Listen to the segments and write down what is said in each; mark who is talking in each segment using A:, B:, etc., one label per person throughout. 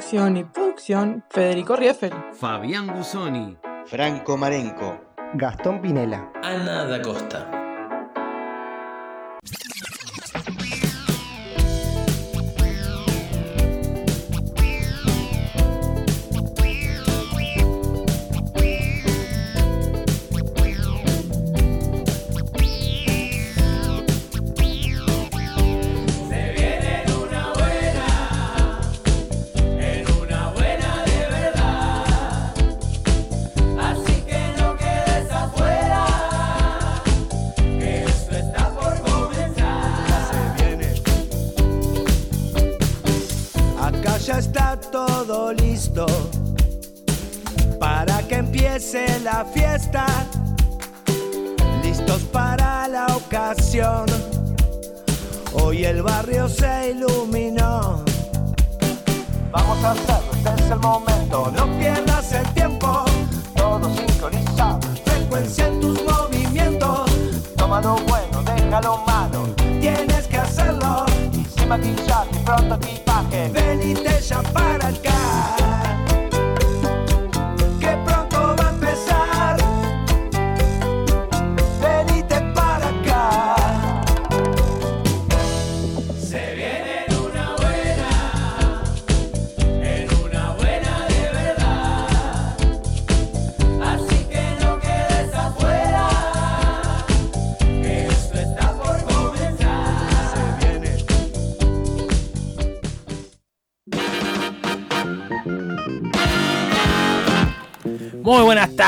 A: Conducción y producción, Federico Rieffel.
B: Fabián Gusoni.
C: Franco Marenco.
D: Gastón Pinela.
E: Ana da Costa.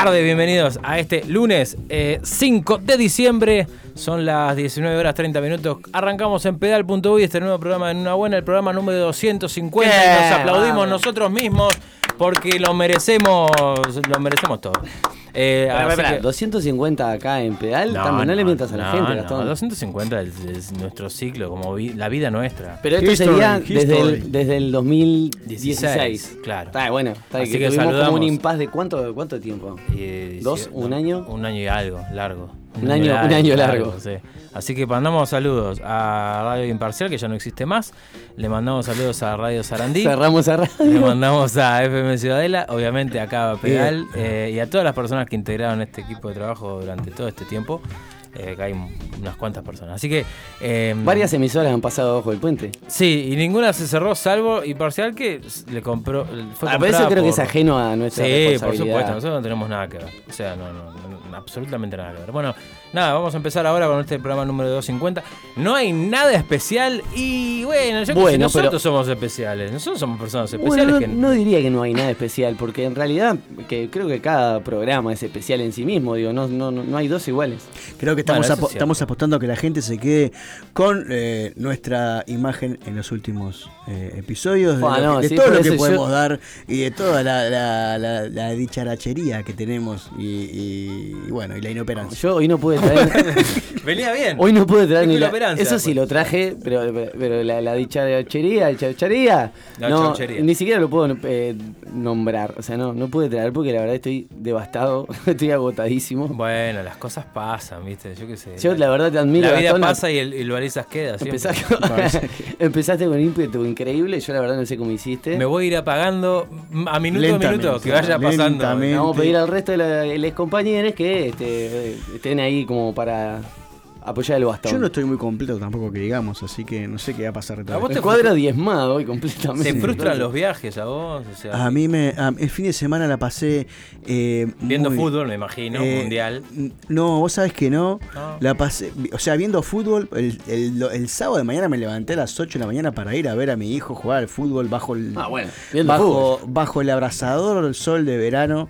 F: Tardes, bienvenidos a este lunes eh, 5 de diciembre. Son las 19 horas 30 minutos. Arrancamos en pedal.uy este nuevo programa en una buena, el programa número 250. y nos aplaudimos nosotros mismos porque lo merecemos, lo merecemos todo. Eh, así
G: pará,
F: que-
G: pará, 250 acá en pedal, también no, le mientas a la
F: no,
G: gente,
F: no,
G: Gastón.
F: 250 es, es nuestro ciclo, como vi- la vida nuestra.
G: Pero esto
D: History,
G: sería desde
D: history.
G: el, desde el 2016.
F: claro.
G: Está bueno, está
F: Así
G: que,
F: que
G: tuvimos como un impas de cuánto, cuánto tiempo.
F: Eh,
G: ¿Dos?
F: sí,
G: ¿Un
F: no,
G: año?
F: Un año y algo, largo.
G: Un año- un año largo.
F: sí. Así que mandamos saludos a Radio Imparcial, que ya no existe más. Le mandamos saludos a Radio Sarandí.
G: Cerramos a radio.
F: Le mandamos a FM Ciudadela, obviamente acá a Pedal, eh, y a todas las personas que integraron este equipo de trabajo durante todo este tiempo. Eh, que hay unas cuantas personas. Así que. eh,
G: Varias emisoras han pasado bajo el puente.
F: Sí, y ninguna se cerró, salvo Imparcial, que le compró. Fue
G: Ah, pero eso creo que es ajeno a nuestra
F: Sí, por
G: responsabilidad.
F: supuesto, nosotros no tenemos nada que ver. O sea, no, no, no, absolutamente nada que ver. Bueno, nada, vamos a empezar ahora con este programa número 250. No hay nada especial y bueno, yo
G: Bueno,
F: nosotros
G: pero-
F: somos especiales. Nosotros somos personas
G: Bueno,
F: especiales
G: no,
F: que
G: no diría que no hay nada especial, porque en realidad que creo que cada programa es especial en sí mismo, digo, no, no, no hay dos iguales.
H: Creo que estamos,
F: Bueno, es
H: apostando a que la gente se quede con eh, nuestra imagen en los últimos eh, episodios, de, lo
G: no,
H: que- de
G: sí,
H: todo lo que
G: yo-
H: podemos dar y de toda la, la, la- la dicharachería que tenemos y, y- y bueno, y la inoperancia.
G: Yo hoy no pude traer.
F: Venía bien.
G: Hoy no pude traer ni la, Eso sí
F: pues.
G: lo traje, pero, pero la, la dicharachería, la chauchería,
F: La
G: no,
F: chauchería.
G: ni siquiera lo puedo eh, nombrar. O sea, no, no pude traer porque la verdad estoy devastado, estoy agotadísimo.
F: Bueno, las cosas pasan, ¿viste? Yo qué sé.
G: Yo la verdad te admiro.
F: La vida
G: Gastón,
F: pasa y el, el balizas queda.
G: Empezaste, empezaste con ímpetu increíble, yo la verdad no sé cómo hiciste.
F: Me voy a ir apagando a minuto a
H: Lentamente,
F: minuto, que vaya pasando.
H: lentamente.
G: Vamos a pedir al resto de los compañeros que este, estén ahí como para apoyar el bastón.
H: Yo no estoy muy completo tampoco que digamos, así que no sé qué va a pasar.
F: ¿A vos
G: el
F: te
G: cuadro diezmado hoy completamente.
F: ¿Te frustran los viajes a vos? O sea,
H: A mí me, a- el fin de semana la pasé eh,
F: viendo
H: muy-
F: fútbol, me imagino,
H: Eh,
F: mundial.
H: No, vos sabés que no.
F: No.
H: La pasé, o sea, viendo fútbol, el, el- el sábado de mañana me levanté a las 8 de la mañana para ir a ver a mi hijo jugar al fútbol bajo el,
G: Ah, bueno,
H: bajo, bajo el abrasador del sol de verano.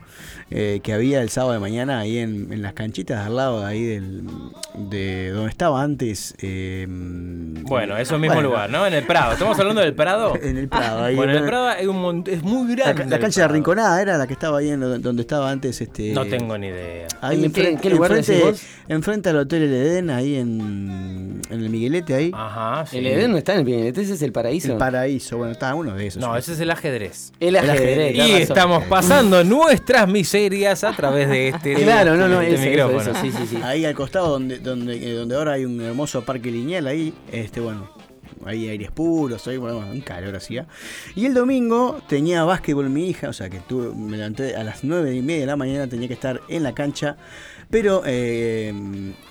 H: Eh, que había el sábado de mañana ahí en, en las canchitas al lado de ahí del, de donde estaba antes. eh,
F: Bueno, eso mismo
H: bueno,
F: lugar, ¿no? En el Prado. ¿Estamos hablando del Prado?
H: En el Prado, ahí.
F: Bueno, en el Prado hay un es muy grande.
H: la
F: el
H: cancha de. Rinconada era la que estaba ahí en lo- donde estaba antes este.
F: No tengo ni idea.
H: Ahí
G: ¿En qué-
H: enfrente,
G: en qué lugar
H: enfrente,
G: decís vos?
H: enfrente al Hotel El Edén, ahí en, en el Miguelete, ahí.
F: Ajá, sí.
G: El Edén no está en el Pinete, ese es el paraíso.
H: El paraíso, bueno, estaba uno de esos.
F: No, ese es el ajedrez.
G: el ajedrez.
F: Y
G: tenés razón.
F: estamos pasando nuestras a través de este,
G: Claro, no, no,
F: este
G: eso, eso,
F: micrófono.
G: eso, sí, sí, sí.
H: Ahí al costado donde, donde, eh, donde ahora hay un hermoso parque lineal ahí, este bueno, ahí aires puros, ahí bueno, un calor hacía. Y el domingo tenía básquetbol mi hija, o sea que tuve, me levanté a las nueve y media de la mañana, tenía que estar en la cancha, pero eh,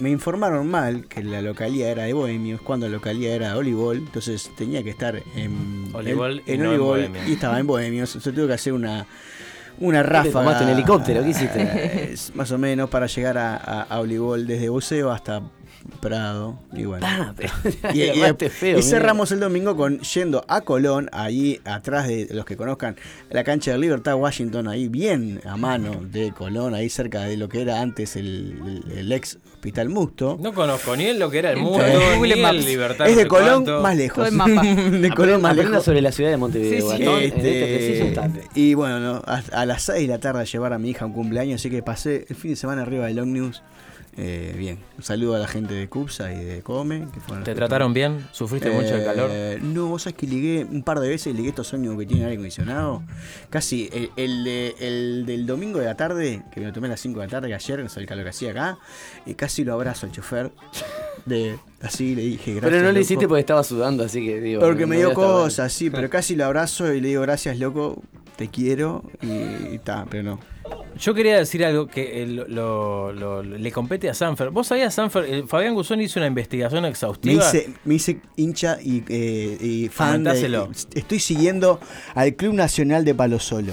H: me informaron mal que la localía era de Bohemios, cuando la localía era de Olivol, entonces tenía que estar en,
F: Olivol
H: en,
F: y no en
H: Olivol,
F: Bohemios.
H: y estaba en Bohemios, o sea, tuve que hacer una... Una ráfaga.
G: tomaste un helicóptero? ¿Qué hiciste?
H: Es más o menos para llegar a, a, a Olivol desde Buceo hasta Prado. Y bueno.
G: Ah, pero
H: Y, y-
G: feo,
H: y cerramos el domingo con yendo a Colón, ahí atrás de los que conozcan la cancha de Libertad Washington, ahí bien a mano de Colón, ahí cerca de lo que era antes el- el ex Hospital Musto.
F: No conozco ni en lo que era el
A: en
F: ni el. Libertad.
H: es de Colón
F: cuánto.
H: más lejos. De Colón más lejos.
G: sobre la ciudad de Montevideo,
A: Sí, sí.
G: Gastón,
H: Este,
G: en este
H: y bueno, no, a, a las 6 de la tarde a llevar a mi hija a un cumpleaños, así que pasé el fin de semana arriba del Omnibus. Eh, bien, un saludo a la gente de CUPSA y de Come. Que fueron
F: ¿Te
H: que-
F: trataron bien? ¿Sufriste mucho el calor?
H: Eh, No, vos sabés que ligué un par de veces, ligué estos ómnibus que tienen aire acondicionado. Casi el, el, de- el del domingo de la tarde, que me lo tomé a las 5 de la tarde, que ayer, no sé el calor que hacía acá, y casi lo abrazo al chofer. De, así le dije, gracias.
G: Pero no lo
H: loco".
G: hiciste porque estaba sudando, así que digo.
H: Porque
G: no
H: me dio cosas, sí, pero casi lo abrazo y le digo, gracias, loco, te quiero, y está, pero no.
F: Yo quería decir algo que eh, lo, lo- lo- le compete a Sanfer. ¿Vos sabías, Sanfer? eh, Fabián Guzón hizo una investigación
H: Me
F: exhaustiva.
H: hice, me hice hincha y, eh, y fan. De,
F: Comentáselo.
H: estoy siguiendo al Club Nacional de Palo Solo.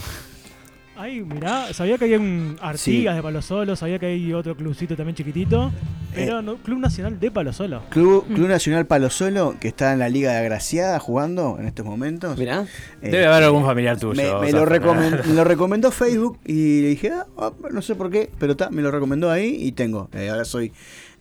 I: Ay, mirá, sabía que hay un Artigas de Palo Solo, sabía que hay otro clubcito también chiquitito, pero no, Club Nacional de Palo Solo.
H: Club, Club Nacional Palo Solo, que está en la Liga de Agraciada jugando en estos momentos.
G: Mirá.
H: Eh,
F: Debe haber algún familiar tuyo.
H: me, lo recomen- me lo recomendó Facebook y le dije, ah, ah, no sé por qué, pero está, me lo recomendó ahí y tengo. Eh, ahora soy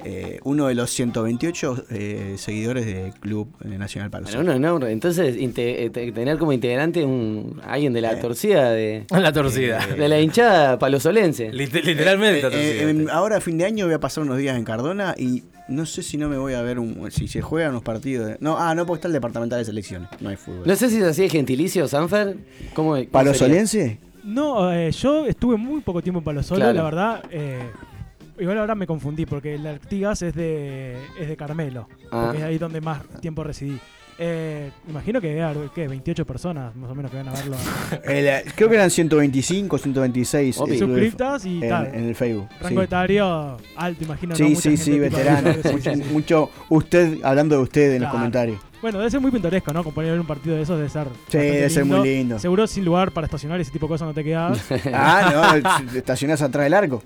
H: eh, uno de los 128 eh, seguidores del Club eh, Nacional Palo
G: Bueno,
H: Solo.
G: no, no, entonces eh, te- tener como integrante un alguien de la
H: Eh.
G: torcida de,
F: La torcida.
G: de la hinchada palosolense.
F: Liter- Literalmente.
H: Eh,
F: torcida.
H: en- ahora a fin de año voy a pasar unos días en Cardona y no sé si no me voy a ver un, si se juegan unos partidos. de- no, ah, no, porque está el departamental de selecciones, no hay fútbol.
G: No sé si es así el gentilicio, Sanfer. ¿Cómo, cómo
H: ¿Palo
G: sería?
H: Solense?
I: No, eh, yo estuve muy poco tiempo en Palo Solo,
G: Claro.
I: la verdad. eh, igual ahora me confundí porque el Artigas es de, es de Carmelo,
G: Ah.
I: porque es ahí donde más tiempo residí. Eh, imagino que ¿qué? 28 personas más o menos que van a verlo
H: El, eh, creo que eran 125, 126
G: Obvio.
H: eh,
I: suscriptas y
H: en,
I: tal.
H: en el Facebook.
I: Rango
H: sí.
I: etario alto, imagino. ¿no?
H: Sí, sí, sí, veterano. Mucho, usted hablando de usted en los comentarios.
I: Bueno, debe ser muy pintoresco, ¿no? Acompañar un partido de esos debe ser.
H: Sí, debe ser muy lindo.
I: Seguro sin lugar para estacionar y ese tipo de cosas no te quedas.
H: Ah, no, estacionás atrás del arco.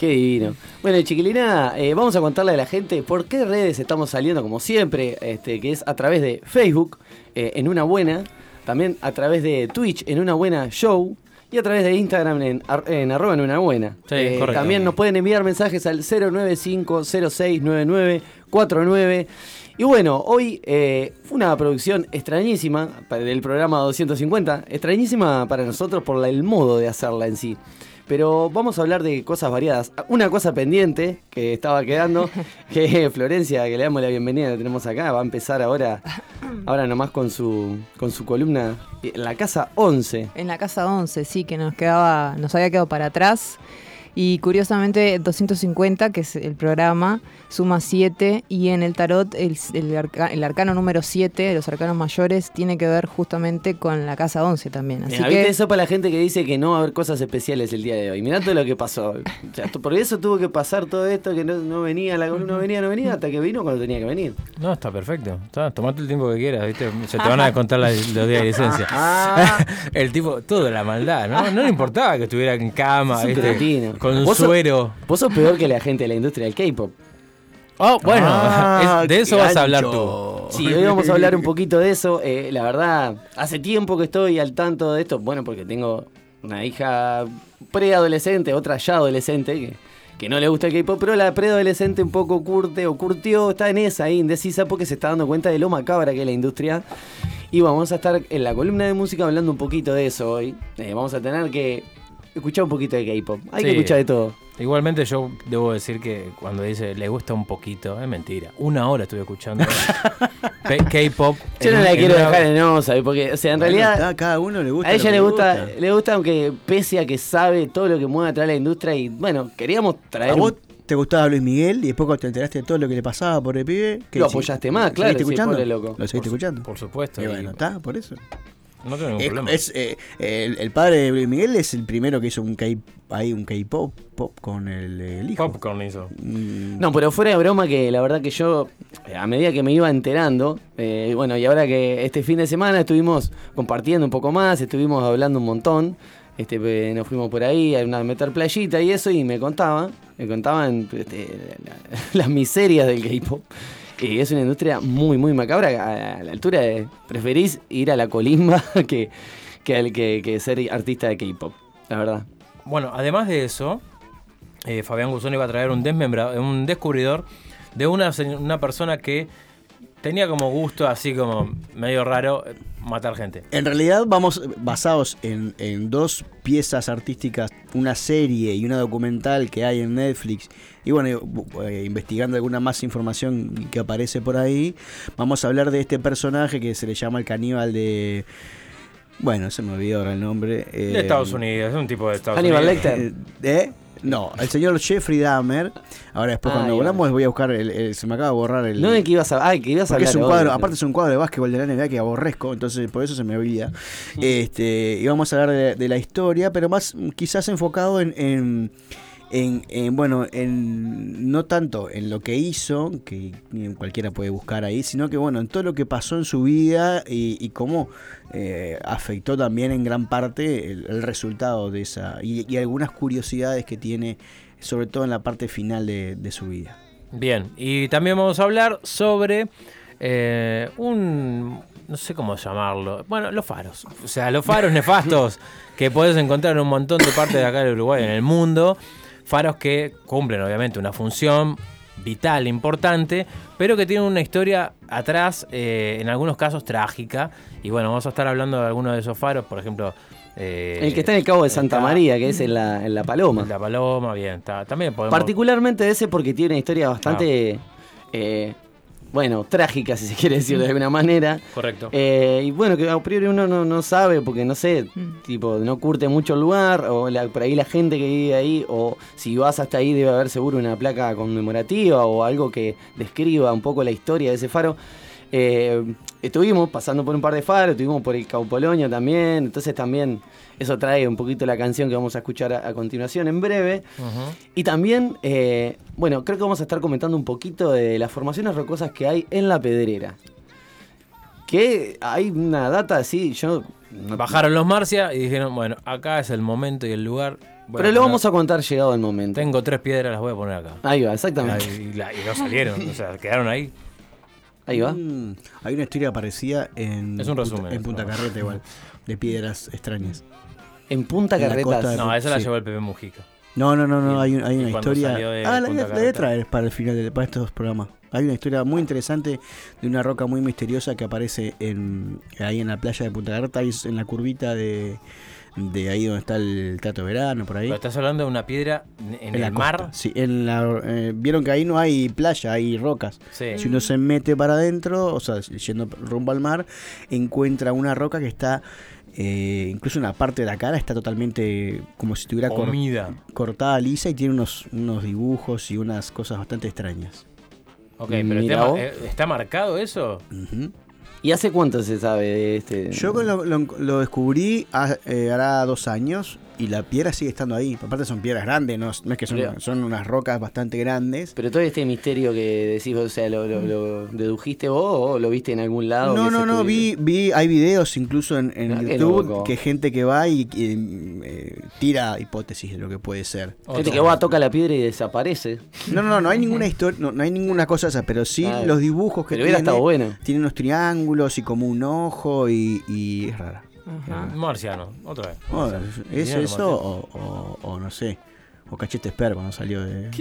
G: Qué divino. Bueno, chiquilina, eh, vamos a contarle a la gente por qué redes estamos saliendo, como siempre, este, que es a través de Facebook, eh, en una buena, también a través de Twitch, en una buena show, y a través de Instagram en, ar- en arroba en una buena.
F: Sí,
G: Eh,
F: correcto.
G: También nos pueden enviar mensajes al 095-0699-49. Y bueno, hoy eh, fue una producción extrañísima del programa 250, extrañísima para nosotros por la- el modo de hacerla en sí. Pero vamos a hablar de cosas variadas. Una cosa pendiente que estaba quedando, que Florencia, que le damos la bienvenida, la tenemos acá, va a empezar ahora, ahora nomás con su, con su columna en la casa 11.
J: En la casa 11, sí, que nos quedaba, nos había quedado para atrás. Y curiosamente 250, que es el programa, suma 7 y en el tarot el, el arca- el arcano número 7, los arcanos mayores, tiene que ver justamente con la casa 11 también. Así
G: Mira, ¿viste
J: que
G: eso para la gente que dice que no va a haber cosas especiales el día de hoy. Mirá todo lo que pasó. O sea, por eso tuvo que pasar todo esto, que no, no venía, la no venía, no venía, hasta que vino cuando tenía que venir.
F: No, está perfecto. Está, tomate el tiempo que quieras, ¿viste? Se te van a contar la- los días de licencia.
G: Ah.
F: el tipo, toda la maldad, ¿no? No le importaba que estuviera en cama,
G: Es un
F: ¿viste? Con
G: sos-
F: suero.
G: Vos sos peor que la gente de la industria del K-pop.
F: Oh, bueno,
H: Ah,
F: es- de eso vas a hablar tú.
G: Sí, hoy vamos a hablar un poquito de eso. Eh, la verdad, hace tiempo que estoy al tanto de esto. Bueno, porque tengo una hija preadolescente, otra ya adolescente, que, que no le gusta el K-pop, pero la preadolescente un poco curte o curtió, está en esa ahí, indecisa, porque se está dando cuenta de lo macabra que es la industria. Y vamos a estar en la columna de música hablando un poquito de eso hoy. Eh, vamos a tener que escuchar un poquito de K-pop. Hay que escuchar de todo.
F: Igualmente yo debo decir que cuando dice le gusta un poquito, es mentira. Una hora estuve escuchando K-pop.
G: Yo
F: en
G: no la quiero
F: una-
G: dejar en osa, porque, o sea, en
H: Bueno,
G: realidad.
H: está, cada uno le gusta
G: A
H: lo
G: ella
H: que
G: le
H: le
G: gusta,
H: gusta.
G: le gusta, aunque pese a que sabe todo lo que mueve atrás de la industria. Y bueno, queríamos traer.
H: ¿A vos te gustaba Luis Miguel y después cuando te enteraste de todo lo que le pasaba por el pibe? ¿qué
G: Lo apoyaste más, claro,
H: ¿Seguiste
G: sí,
H: escuchando?
G: loco.
H: ¿Lo seguiste escuchando?
F: Por supuesto.
H: Y- bueno, está, por eso.
F: No tengo ningún
H: Es-
F: problema.
H: es, eh, el, el padre de Luis Miguel es el primero que hizo un K ahí un K-pop pop con el, el hijo.
F: Popcorn hizo.
H: Mm,
G: No, pero fuera de broma que la verdad que yo, eh, a medida que me iba enterando, eh, bueno, y ahora que este fin de semana estuvimos compartiendo un poco más, estuvimos hablando un montón, este, eh, nos fuimos por ahí a una- meter playita y eso, y me contaban, me contaban este, la- las miserias del K-pop. Y es una industria muy, muy macabra, a, la altura de preferís ir a la colimba que, que, ser artista de K-pop, la verdad.
F: Bueno, además de eso, eh, Fabián Guzón iba a traer un, un descubridor de una, una persona que tenía como gusto, así como medio raro, eh, matar gente.
H: En realidad vamos basados en, en dos piezas artísticas, una serie y una documental que hay en Netflix. Y bueno, bu- eh, investigando alguna más información que aparece por ahí, vamos a hablar de este personaje que se le llama el caníbal de... Bueno, se me olvidó ahora el nombre. eh,
F: De Estados Unidos, es un tipo de Estados
G: Hannibal
F: Unidos.
G: Lecter.
H: ¿Eh? No, el señor Jeffrey Dahmer. Ahora después
G: Ah,
H: cuando volvamos voy a buscar, el, el- se me acaba de borrar el...
G: No es que ibas a, ay, que ibas a
H: Porque
G: hablar
H: es un cuadro, aparte es un cuadro de básquetbol de la NBA que aborrezco, entonces por eso se me olvida. Este, y vamos a hablar de, de la historia, pero más mm, quizás enfocado en, en, en- en, bueno, en no tanto en lo que hizo, que cualquiera puede buscar ahí, sino que bueno, en todo lo que pasó en su vida y, y cómo eh, afectó también en gran parte el, el resultado de esa, y, y algunas curiosidades que tiene, sobre todo en la parte final de, de su vida.
F: Bien, y también vamos a hablar sobre eh, un... no sé cómo llamarlo. Bueno, los faros. O sea, los faros nefastos que puedes encontrar en un montón de partes de acá de Uruguay, en el mundo. Faros que cumplen obviamente una función vital, importante, pero que tienen una historia atrás, eh, en algunos casos trágica. Y bueno, vamos a estar hablando de algunos de esos faros, por ejemplo... eh,
G: El que está en el Cabo de Santa
F: está-
G: María, que es en la, en la Paloma.
F: La Paloma, bien, está. También podemos...
G: Particularmente ese porque tiene una historia bastante, eh, bueno, trágica, si se quiere decir de alguna manera.
F: Correcto.
G: Eh, y bueno, que a priori uno no, no sabe, porque no sé, tipo, no curte mucho el lugar, o la- por ahí la gente que vive ahí, o si vas hasta ahí debe haber seguro una placa conmemorativa o algo que describa un poco la historia de ese faro. Eh, estuvimos pasando por un par de faros, estuvimos por el Cabo Polonio también, entonces también eso trae un poquito la canción que vamos a escuchar a, a continuación en breve. Y también, eh, bueno, creo que vamos a estar comentando un poquito de las formaciones rocosas que hay en la pedrera. Que hay una data así, yo...
F: Bajaron los Marcia y dijeron, bueno, acá es el momento y el lugar.
G: Pero lo vamos a contar llegado el momento.
F: Tengo tres piedras, las voy a poner acá.
G: Ahí va, exactamente.
F: Y, la- y no salieron, o sea, quedaron ahí.
G: Ahí va.
H: Mm, hay una historia parecida en,
F: Es un
H: Punta-
F: resumen,
H: en
F: eso.
H: Punta Carreta igual, de piedras extrañas.
G: En Punta
H: En de-
F: No, esa la
H: Sí.
F: llevó el Pepe Mujica.
H: No, no, no, no, hay, una historia. Ah, la, voy
F: Punta
H: a- la voy a
F: Carretas.
H: traer para el final de para estos dos programas. Hay una historia muy interesante de una roca muy misteriosa que aparece en ahí en la playa de Punta Carreta, ahí en la curvita de, de ahí donde está el Teatro Verano, por ahí.
F: Pero estás hablando de una piedra en,
H: la
F: el
H: costa.
F: mar.
H: Sí, en la, eh, vieron que ahí no hay playa, hay rocas.
F: Sí.
H: Si uno se mete para adentro, o sea, yendo rumbo al mar, encuentra una roca que está, eh, incluso una parte de la cara está totalmente como si estuviera cor- cortada lisa y tiene unos, unos dibujos y unas cosas bastante extrañas.
F: Ok, pero eh, ¿está marcado eso?
G: ¿Y hace cuánto se sabe de este?
H: Yo lo, descubrí ha- eh, hará dos años y la piedra sigue estando ahí. Aparte son piedras grandes, no, no es que son,
G: Pero-
H: son unas rocas bastante grandes.
G: Pero todo este misterio que decís, o sea, ¿lo, lo- lo dedujiste vos o lo viste en algún lado?
H: No, no, no, vi, vi, hay videos incluso en, en
G: Ah,
H: YouTube que gente que va y, y, eh, tira hipótesis de lo que puede ser.
G: Gente que va, toca la piedra y desaparece.
H: No, no, no, no hay ninguna historia, no, no hay ninguna cosa esa, pero sí
G: Ah,
H: los dibujos que
G: pero hubiera
H: tiene,
G: estado bueno.
H: tiene unos triángulos y como un ojo y, y es rara.
J: Ajá.
F: Marciano, otra vez.
H: Bueno, ¿Es eso o, o- o no sé? O Cachete Esper cuando salió de.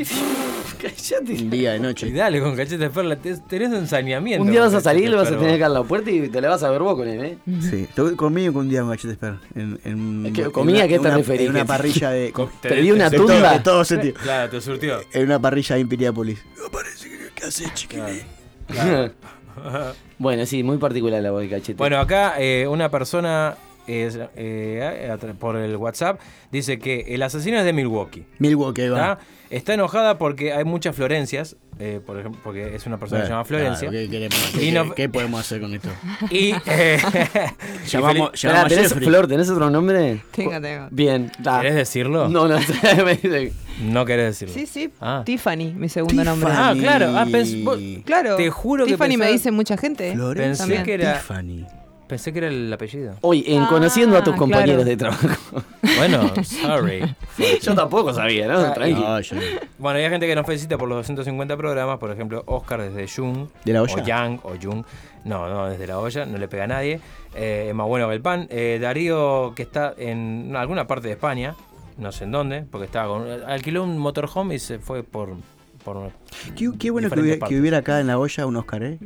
H: Un día de noche.
F: Y dale con cachete te- tenés un saneamiento.
K: Un día vas a salir,
F: Cachete
K: le vas a tener que dar la puerta y te la vas a ver vos con él, ¿eh?
H: Sí, estuve conmigo un día con Cachete Esper. En, en,
K: Es que
H: en
K: comida,
H: una-
K: ¿qué
H: en
K: te
H: una-
K: referís?
H: En una parrilla de.
F: Te-
K: Te di una tunda.
H: de todo sentido.
F: Claro, te surtió.
H: En una parrilla de Imperiápolis. ¿Qué haces, chiquilín?
K: bueno, sí, muy particular la voz de cachete.
F: Bueno, acá eh, una persona es, eh, por el WhatsApp dice que el asesino es de Milwaukee.
H: Milwaukee, va.
F: ¿tá? Está enojada porque hay muchas Florencias, eh, por ejemplo, porque es una persona que se llama Florencia.
H: Claro, ¿qué, queremos-
F: Y
H: qué-
F: no-
H: qué podemos hacer con esto?
F: Y eh,
H: Llamamos,
K: ¿tenés. Flor, ¿tenés otro nombre?
J: Tengo, tengo.
K: Bien. da.
F: ¿Querés decirlo?
K: No, no.
F: No querés decirlo.
J: Sí, sí.
F: Ah.
J: Tiffany, mi segundo nombre.
F: Ah, claro. Ah, vos-
J: Claro.
F: Te juro que
J: Tiffany me dice mucha gente. ¿eh?
H: Florencia
F: Pensé que era
H: Tiffany.
F: pensé que era el apellido.
K: Hoy, en conociendo a tus
J: Ah,
K: compañeros
J: claro.
K: de trabajo.
F: Bueno, sorry.
K: Yo tampoco sabía, ¿no?
F: Ah,
K: Tranqui.
H: No, yo-
F: Bueno, y hay gente que nos felicita por los 250 programas, por ejemplo, Oscar desde Jung.
H: ¿De la olla?
F: O Yang, o Jung. No, no, desde la olla, no le pega a nadie. Eh, más bueno que el pan. Eh, Darío, que está en alguna parte de España, no sé en dónde, porque estaba con. Alquiló un motorhome y se fue por. por
H: Qué, qué bueno que hubiera, que
F: partes.
H: hubiera acá en la olla un Oscar, ¿eh?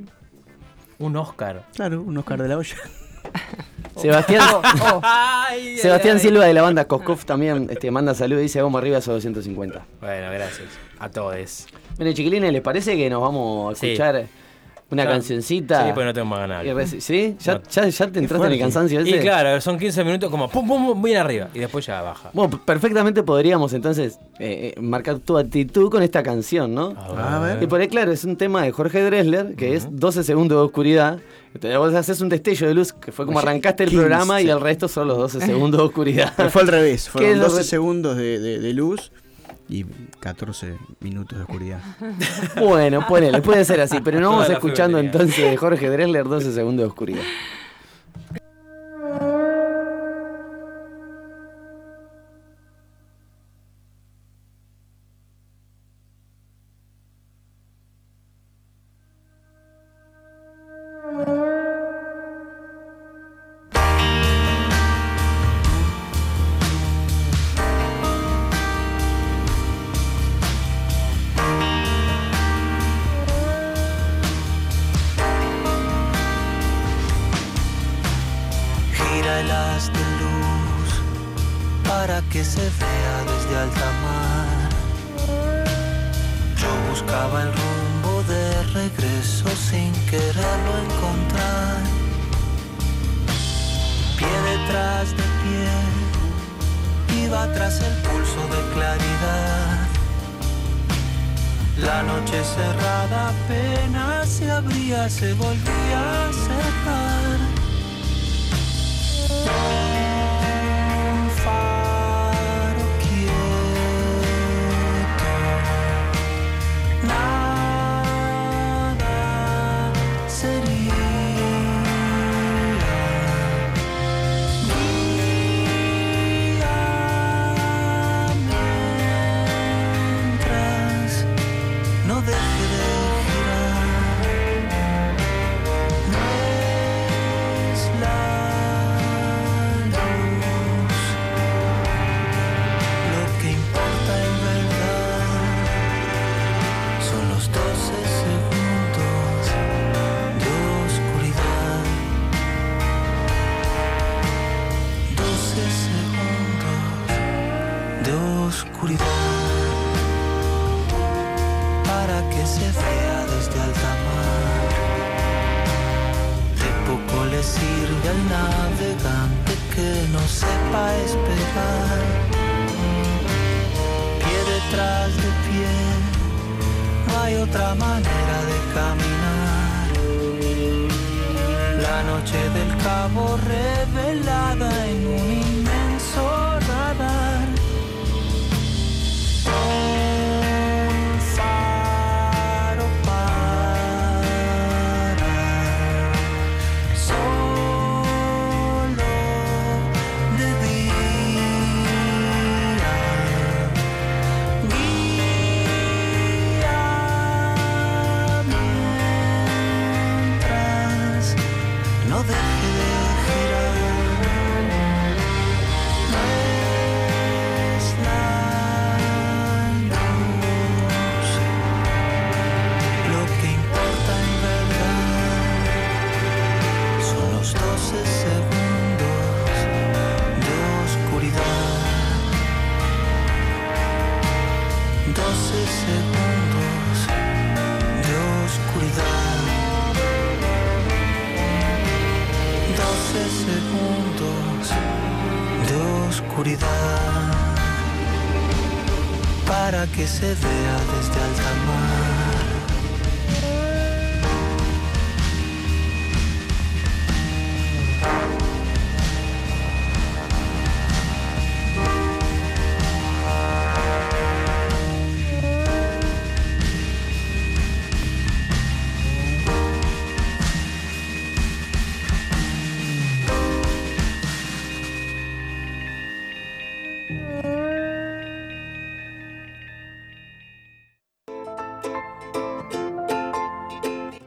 F: Un Oscar.
H: Claro, un Oscar de la olla.
K: Sebastián,
F: Ay,
K: Sebastián
F: ay, ay.
K: Silva de la banda Koskov también este, manda saludos y dice vamos arriba a esos 250.
F: Bueno, gracias. A todos.
K: Bueno, chiquilines, ¿les parece que nos vamos a
F: Sí.
K: Una
F: Ya.
K: cancioncita?
F: Sí, pues no tengo más ganas.
K: ¿Sí? ¿Ya,
F: No.
K: ya, ya te entraste en el cansancio ese?
F: Y claro, son 15 minutos como pum, pum, pum, bien arriba. Y después ya baja.
K: Bueno, perfectamente podríamos entonces eh, eh, marcar tu actitud con esta canción, ¿no?
H: A ver.
K: Y por ahí, claro, es un tema de Jorge Dressler, que es 12 segundos de oscuridad. Entonces vos haces un destello de luz, que fue como arrancaste el
H: 15.
K: programa y el resto son los 12 segundos de oscuridad.
H: Pero fue al revés.
K: ¿Qué
H: Fueron
K: es lo
H: 12
K: re-
H: segundos de, de- de luz y 14 minutos de oscuridad.
K: Bueno, ponele, puede ser así, pero no vamos escuchando entonces de Jorge Dressler 12 segundos de oscuridad.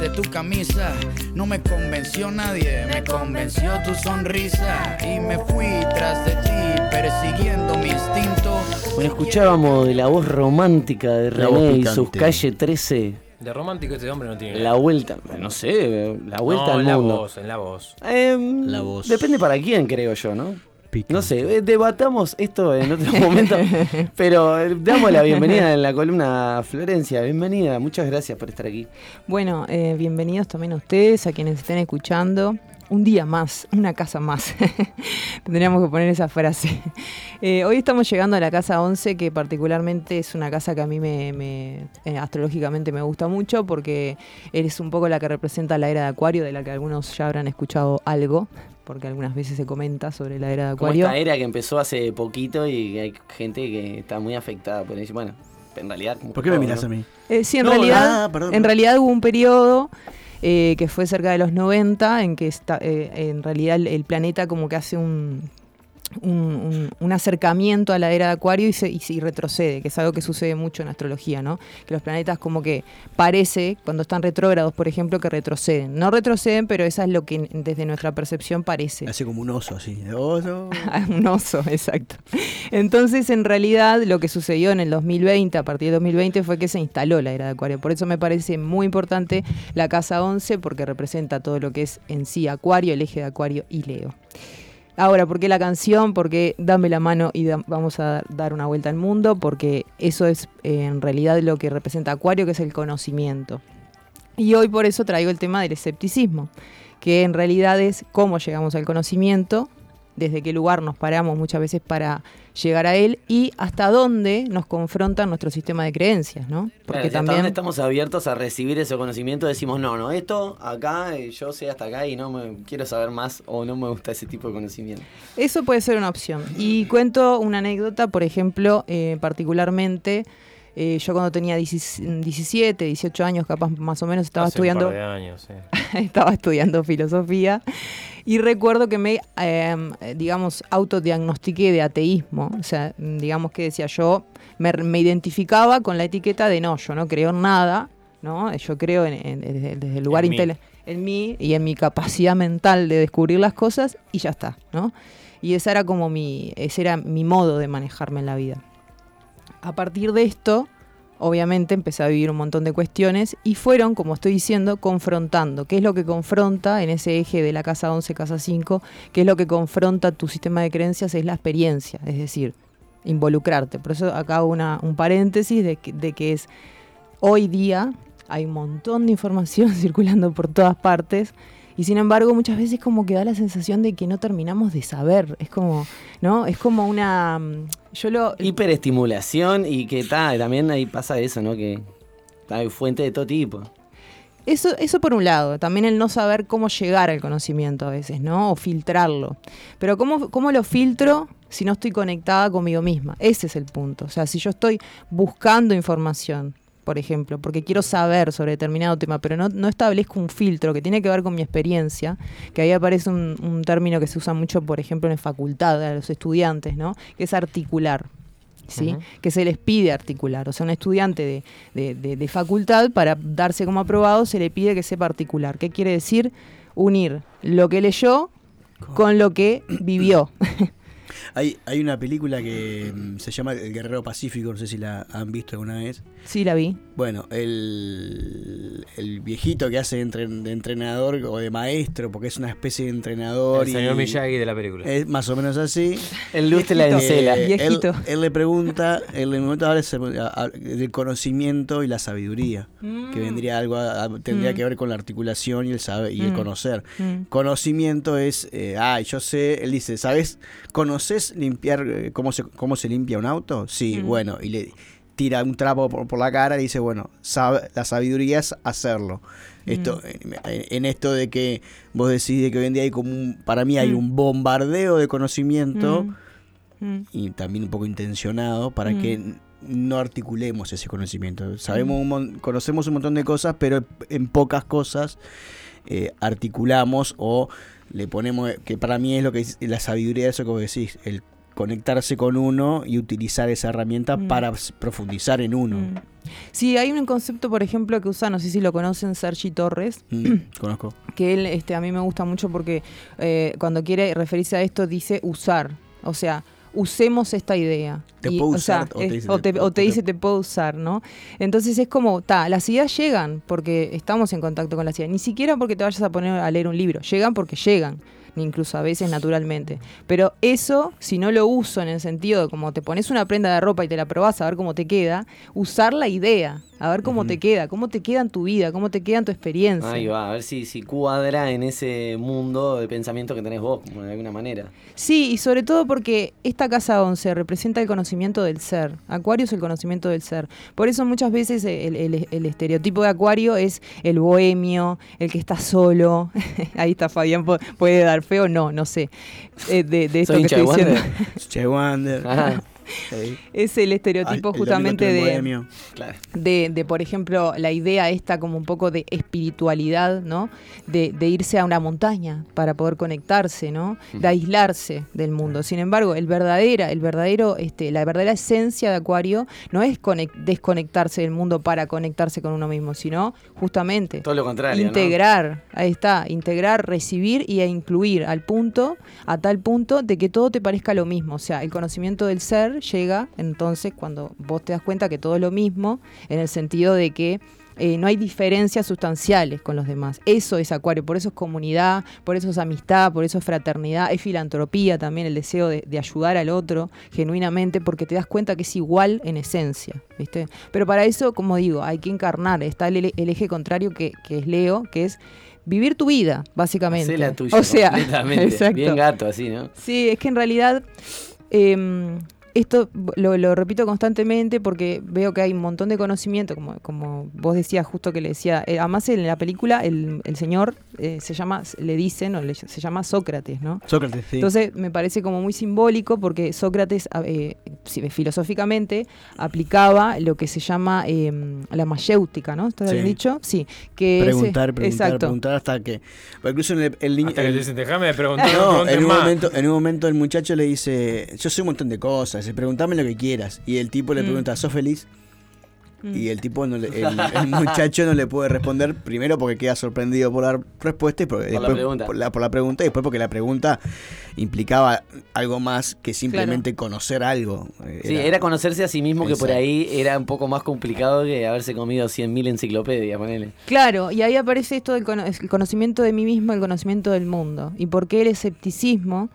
L: de tu camisa. No me convenció nadie, me convenció tu sonrisa. Y me fui tras de ti, persiguiendo mi instinto.
G: Bueno, escuchábamos de la voz romántica de René y sus calle 13.
F: De romántico este hombre no tiene.
G: La vuelta, no sé, la vuelta
F: no,
G: al
F: en la voz, en la voz.
G: Em,
H: La voz.
G: Depende para quién, creo yo, ¿no? No sé, eh, debatamos esto en otro momento, pero eh, damos la bienvenida en la columna Florencia. Bienvenida, muchas gracias por estar aquí.
J: Bueno, eh, bienvenidos también a ustedes, a quienes estén escuchando. Un día más, una casa más. Tendríamos que poner esa frase. Eh, hoy estamos llegando a la casa 11, que particularmente es una casa que a mí me, me, eh, astrológicamente me gusta mucho porque eres un poco la que representa la era de Acuario, de la que algunos ya habrán escuchado algo, porque algunas veces se comenta sobre la era de
G: Como
J: Acuario.
G: esta era que empezó hace poquito y hay gente que está muy afectada por eso. Bueno, en realidad... como
H: ¿Por qué me miras
G: ¿no?
H: a mí?
J: Eh, sí, en
H: No,
J: realidad,
H: ah, perdón,
J: en realidad hubo un periodo eh, que fue cerca de los 90 en que está, eh, en realidad el, el planeta como que hace un un, un- un acercamiento a la era de Acuario y, se, y, retrocede, que es algo que sucede mucho en astrología, ¿no? Que los planetas como que parece, cuando están retrógrados, por ejemplo, que retroceden. No retroceden, pero esa es lo que desde nuestra percepción parece.
H: Hace como un oso así. Oso.
J: un oso, exacto. Entonces, en realidad, lo que sucedió en el 2020, a partir de 2020, fue que se instaló la era de Acuario. Por eso me parece muy importante la casa 11, porque representa todo lo que es en sí Acuario, el eje de Acuario y Leo. Ahora, ¿por qué la canción? Porque dame la mano y vamos a dar- una vuelta al mundo, porque eso es en realidad lo que representa Acuario, que es el conocimiento. Y hoy por eso traigo el tema del escepticismo, que en realidad es cómo llegamos al conocimiento, desde qué lugar nos paramos muchas veces para llegar a él y hasta dónde nos confronta nuestro sistema de creencias, ¿no?
G: Porque hasta
J: también
G: dónde estamos abiertos a recibir ese conocimiento, decimos, no, no, esto acá, eh, yo sé hasta acá y no me quiero saber más o no me gusta ese tipo de conocimiento.
J: Eso puede ser una opción. Y cuento una anécdota, por ejemplo, eh, particularmente, eh, yo cuando tenía 17, 17, 18 años, capaz más o menos, estaba
F: Hace un
J: estudiando...
F: par de años, sí.
J: estaba estudiando filosofía y recuerdo que me, eh, digamos, autodiagnostiqué de ateísmo. O sea, digamos que decía yo, me, me identificaba con la etiqueta de no, yo no creo en nada, ¿no? Yo creo en, en- desde, desde el lugar
F: En mí.
J: intele- en mí y en mi capacidad mental de descubrir las cosas y ya está, ¿no? Y esa era como mi, ese era mi modo de manejarme en la vida. A partir de esto, obviamente empecé a vivir un montón de cuestiones y fueron, como estoy diciendo, confrontando. ¿Qué es lo que confronta en ese eje de la casa 11, casa 5? ¿Qué es lo que confronta tu sistema de creencias? Es la experiencia, es decir, involucrarte. Por eso acá hago una, un paréntesis de que, de que es hoy día hay un montón de información circulando por todas partes. Y sin embargo, muchas veces como que da la sensación de que no terminamos de saber. Es como, ¿no? Es como una. mm, Yo lo.
G: Hiperestimulación y que ta, también ahí pasa eso, ¿no? Que hay fuente de todo tipo.
J: Eso, eso por un lado, también el no saber cómo llegar al conocimiento a veces, ¿no? O filtrarlo. Pero ¿cómo, cómo lo filtro si no estoy conectada conmigo misma? Ese es el punto. O sea, si yo estoy buscando información, por ejemplo, porque quiero saber sobre determinado tema, pero no, no establezco un filtro que tiene que ver con mi experiencia, que ahí aparece un, un término que se usa mucho, por ejemplo, en facultad, a los estudiantes, ¿no? Que es articular. ¿sí? Que se les pide articular. O sea, un estudiante de, de- de- de facultad, para darse como aprobado, se le pide que sepa articular. ¿Qué quiere decir? Unir lo que leyó con lo que vivió.
H: Hay, hay una película que mm, se llama El Guerrero Pacífico, no sé si la han visto alguna vez.
J: Sí, la vi.
H: Bueno, el, el viejito que hace entre- de entrenador o de maestro, porque es una especie de entrenador.
F: El señor Miyagi de la película.
H: Es más o menos así.
G: El lustre la
H: Eh,
G: encela.
H: él,
J: Viejito.
H: él le pregunta, él en el momento habla del conocimiento y la sabiduría, que vendría algo, a- a- tendría
J: Mm.
H: que ver con la articulación y el saber y el
J: Mm.
H: conocer.
J: Mm.
H: Conocimiento es, eh, ah, yo sé, él dice, ¿sabes? ¿Conoces limpiar eh, cómo se, cómo se limpia un auto? Sí,
J: Mm.
H: bueno, y le tira un trapo por, por la cara y dice, bueno, la sabiduría es hacerlo. Esto,
J: Mm.
H: en, en esto de que vos decís de que hoy en día hay como un, para mí hay un bombardeo de conocimiento y también un poco intencionado para que no articulemos ese conocimiento. Sabemos un conocemos un montón de cosas, pero en pocas cosas eh, articulamos o le ponemos, que para mí es lo que es la sabiduría de eso que vos decís, el conectarse con uno y utilizar esa herramienta
J: Mm.
H: para profundizar en uno.
J: Mm. Sí, hay un concepto, por ejemplo, que usa, no sé si lo conocen, Sergi Torres,
H: Mm, conozco.
J: que él este, a mí me gusta mucho porque eh, cuando quiere referirse a esto dice usar. O sea, usemos esta idea.
H: Te
J: Y,
H: puedo
J: o sea,
H: usar, o te dice
J: o
H: te- o
J: dice te puedo usar, ¿no? Entonces es como, ta, las ideas llegan porque estamos en contacto con las ideas. Ni siquiera porque te vayas a poner a leer un libro. Llegan porque llegan. incluso a veces naturalmente. Pero eso, si no lo uso en el sentido de como te pones una prenda de ropa y te la probás a ver cómo te queda, usar la idea, a ver cómo te queda, cómo te queda en tu vida, cómo te queda en tu experiencia.
G: Ahí va, a ver si, si cuadra en ese mundo de pensamiento que tenés vos, de alguna manera.
J: Sí, y sobre todo porque esta casa 11 representa el conocimiento del ser. Acuario es el conocimiento del ser. Por eso muchas veces el, el- el estereotipo de Acuario es el bohemio, el que está solo. Ahí está Fabián, pu- puede dar feo, no, no sé. Eh, de, de esto
H: ¿Soy
J: que estoy diciendo.
H: Che Wander.
J: Es el estereotipo
H: Ay,
J: justamente de, de, de, por ejemplo, la idea esta como un poco de espiritualidad, ¿no? De, de irse a una montaña para poder conectarse, ¿no? De aislarse del mundo. Sin embargo, el verdadera, el verdadero, este, la verdadera esencia de Acuario no es conec- desconectarse del mundo para conectarse con uno mismo, sino justamente
G: Todo lo contrario, ¿no?
J: integrar, ahí está, integrar, recibir y e incluir al punto, a tal punto de que todo te parezca lo mismo. O sea, el conocimiento del ser llega entonces cuando vos te das cuenta que todo es lo mismo, en el sentido de que eh, no hay diferencias sustanciales con los demás. Eso es Acuario, por eso es comunidad, por eso es amistad, por eso es fraternidad, es filantropía también, el deseo de, de ayudar al otro genuinamente, porque te das cuenta que es igual en esencia, ¿viste? Pero para eso, como digo, hay que encarnar, está el, el eje contrario que, que es Leo, que es vivir tu vida, básicamente.
G: La tuya,
J: o sea.
G: Bien gato, así, ¿no?
J: Sí, es que en realidad eh, esto lo, lo repito constantemente porque veo que hay un montón de conocimiento, como, como vos decías justo que le decía, eh, además en la película el, el señor eh, se llama, le dicen, o le- se llama Sócrates, ¿no?
H: Sócrates, sí.
J: Entonces me parece como muy simbólico porque Sócrates eh, filosóficamente aplicaba lo que se llama eh, la mayéutica, ¿no? ¿Está bien
H: Sí.
J: dicho? Sí. Que ese-
H: Preguntar, preguntar,
J: exacto.
H: preguntar hasta que. Incluso en el, el niño.
F: Hasta que
H: el-
F: te dicen, déjame preguntar, no
H: en un,
F: más.
H: momento, en un momento el muchacho le dice: Yo sé un montón de cosas, dice, preguntame lo que quieras. Y el tipo le
J: Mm.
H: pregunta: ¿Sos feliz?
J: Mm.
H: Y el tipo, no le- el, el muchacho no le puede responder, primero porque queda sorprendido por la respuesta y
G: Por la
H: después
G: pregunta.
H: Por, la, por la pregunta y después porque la pregunta implicaba algo más que simplemente conocer algo. Eh,
G: Sí, era conocerse a sí mismo que por ahí era un poco más complicado que haberse comido 100.000 enciclopedias, ponele.
J: Claro, y ahí aparece esto del cono- el conocimiento de mí mismo, el conocimiento del mundo. Y por qué el escepticismo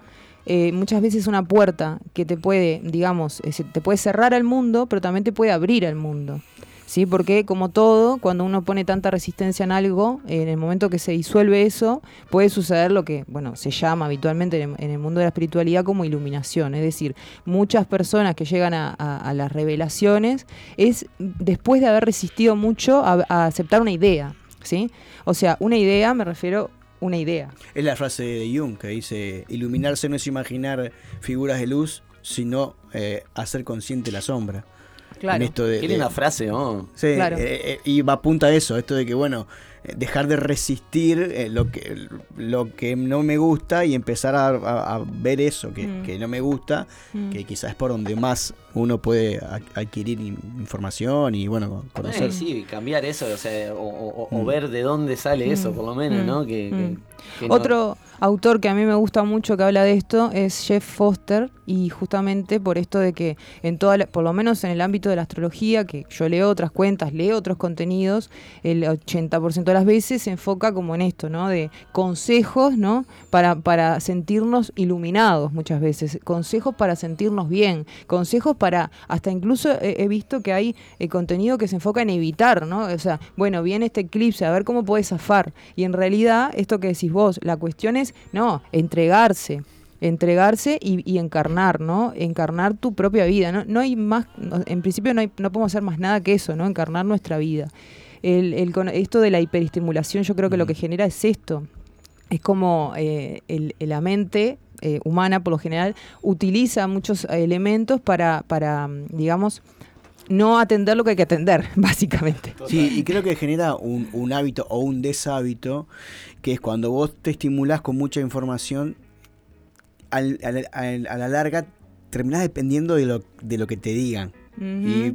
J: eh, muchas veces es una puerta que te puede, digamos, te puede cerrar al mundo, pero también te puede abrir al mundo. ¿Sí? Porque como todo, cuando uno pone tanta resistencia en algo, en el momento que se disuelve eso, puede suceder lo que, bueno, se llama habitualmente en el, mundo de la espiritualidad como iluminación. Es decir, muchas personas que llegan a las revelaciones es después de haber resistido mucho a, a aceptar una idea, ¿sí? O sea, una idea, me refiero una idea.
H: Es la frase de Jung que dice, iluminarse no es imaginar figuras de luz, sino eh, hacer consciente la sombra.
J: Claro.
H: En esto de,
G: Qué
H: de-
G: linda frase, ¿no?
H: Sí,
J: Claro.
H: eh, eh, y va apunta a eso, esto de que, bueno, dejar de resistir eh, lo, que, lo que no me gusta y empezar a, a- a ver eso que,
J: Mm.
H: que no me gusta,
J: Mm.
H: que quizás es por donde más uno puede a- adquirir in- información y, bueno, conocer.
G: Sí, cambiar eso, o sea, o, o- o
H: Mm.
G: ver de dónde sale eso,
J: Mm,
G: por lo menos,
J: mm,
G: ¿no? Que,
J: mm.
G: que
J: Otro autor que a mí me gusta mucho que habla de esto es Jeff Foster y justamente por esto de que en toda la- por lo menos en el ámbito de la astrología, que yo leo otras cuentas, leo otros contenidos, el 80% de las veces se enfoca como en esto, ¿no? De consejos, ¿no? Para, para sentirnos iluminados muchas veces, consejos para sentirnos bien, consejos para, hasta incluso he, he visto que hay eh, contenido que se enfoca en evitar, ¿no? O sea, bueno, viene este eclipse, a ver cómo puedes zafar. Y en realidad, esto que decís vos, la cuestión es, no, entregarse entregarse y, y encarnar, ¿no? Encarnar tu propia vida. No, no hay más, en principio no, hay, no podemos hacer más nada que eso, ¿no? Encarnar nuestra vida. El, esto de la hiperestimulación yo creo que lo que genera es esto. Es como eh, el- la mente eh, humana, por lo general, utiliza muchos elementos para, para, mm, digamos, no atender lo que hay que atender, básicamente.
H: Sí, y creo que genera un, un hábito o un deshábito, que es cuando vos te estimulás con mucha información, al- al- al- a la larga terminás dependiendo de lo, de lo que te digan. Y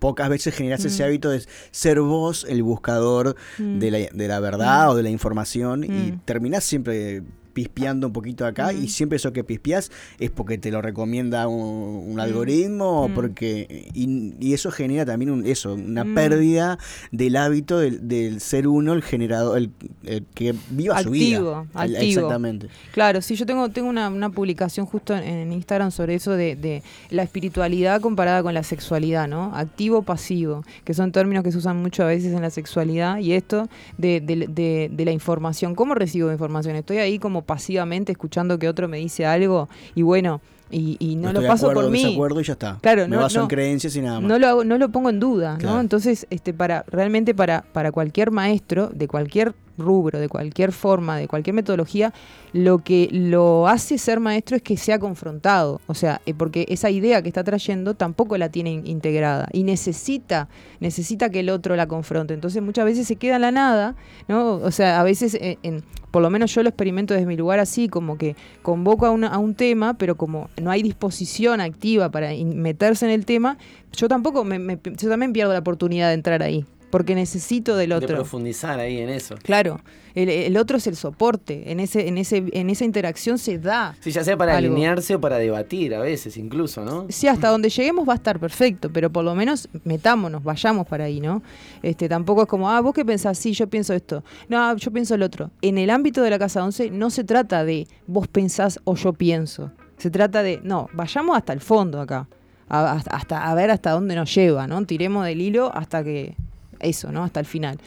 H: pocas veces generás ese
J: Mm.
H: hábito de ser vos el buscador
J: Mm.
H: de, la, de la verdad
J: Mm.
H: o de la información y
J: Mm.
H: terminás siempre pispeando un poquito acá y siempre eso que pispeás es porque te lo recomienda un, un algoritmo o
J: Mm.
H: porque y, y eso genera también un, eso una
J: Mm.
H: pérdida del hábito del, del ser uno el generador el, el que viva su vida
J: Activo,
H: exactamente
J: Claro, sí, yo tengo, tengo una, una publicación justo en, en Instagram sobre eso de, de la espiritualidad comparada con la sexualidad, ¿no? Activo, pasivo, que son términos que se usan mucho a veces en la sexualidad y esto de, de- de- de la información. ¿Cómo recibo información? Estoy ahí como pasivamente escuchando que otro me dice algo y bueno, y, y no,
H: No
J: lo paso
H: acuerdo,
J: por mí.
H: desacuerdo y ya está.
J: Claro,
H: Me
J: no,
H: baso en creencias y nada más.
J: No lo, hago- no lo pongo en duda,
H: Claro.
J: ¿no? Entonces, este, para, realmente para, para cualquier maestro de cualquier rubro, de cualquier forma, de cualquier metodología, lo que lo hace ser maestro es que sea confrontado. O sea, eh, porque esa idea que está trayendo tampoco la tiene in- integrada y necesita, necesita que el otro la confronte. Entonces muchas veces se queda en la nada, ¿no? O sea, a veces, eh, en, por lo menos yo lo experimento desde mi lugar así, como que convoco a, a un tema, pero como no hay disposición activa para meterse en el tema, yo tampoco, me, me- yo también pierdo la oportunidad de entrar ahí, porque necesito del
G: De
J: otro.
G: profundizar ahí en eso.
J: Claro, el, el otro es el soporte, en ese, en ese, en esa interacción se da.
G: Sí, ya sea para
J: algo.
G: alinearse o para debatir a veces incluso, ¿no?
J: Sí, hasta donde lleguemos va a estar perfecto, pero por lo menos metámonos, vayamos para ahí, ¿no? Este, tampoco es como, ah, vos qué pensás, sí, yo pienso esto. No, yo pienso el otro. En el ámbito de la Casa 11 no se trata de vos pensás o yo pienso. Se trata de, no, vayamos hasta el fondo acá. A, hasta- a ver hasta dónde nos lleva, ¿no? Tiremos del hilo hasta que, eso, ¿no? Hasta el final.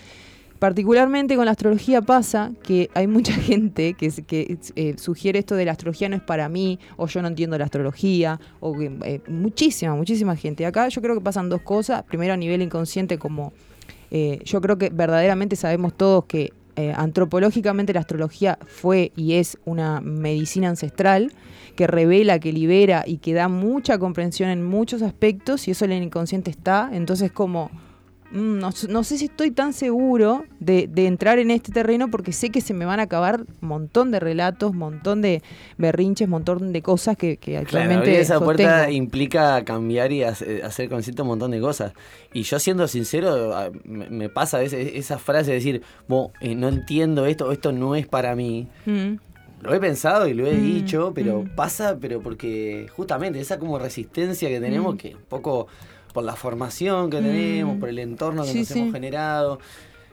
J: Particularmente con la astrología pasa que hay mucha gente que, que eh, sugiere esto de la astrología no es para mí, o yo no entiendo la astrología, o eh, muchísima, muchísima gente. Acá yo creo que pasan dos cosas. Primero a nivel inconsciente, como eh, yo creo que verdaderamente sabemos todos que eh, antropológicamente la astrología fue y es una medicina ancestral que revela, que libera y que da mucha comprensión en muchos aspectos y eso en el inconsciente está. Entonces como no, s- no sé si estoy tan seguro de, de entrar en este terreno porque sé que se me van a acabar un montón de relatos, un montón de berrinches, un montón de cosas que, que actualmente
G: esa puerta implica cambiar y hace- hacer consciente un montón de cosas. Y yo siendo sincero, me, pasa a veces esa frase de decir, "Bo, eh, no entiendo esto, esto no es para mí.
J: Mm.
G: Lo he pensado y lo he
J: Mm,
G: dicho, pero
J: mm.
G: pasa, pero porque justamente esa como resistencia que tenemos,
J: Mm.
G: que un poco por la formación que
J: Mm.
G: tenemos, por el entorno que
J: Sí,
G: nos
J: sí.
G: hemos generado,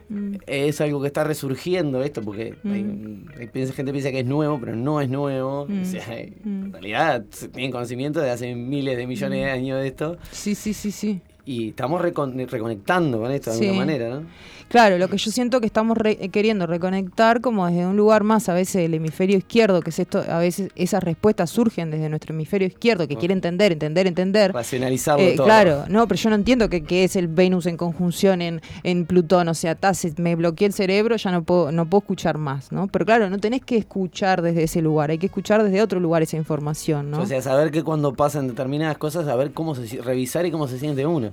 J: Mm.
G: es algo que está resurgiendo esto, porque hay-
J: Mm.
G: hay piensa- gente piensa que es nuevo, pero no es nuevo.
J: Mm.
G: O sea, hay-
J: Mm.
G: en realidad tienen conocimiento de hace miles de millones de
J: Mm.
G: años de esto.
J: Sí, sí, sí, sí.
G: Y estamos recon- reconectando con esto de
J: Sí.
G: alguna manera, ¿no?
J: Claro, lo que yo siento que estamos re- eh, queriendo reconectar como desde un lugar más, a veces el hemisferio izquierdo, que es esto, a veces esas respuestas surgen desde nuestro hemisferio izquierdo, que
G: Ah.
J: quiere entender, entender, entender.
G: Racionalizarlo
J: Eh,
G: todo.
J: Claro, no, pero yo no entiendo que, que es el Venus en conjunción en, en Plutón, o sea, se- me bloqueé el cerebro, ya no puedo, no puedo escuchar más, ¿no? Pero claro, no tenés que escuchar desde ese lugar, hay que escuchar desde otro lugar esa información, ¿no?
G: O sea, saber que cuando pasan determinadas cosas, saber cómo se revisar y cómo se siente uno.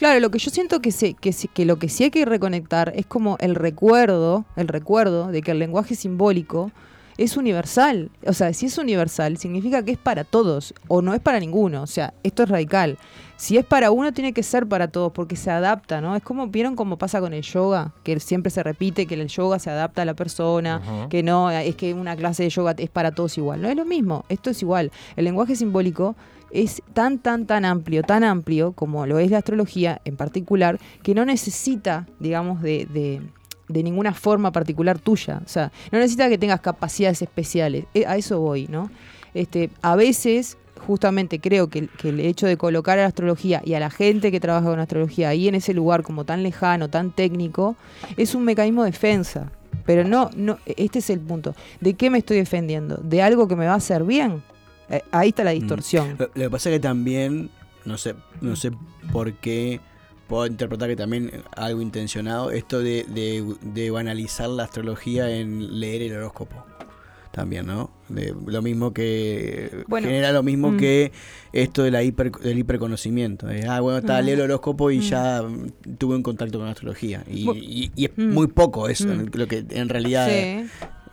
J: Claro, lo que yo siento que, se, que, se- que lo que sí hay que reconectar es como el recuerdo, el recuerdo de que el lenguaje simbólico es universal. O sea, si es universal, significa que es para todos o no es para ninguno. O sea, esto es radical. Si es para uno, tiene que ser para todos porque se adapta, ¿no? Es como, ¿vieron cómo pasa con el yoga? Que siempre se repite que el yoga se adapta a la persona, que no, es que una clase de yoga es para todos igual. No es lo mismo, esto es igual. El lenguaje simbólico es tan, tan, tan amplio, tan amplio como lo es la astrología en particular, que no necesita, digamos, de, de- de ninguna forma particular tuya. O sea, no necesita que tengas capacidades especiales. Eh, A eso voy, ¿no? Este, a veces, justamente creo que, el hecho de colocar a la astrología y a la gente que trabaja con astrología ahí en ese lugar como tan lejano, tan técnico, es un mecanismo de defensa. Pero no, no, este es el punto. ¿De qué me estoy defendiendo? ¿De algo que me va a hacer bien? Eh, ahí está la distorsión.
H: Lo, lo que pasa es que también, no sé, no sé por qué puedo interpretar que también algo intencionado, esto de, de, de banalizar la astrología en leer el horóscopo. También, ¿no? De, lo mismo que
J: Bueno,
H: genera lo mismo
J: mm.
H: que esto de la hiper, del hiperconocimiento. De, ah, bueno, está,
J: Mm.
H: leo el horóscopo y
J: Mm.
H: ya mm, tuve un contacto con la astrología. Y, y- y es
J: Mm.
H: muy poco eso,
J: Mm.
H: lo que en realidad
J: Sí.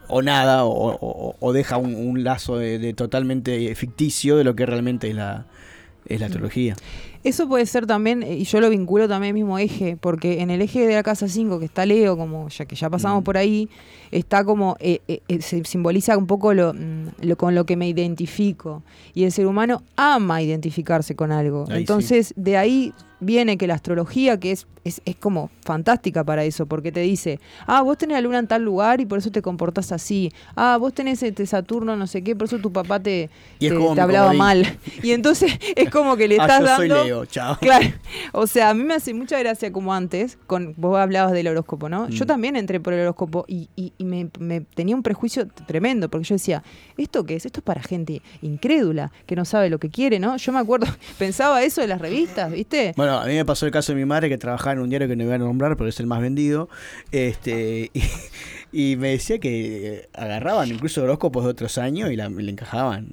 H: O nada, o, o- o deja un, un lazo de, de totalmente ficticio de lo que realmente es la, es la astrología.
J: Eso puede ser también, y yo lo vinculo también al mismo eje, porque en el eje de la casa 5, que está Leo, como ya que ya pasamos por ahí, está como, eh, eh, eh, se simboliza un poco lo, mm, lo con lo que me identifico. Y el ser humano ama identificarse con algo.
H: Ahí sí.
J: Entonces, de ahí viene que la astrología, que es, es, es como fantástica para eso, porque te dice, ah, vos tenés la luna en tal lugar y por eso te comportás así. Ah, vos tenés este Saturno no sé qué, por eso tu papá te, te- hablaba mal. Y entonces es como que le
H: Ah,
J: estás
H: yo soy
J: dando...
H: Leo, chao.
J: Claro, o sea, a mí me hace mucha gracia como antes, con vos hablabas del horóscopo, ¿no? Yo
H: Mm.
J: también entré por el horóscopo y, y- y me, me tenía un prejuicio tremendo, porque yo decía, ¿esto qué es? Esto es para gente incrédula, que no sabe lo que quiere, ¿no? Yo me acuerdo, pensaba eso de las revistas, ¿viste?
H: Bueno, A mí me pasó el caso de mi madre que trabajaba en un diario que no voy a nombrar, pero es el más vendido. Este, y, y me decía que agarraban incluso horóscopos de otros años y la, le encajaban.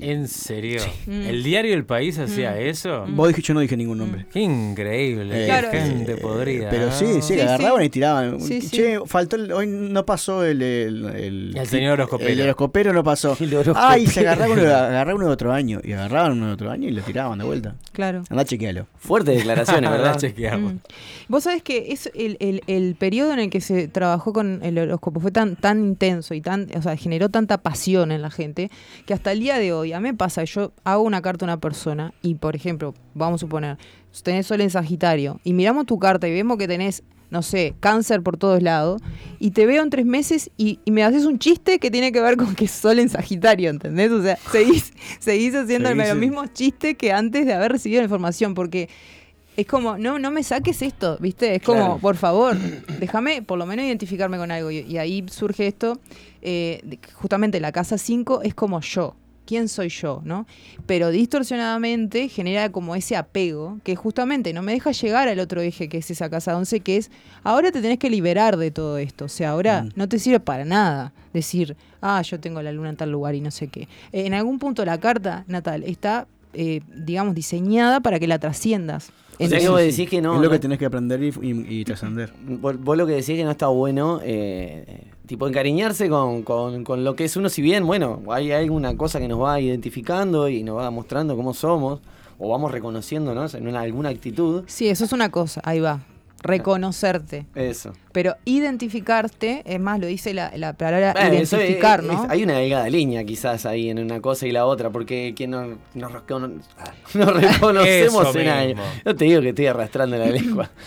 F: ¿En serio?
J: Mm.
F: ¿El diario El País hacía eso?
H: Vos dijiste, yo no dije ningún nombre.
F: Qué increíble.
H: Eh, Claro.
F: gente podrida.
H: Pero sí, sí,
J: Sí,
H: que agarraban
J: sí.
H: y tiraban.
J: Sí, sí.
H: Che, faltó el- hoy no pasó el el, el,
F: El señor horoscopero.
H: El horoscopero no pasó.
G: Horoscopero.
H: Ay, se agarraba uno, agarraba uno de otro año. Y agarraban uno de otro año y lo tiraban de vuelta.
J: Claro.
H: Andá, chequealo.
G: Fuertes declaraciones, ¿verdad?
F: chequearlo.
J: Mm. Vos sabés que es el, el, el periodo en el que se trabajó con el horóscopo fue tan, tan intenso y tan, o sea, generó tanta pasión en la gente que hasta el día de hoy, a mí me pasa, yo hago una carta a una persona y, por ejemplo, vamos a suponer, tenés sol en Sagitario y miramos tu carta y vemos que tenés, no sé, cáncer por todos lados y te veo en tres meses y, y me haces un chiste que tiene que ver con que sol en Sagitario, ¿entendés? O sea, seguís, seguís haciendo
H: Seguís,
J: los mismos chistes que antes de haber recibido la información porque es como, no, no me saques esto, ¿viste? Es como,
G: Claro.
J: por favor, déjame por lo menos identificarme con algo. Y, y ahí surge esto, eh, justamente la casa 5 es como yo. ¿Quién soy yo? ¿no? Pero distorsionadamente genera como ese apego que justamente no me deja llegar al otro eje que es esa casa 11, que es ahora te tenés que liberar de todo esto. O sea, ahora
H: Mm.
J: no te sirve para nada decir, ah, yo tengo la luna en tal lugar y no sé qué. Eh, en algún punto la carta natal está, eh, digamos, diseñada para que la trasciendas.
G: O sea que decís que no.
H: es lo que
G: no-
H: tenés que aprender y, y- y trascender.
G: Vos, vos lo que decís que no está bueno, eh, tipo encariñarse con, con- con lo que es uno, si bien, bueno, hay alguna cosa que nos va identificando y nos va mostrando cómo somos, o vamos reconociéndonos en una- alguna actitud.
J: Sí, eso es una cosa, ahí va. Reconocerte.
G: Eso.
J: Pero identificarte, es más, lo dice la, la palabra
G: Bueno, eso es-
J: identificar,
G: es-
J: ¿no?
G: hay una delgada línea quizás ahí en una cosa y la otra, porque quien no, nos, nos reconocemos en algo. No te digo que estoy arrastrando la lengua.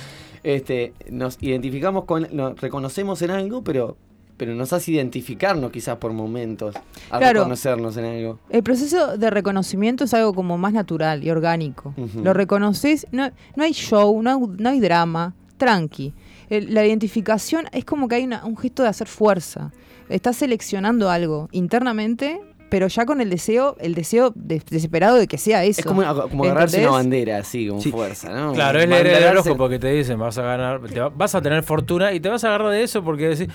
G: Este, nos identificamos con, nos reconocemos en algo, pero, pero nos hace identificarnos quizás por momentos a
J: Claro.
G: reconocernos en algo.
J: El proceso de reconocimiento es algo como más natural y orgánico. Lo reconoces, no, no hay show, no no hay drama, tranqui. El- la identificación es como que hay una- un gesto de hacer fuerza. Estás seleccionando algo internamente, pero ya con el deseo, el deseo de- desesperado de que sea eso.
G: Es como, como agarrarse
J: ¿Entendés?
G: una bandera así, con
H: Sí.
G: fuerza, ¿no?
F: Claro, es leer el horóscopo que te dicen, vas a ganar, te va- vas a tener fortuna y te vas a agarrar de eso porque decís,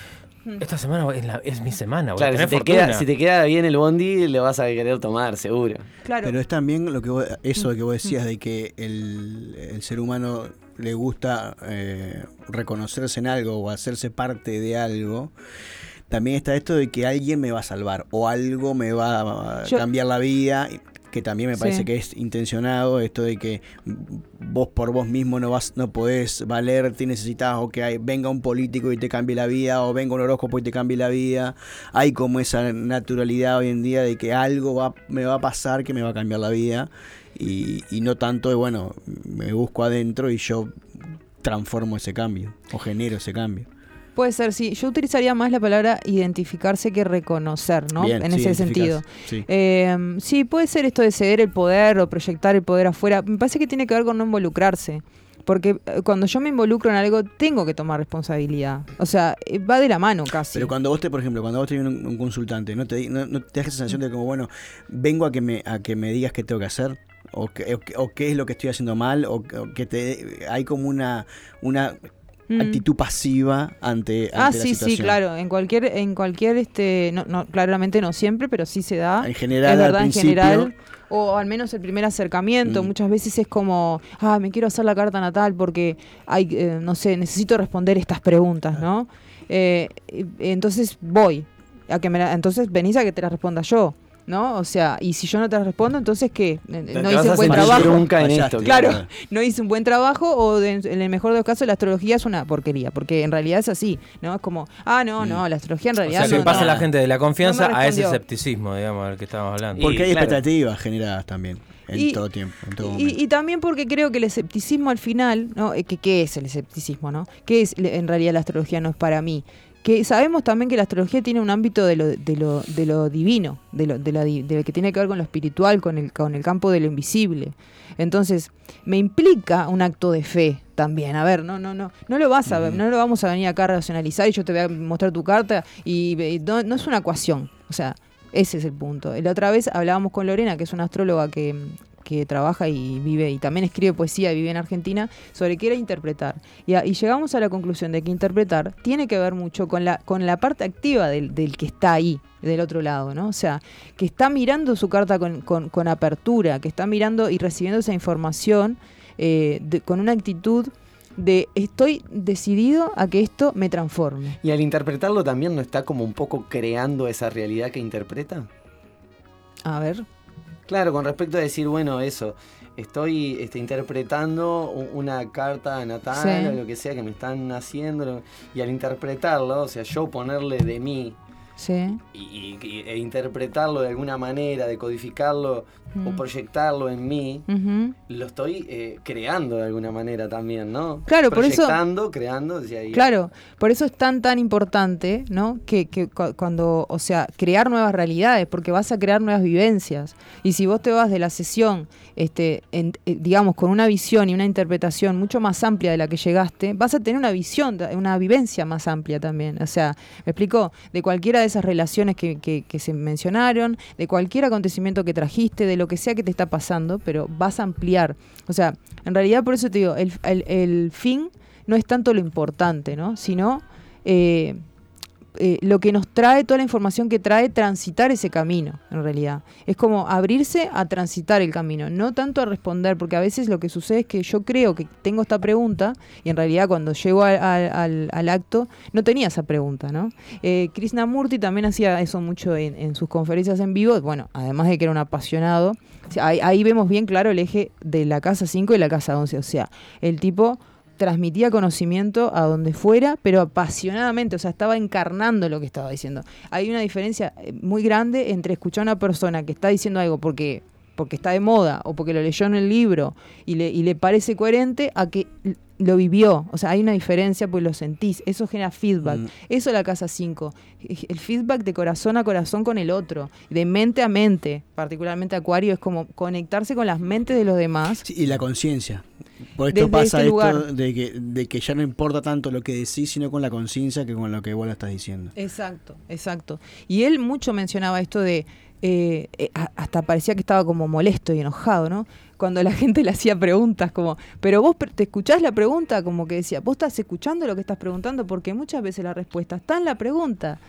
F: esta semana es, la- es mi semana, voy a
G: Claro, si te, queda, si te queda bien el bondi, le vas a querer tomar, seguro.
J: Claro.
H: Pero es también lo que vos- eso que vos decías de que el, el ser humano le gusta eh, reconocerse en algo o hacerse parte de algo. También está esto de que alguien me va a salvar o algo me va a
J: Yo-
H: cambiar la vida, que también me
J: Sí.
H: parece que es intencionado, esto de que vos por vos mismo no vas no podés valerte y necesitas o que hay- venga un político y te cambie la vida o venga un horóscopo y te cambie la vida. Hay como esa naturalidad hoy en día de que algo va, me va a pasar que me va a cambiar la vida y, y no tanto de, bueno, me busco adentro y yo transformo ese cambio o genero ese cambio.
J: Puede ser, sí. Yo utilizaría más la palabra identificarse que reconocer, ¿no?
H: Bien,
J: en
H: sí,
J: ese sentido.
H: identificarse, sí.
J: Eh, sí, puede ser esto de ceder el poder o proyectar el poder afuera. Me parece que tiene que ver con no involucrarse. Porque eh, cuando yo me involucro en algo, tengo que tomar responsabilidad. O sea, eh, va de la mano casi.
H: Pero cuando vos te, por ejemplo, cuando vos tenés un, un consultante, ¿no te, no, no te das esa sensación de como, bueno, vengo a que me, a que me digas qué tengo que hacer? O, o, o qué es lo que estoy haciendo mal, o, que- o que te hay como una, una
J: Mm.
H: actitud pasiva ante,
J: Ah,
H: la
J: sí, sí, claro. En cualquier, en cualquier, este, no, no, claramente no siempre, pero sí se da.
H: En general,
J: es
H: al
J: verdad, en general. O al menos el primer acercamiento.
H: Mm.
J: Muchas veces es como, ah, me quiero hacer la carta natal porque hay, eh, no sé, necesito responder estas preguntas, ¿no? Eh, entonces voy. A que me la- entonces venís a que te las responda yo. ¿No? O sea, y si yo no te respondo, entonces ¿qué? No
G: te
J: hice
G: vas
J: un buen trabajo.
G: trunca en esto,
J: claro,
G: claro.
J: no hice un buen trabajo o de- en el mejor de los casos la astrología es una porquería, porque en realidad es así, ¿no? Es como, ah, no, no, la astrología en
F: O
J: realidad
F: sea, que pasa
J: no.
F: la gente de la confianza
J: No
F: a ese escepticismo, digamos, del que estábamos hablando.
H: Porque hay
G: claro.
H: expectativas generadas también en
J: Y-
H: todo tiempo, en todo momento.
J: Y, y también porque creo que el escepticismo al final, ¿no? Eh, que- ¿Qué es el escepticismo, no? ¿Qué es en realidad la astrología no es para mí? Que sabemos también que la astrología tiene un ámbito de lo, de lo, de lo divino, de lo, de la de lo que tiene que ver con lo espiritual, con el, con el campo de lo invisible. Entonces, me implica un acto de fe también. A ver, no, no, no, no lo vas a ver, no lo vamos a venir acá a racionalizar y yo te voy a mostrar tu carta y, y no, no es una ecuación. O sea, ese es el punto. La otra vez hablábamos con Lorena, que es una astróloga que, que trabaja y vive y también escribe poesía y vive en Argentina, sobre qué era interpretar. Y, a- y llegamos a la conclusión de que interpretar tiene que ver mucho con la, con la parte activa del, del que está ahí, del otro lado, ¿no? O sea, que está mirando su carta con, con- con apertura, que está mirando y recibiendo esa información eh, de- con una actitud de estoy decidido a que esto me transforme.
G: Y al interpretarlo también no está como un poco creando esa realidad que interpreta.
J: A ver.
G: Claro, con respecto a decir, bueno, eso, estoy este, interpretando una carta natal
J: Sí.
G: o lo que sea que me están haciendo, y al interpretarlo, o sea, yo ponerle de mí
J: Sí.
G: y, y- e interpretarlo de alguna manera, decodificarlo o proyectarlo en mí, lo estoy eh, creando de alguna manera también, ¿no?
J: Claro, por eso-
G: Proyectando, creando, ahí.
J: Claro, por eso es tan tan importante, ¿no? Que, que cu- cuando, o sea, crear nuevas realidades, porque vas a crear nuevas vivencias. Y si vos te vas de la sesión, este, en- eh, digamos, con una visión y una interpretación mucho más amplia de la que llegaste, vas a tener una visión, una vivencia más amplia también. O sea, me explicó, de cualquiera de esas relaciones que, que- se mencionaron, de cualquier acontecimiento que trajiste, de lo que sea que te está pasando, pero vas a ampliar. O sea, en realidad por eso te digo, el, el- el fin no es tanto lo importante, ¿no? Sino eh, eh, lo que nos trae, toda la información que trae, transitar ese camino, en realidad. Es como abrirse a transitar el camino, no tanto a responder, porque a veces lo que sucede es que yo creo que tengo esta pregunta y en realidad cuando llego al, acto no tenía esa pregunta, ¿no? Eh, Krishnamurti también hacía eso mucho en, sus conferencias en vivo, bueno, además de que era un apasionado, ahí, ahí vemos bien claro el eje de la casa 5 y la casa 11, o sea, el tipo transmitía conocimiento a donde fuera, pero apasionadamente, o sea, estaba encarnando lo que estaba diciendo. Hay una diferencia eh, muy grande entre escuchar a una persona que está diciendo algo porque porque está de moda o porque lo leyó en el libro y le, y le parece coherente a que lo vivió. O sea, hay una diferencia pues lo sentís. Eso genera feedback.
H: Mm.
J: Eso es la casa 5. El feedback de corazón a corazón con el otro, de mente a mente. Particularmente Acuario es como conectarse con las mentes de los demás.
H: Sí, y la conciencia. Por esto
J: Desde
H: pasa
J: este
H: esto de que, de que ya no importa tanto lo que decís, sino con la conciencia que con lo que vos lo estás diciendo.
J: Exacto, exacto. Y él mucho mencionaba esto de, eh, eh, hasta parecía que estaba como molesto y enojado, ¿no? Cuando la gente le hacía preguntas como, pero vos te escuchás la pregunta, como que decía, vos estás escuchando lo que estás preguntando, porque muchas veces la respuesta está en la pregunta.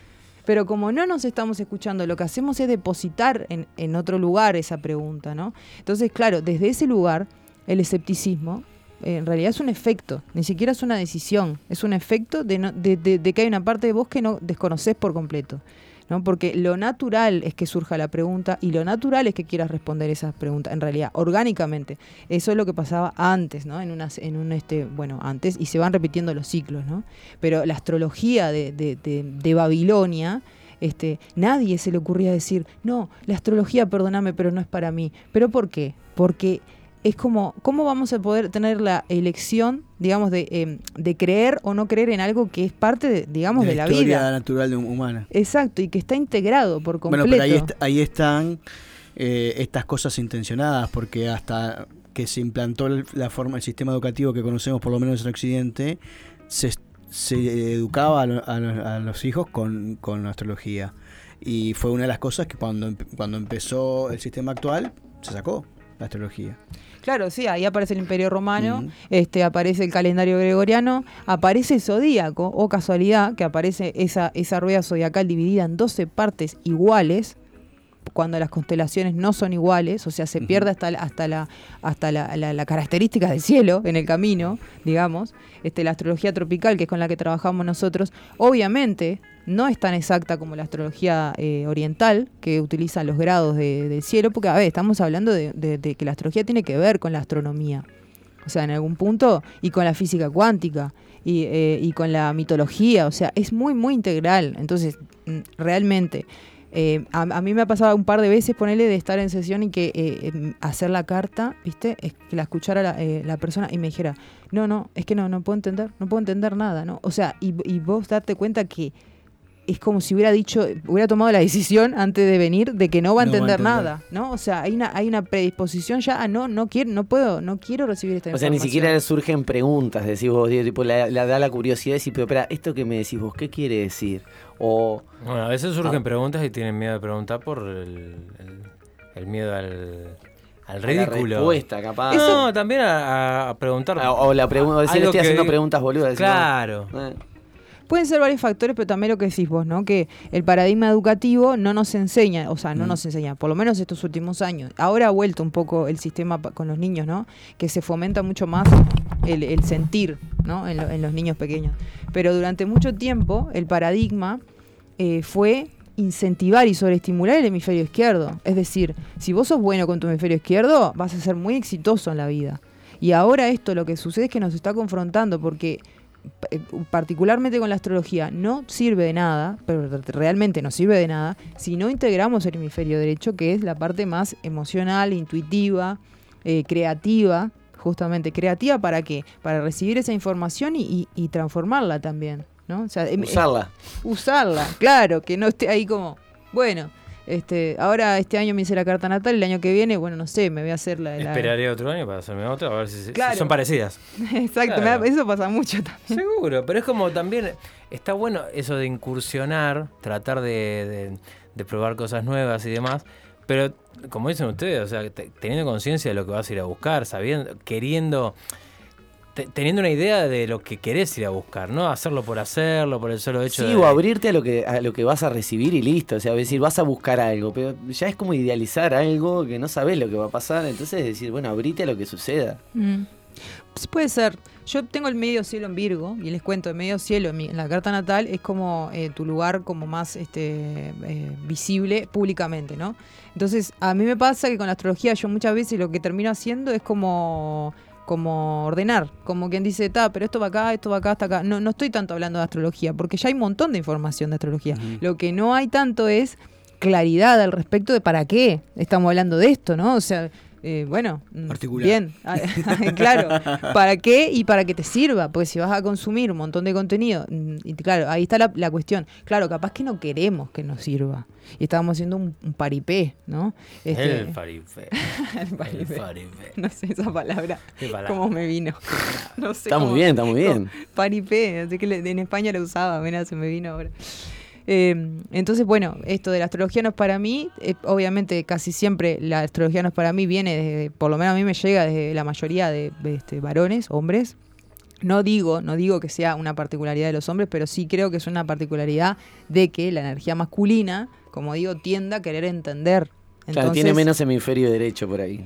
J: Pero como no nos estamos escuchando, lo que hacemos es depositar en, en otro lugar esa pregunta, ¿no? Entonces, claro, desde ese lugar, el escepticismo eh, en realidad es un efecto, ni siquiera es una decisión, es un efecto de, no- de- que hay una parte de vos que no desconoces por completo. ¿no? Porque lo natural es que surja la pregunta y lo natural es que quieras responder esas preguntas, en realidad, orgánicamente. Eso es lo que pasaba antes, ¿no? En, unas, en un, este, bueno, antes, y se van repitiendo los ciclos, ¿no? Pero la astrología de- de Babilonia, este, nadie se le ocurría decir, no, la astrología, perdóname, pero no es para mí. ¿Pero por qué? Porque es como, ¿cómo vamos a poder tener la elección, digamos, de, em, de creer o no creer en algo que es parte, de, digamos, de, la
H: historia
J: vida?
H: natural de humana.
J: Exacto, y que está integrado por completo.
H: Bueno, pero ahí, est- ahí están eh, estas cosas intencionadas, porque hasta que se implantó la forma, el sistema educativo que conocemos, por lo menos en Occidente, se, se educaba a, lo- a los- a los hijos con, con astrología. Y fue una de las cosas que cuando, cuando empezó el sistema actual, se sacó la astrología.
J: Claro, sí, ahí aparece el Imperio Romano,
H: Ujú.
J: este, aparece el calendario gregoriano, aparece el zodíaco, o casualidad, que aparece esa, esa rueda zodiacal dividida en 12 partes iguales, cuando las constelaciones no son iguales, o sea, se pierde hasta, hasta, la, hasta la, la- la característica del cielo en el camino, digamos. Este, la astrología tropical, que es con la que trabajamos nosotros, obviamente no es tan exacta como la astrología eh, oriental, que utiliza los grados de- del cielo, porque, a ver, estamos hablando de, que la astrología tiene que ver con la astronomía. O sea, en algún punto, y con la física cuántica, y, eh, con la mitología, o sea, es muy, muy integral. Entonces, mm, realmente, eh, a, mí me ha pasado un par de veces ponerle de estar en sesión y que eh, hacer la carta, ¿viste? Es que la escuchara la, eh, la persona y me dijera, no, no, es que no, no puedo entender, no puedo entender nada, ¿no? O sea, y, y vos darte cuenta que es como si hubiera dicho, hubiera tomado la decisión antes de venir de que no va a
G: No va a
J: entender, nada, ¿no? O sea, hay una, hay una predisposición ya a no, no quiero, no puedo, no quiero recibir esta
G: O sea, ni
J: información.
G: siquiera le surgen preguntas, decís vos, Diego, tipo, la, la da la curiosidad de decir, pero espera, esto que me decís vos, ¿qué quiere decir? O...
F: Bueno, a veces surgen
G: Ah.
F: preguntas y tienen miedo de preguntar por el, el- el miedo al, al
G: la
F: ridículo.
G: respuesta, capaz.
F: No, también a, a preguntar.
G: Ah, o la pregunta, decir, estoy
F: que-
G: haciendo preguntas boludas. decir,
F: Claro.
G: no, eh.
J: Pueden ser varios factores, pero también lo que decís vos, ¿no? Que el paradigma educativo no nos enseña, o sea, no
G: Mm.
J: nos enseña, por lo menos estos últimos años. Ahora ha vuelto un poco el sistema con los niños, ¿no? Que se fomenta mucho más el, el sentir, ¿no? En, lo- en los niños pequeños. Pero durante mucho tiempo el paradigma eh, fue incentivar y sobreestimular el hemisferio izquierdo. Es decir, si vos sos bueno con tu hemisferio izquierdo, vas a ser muy exitoso en la vida. Y ahora esto lo que sucede es que nos está confrontando porque particularmente con la astrología, no sirve de nada, pero realmente no sirve de nada, si no integramos el hemisferio derecho, que es la parte más emocional, intuitiva, eh, creativa, justamente. ¿Creativa para qué? Para recibir esa información y, y- y transformarla también, ¿no? O sea, em-
G: Usarla.
J: usarla, claro, que no esté ahí como, bueno, este, ahora este año me hice la carta natal, el año que viene, bueno, no sé, me voy a hacer la... la-
F: Esperaré otro año para hacerme otra, a ver si, son parecidas.
J: Exacto, me
F: Claro.
J: da- eso pasa mucho también.
F: Seguro, pero es como también está bueno eso de incursionar, tratar de, de- de probar cosas nuevas y demás, pero como dicen ustedes, o sea, te- teniendo conciencia de lo que vas a ir a buscar, sabiendo, queriendo, teniendo una idea de lo que querés ir a buscar, no hacerlo por hacerlo, por el solo hecho
G: Sí,
F: de...
G: o abrirte a lo que a lo que vas a recibir y listo. O sea, decir, vas a buscar algo, pero ya es como idealizar algo que no sabes lo que va a pasar. Entonces decir, bueno, abrite a lo que suceda.
J: Mm. Pues puede ser. Yo tengo el medio cielo en Virgo y les cuento, el medio cielo en, mi- en la carta natal es como eh, tu lugar como más este, eh, visible públicamente, ¿no? Entonces, a mí me pasa que con la astrología yo muchas veces lo que termino haciendo es como como ordenar, como quien dice, ta, pero esto va acá, esto va acá, hasta acá. No, no estoy tanto hablando de astrología, porque ya hay un montón de información de astrología. Lo que no hay tanto es claridad al respecto de para qué estamos hablando de esto, ¿no? O sea, eh, bueno, mm, bien, claro, ¿para qué y para que te sirva? Porque si vas a consumir un montón de contenido, mm, y claro, ahí está la, la cuestión. Claro, capaz que no queremos que nos sirva. Y estábamos haciendo un, un paripé, ¿no? Este-
F: El
J: paripé.
F: El farifé.
J: No sé esa palabra.
F: ¿Qué palabra?
J: ¿Cómo me vino? No sé
G: Está muy bien, está muy bien.
J: no, paripé, así que en España lo usaba, mira, se me vino ahora. Eh, entonces, bueno, esto de la astrología no es para mí, eh, obviamente casi siempre la astrología no es para mí, viene desde, por lo menos a mí me llega desde la mayoría de, este, varones, hombres. No digo, no digo que sea una particularidad de los hombres, pero sí creo que es una particularidad de que la energía masculina, como digo, tiende a querer entender.
G: Claro, tiene menos hemisferio derecho por ahí.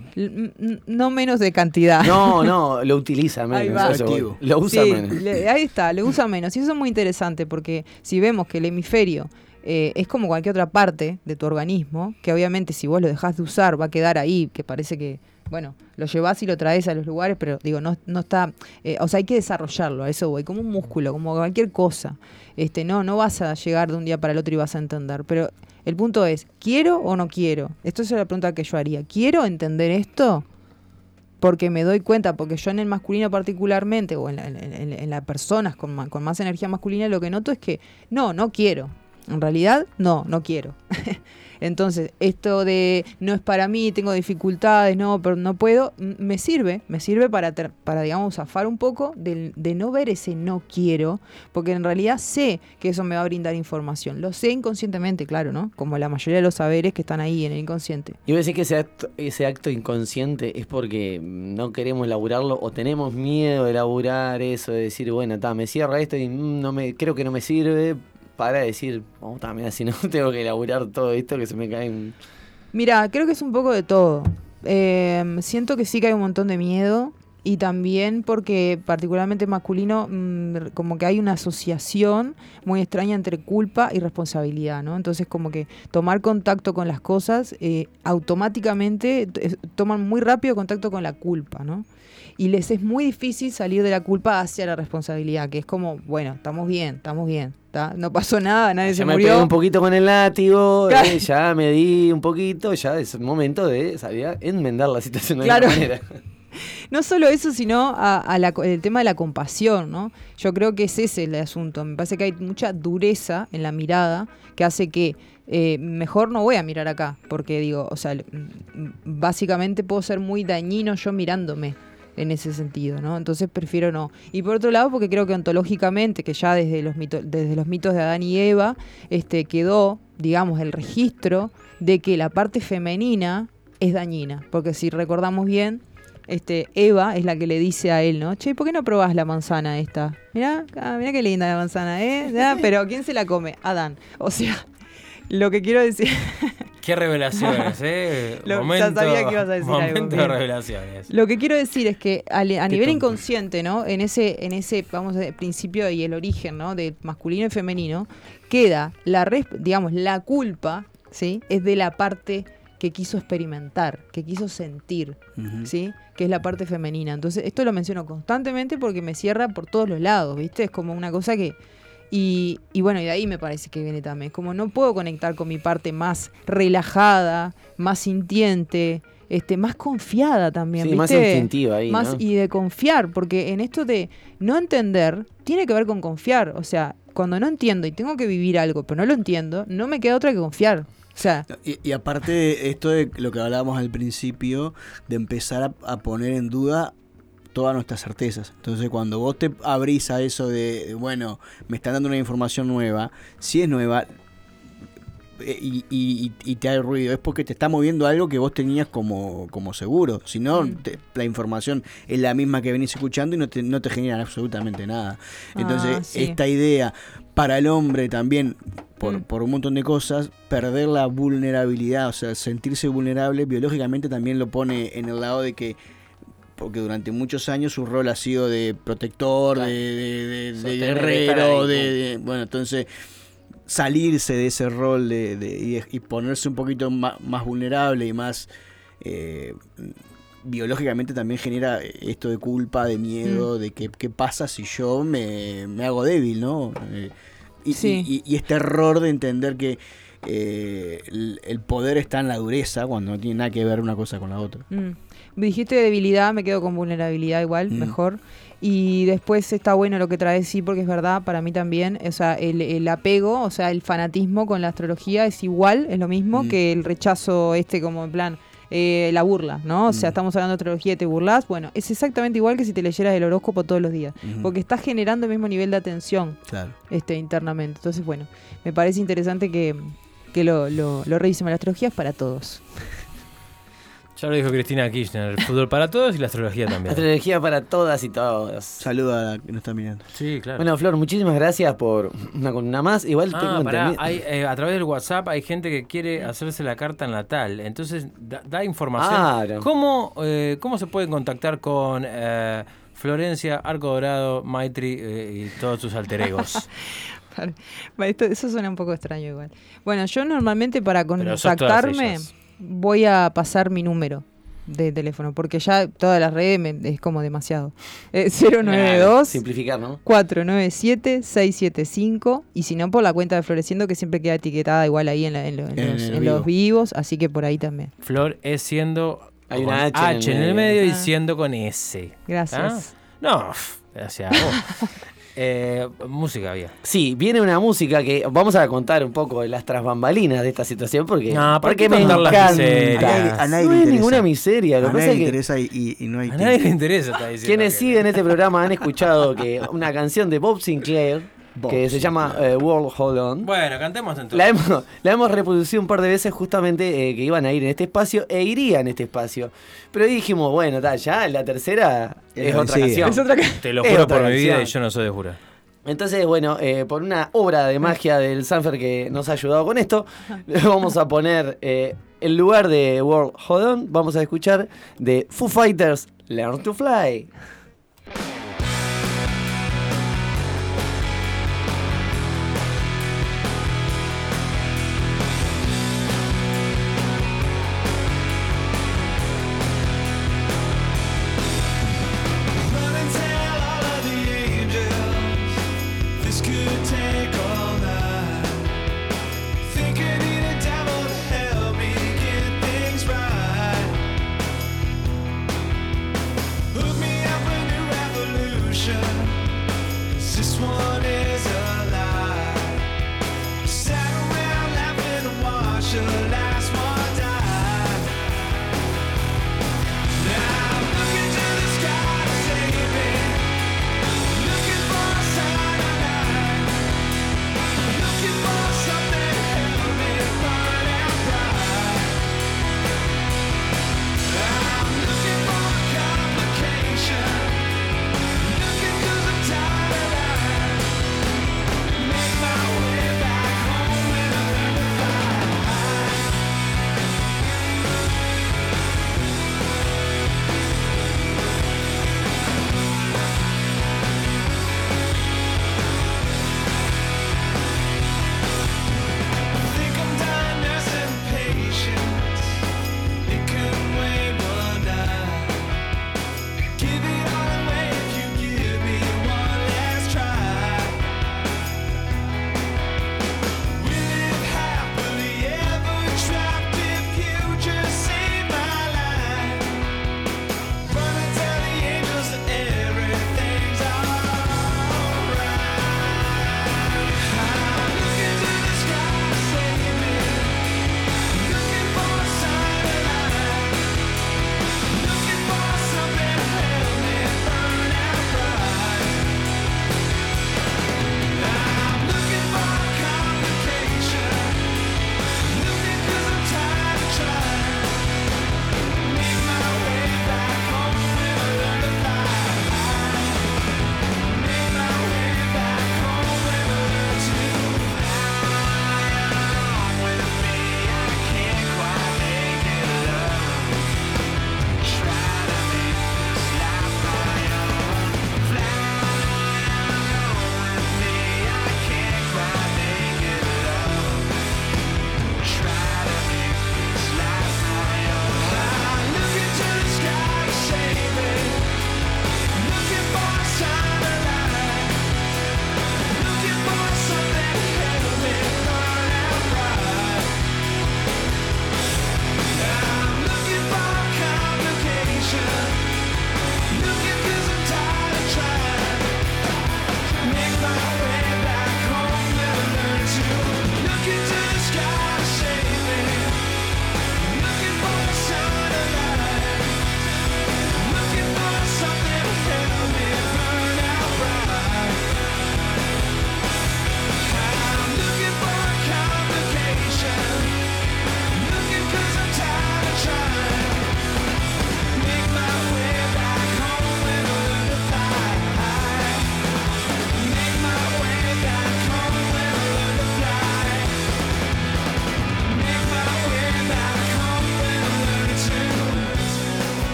J: No menos de cantidad.
G: No, no, lo utiliza menos. eso. Lo usa
J: Sí,
G: menos.
J: le- ahí está, lo usa menos. Y eso es muy interesante porque si vemos que el hemisferio eh, es como cualquier otra parte de tu organismo, que obviamente si vos lo dejás de usar va a quedar ahí, que parece que, bueno, lo llevas y lo traes a los lugares, pero digo, no, no está, eh, o sea, hay que desarrollarlo, a eso voy, como un músculo, como cualquier cosa. Este, no, no vas a llegar de un día para el otro y vas a entender, pero el punto es, ¿quiero o no quiero? Esto es la pregunta que yo haría. ¿Quiero entender esto? porque me doy cuenta, porque yo en el masculino particularmente, o en, la- las personas con, ma- con más energía masculina, lo que noto es que no, no quiero. En realidad, no, no quiero. Entonces, esto de no es para mí, tengo dificultades, no, pero no puedo, me sirve, me sirve para, ter- para digamos, zafar un poco del- de, no ver ese no quiero, porque en realidad sé que eso me va a brindar información. Lo sé inconscientemente, claro, ¿no? Como la mayoría de los saberes que están ahí en el inconsciente.
G: Y voy a decir que ese acto, ese acto inconsciente es porque no queremos laburarlo o tenemos miedo de laburar eso, de decir, bueno, ta, me cierra esto y mm, no me, creo que no me sirve para decir, oh, ta, mira, si no tengo que laburar todo esto que se me cae en...
J: Mira, creo que es un poco de todo. Eh, siento que sí que hay un montón de miedo y también porque particularmente masculino, mm, como que hay una asociación muy extraña entre culpa y responsabilidad, ¿no? Entonces como que tomar contacto con las cosas, eh, automáticamente toman muy rápido contacto con la culpa, ¿no? Y les es muy difícil salir de la culpa hacia la responsabilidad, que es como, bueno, estamos bien, estamos bien, ¿tá? no pasó nada, nadie
G: Ya
J: se
G: me
J: murió.
G: pegué un poquito con el látigo,
J: Claro.
G: eh, ya me di un poquito, ya es momento de salir a enmendar la situación de
J: Claro.
G: manera.
J: No solo eso, sino a, a la el tema de la compasión, ¿no? Yo creo que ese es el asunto. Me parece que hay mucha dureza en la mirada que hace que eh, mejor no voy a mirar acá, porque digo, o sea, básicamente puedo ser muy dañino yo mirándome en ese sentido, ¿no? Entonces prefiero no. Y por otro lado, porque creo que ontológicamente, que ya desde los mitos, desde los mitos de Adán y Eva, este, quedó, digamos, el registro de que la parte femenina es dañina. Porque si recordamos bien, este, Eva es la que le dice a él, ¿no? Che, ¿por qué no probás la manzana esta? Mirá, ah, mirá qué linda la manzana, ¿eh? Pero ¿quién se la come? Adán. O sea, lo que quiero decir...
F: Qué revelaciones, ¿eh?
J: Lo- ya
F: momento,
J: sabía que ibas a decir algo,
F: de revelaciones.
J: Lo que quiero decir es que a, nivel
F: tonto.
J: inconsciente, ¿no? En ese, en ese, vamos a decir, principio y el origen, ¿no? De masculino y femenino, queda la, res- digamos, la culpa, ¿sí? Es de la parte que quiso experimentar, que quiso sentir. ¿sí? Que es la parte femenina. Entonces, esto lo menciono constantemente porque me cierra por todos los lados, ¿viste? Es como una cosa que... Y, y bueno, y de ahí me parece que viene también. Como no puedo conectar con mi parte más relajada, más sintiente, este, más confiada también.
G: Sí, más instintiva ahí,
J: Más-
G: ¿no?
J: Y de confiar, porque en esto de no entender, tiene que ver con confiar. O sea, cuando no entiendo y tengo que vivir algo, pero no lo entiendo, no me queda otra que confiar. O sea,
H: Y, y aparte, esto de lo que hablábamos al principio, de empezar a, a poner en duda todas nuestras certezas. Entonces, cuando vos te abrís a eso de, bueno, me están dando una información nueva, si es nueva eh, y, y- y te hay ruido, es porque te está moviendo algo que vos tenías como, como seguro. Si no,
J: Mm.
H: te- la información es la misma que venís escuchando y no te, no te genera absolutamente nada. Entonces,
J: Ah, sí.
H: esta idea para el hombre también, por,
J: Mm.
H: por un montón de cosas, perder la vulnerabilidad, o sea, sentirse vulnerable, biológicamente también lo pone en el lado de que porque durante muchos años su rol ha sido de protector, de, de- de- guerrero, de, bueno, entonces salirse de ese rol de, y, y ponerse un poquito más, más vulnerable y más eh, biológicamente también genera esto de culpa, de miedo, de que qué pasa si yo me, me hago débil, ¿no? Eh, y,
J: Sí.
H: y- y este error de entender que eh, el, el poder está en la dureza cuando no tiene nada que ver una cosa con la otra.
J: Mm. Dijiste debilidad, me quedo con vulnerabilidad igual,
H: Mm.
J: mejor. Y después está bueno lo que traes, sí, porque es verdad, para mí también, o sea, el, el apego, o sea, el fanatismo con la astrología es igual, es lo mismo
H: Mm.
J: que el rechazo este como en plan, eh, la burla, ¿no? O sea,
H: Mm.
J: estamos hablando de astrología y te burlas, bueno, es exactamente igual que si te leyeras el horóscopo todos los días, porque estás generando el mismo nivel de atención
H: Claro.
J: este, internamente. Entonces, bueno, me parece interesante que, que lo, lo, lo revisemos. La astrología es para todos.
F: Ya lo dijo Cristina Kirchner, el fútbol para todos y la astrología también.
G: Astrología para todas y todos.
H: Saluda a la que nos está mirando.
F: Sí, claro.
G: Bueno, Flor, muchísimas gracias por una columna más. Igual tengo
F: Ah, pará,
G: entendido-
F: hay, eh, a través del WhatsApp hay gente que quiere hacerse la carta natal. Entonces, da, da información.
G: Claro.
F: ¿Cómo, eh, ¿Cómo se pueden contactar con eh, Florencia, Arco Dorado, Maitri eh, y todos sus alter egos?
J: Eso suena un poco extraño igual. Bueno, yo normalmente para
F: Pero sos todas
J: contactarme
F: ellas.
J: Voy a pasar mi número de teléfono, porque ya todas las redes me- es como demasiado. Eh, 092
G: Simplificar, ¿no?
J: 497-675 y si no por la cuenta de Floreciendo que siempre queda etiquetada igual ahí en, la- en lo- en
F: En
J: los,
F: el
J: en
F: vivo.
J: los vivos, así que por ahí también.
F: Flor es siendo
G: Hay
F: con
G: una H en el
F: en el
G: medio.
F: medio y
J: Ah.
F: siendo con S.
J: Gracias.
F: ¿Ah? No, gracias a vos. Eh, música había.
G: Sí, viene una música que vamos a contar un poco de las tras bambalinas de esta situación porque,
F: No, ¿por
G: porque me encanta.
H: A nadie, a nadie
G: no
H: le
G: es ninguna miseria. Lo
H: A
G: que pasa
H: nadie
G: es
H: le
G: que
H: interesa y, y- y no hay
F: A nadie le interesa, está diciendo.
G: quienes
F: que-
G: siguen este programa han escuchado que una canción de Bob Sinclair
H: Bob
G: que se llama eh, World Hold On.
F: Bueno, cantemos entonces.
G: La hemos, la hemos reproducido un par de veces justamente eh, que iban a ir en este espacio e irían en este espacio. Pero dijimos, bueno, ta, ya la tercera es,
H: Es
G: otra
H: sí,
G: canción.
J: Es otra ca-
F: Te lo juro por mi vida y yo no soy de jurar.
G: Entonces, bueno, eh, por una obra de magia del Sanfer que nos ha ayudado con esto, vamos a poner eh, el lugar de World Hold On, vamos a escuchar de Foo Fighters Learn to Fly.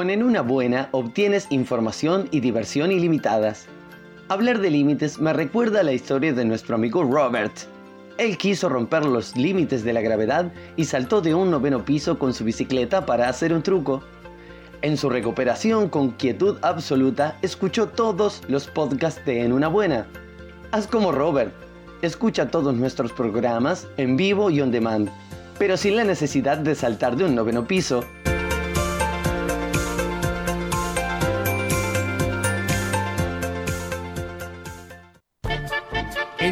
G: Con En una buena obtienes información y diversión ilimitadas. Hablar de límites me recuerda la historia de nuestro amigo Robert. Él quiso romper los límites de la gravedad y saltó de un noveno piso con su bicicleta para hacer un truco. En su recuperación con quietud absoluta, escuchó todos los podcasts de En una buena. Haz como Robert. Escucha todos nuestros programas en vivo y on demand, pero sin la necesidad de saltar de un noveno piso.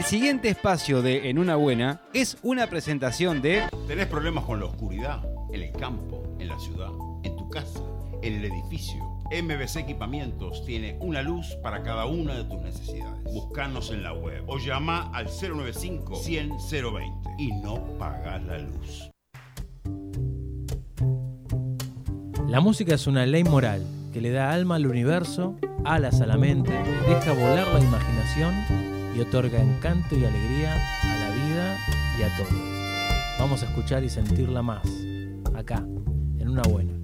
M: Siguiente espacio de En una buena es una presentación de
N: ¿Tenés problemas con la oscuridad? En el campo, en la ciudad, en tu casa, en el edificio. MBC Equipamientos tiene una luz para cada una de tus necesidades. Buscanos en la web o llama al 095 100 020 y no pagas la luz.
F: La música es una ley moral que le da alma al universo, alas a la mente, deja volar la imaginación y otorga encanto y alegría a la vida y a todo. Vamos a escuchar y sentirla más, acá, en una buena.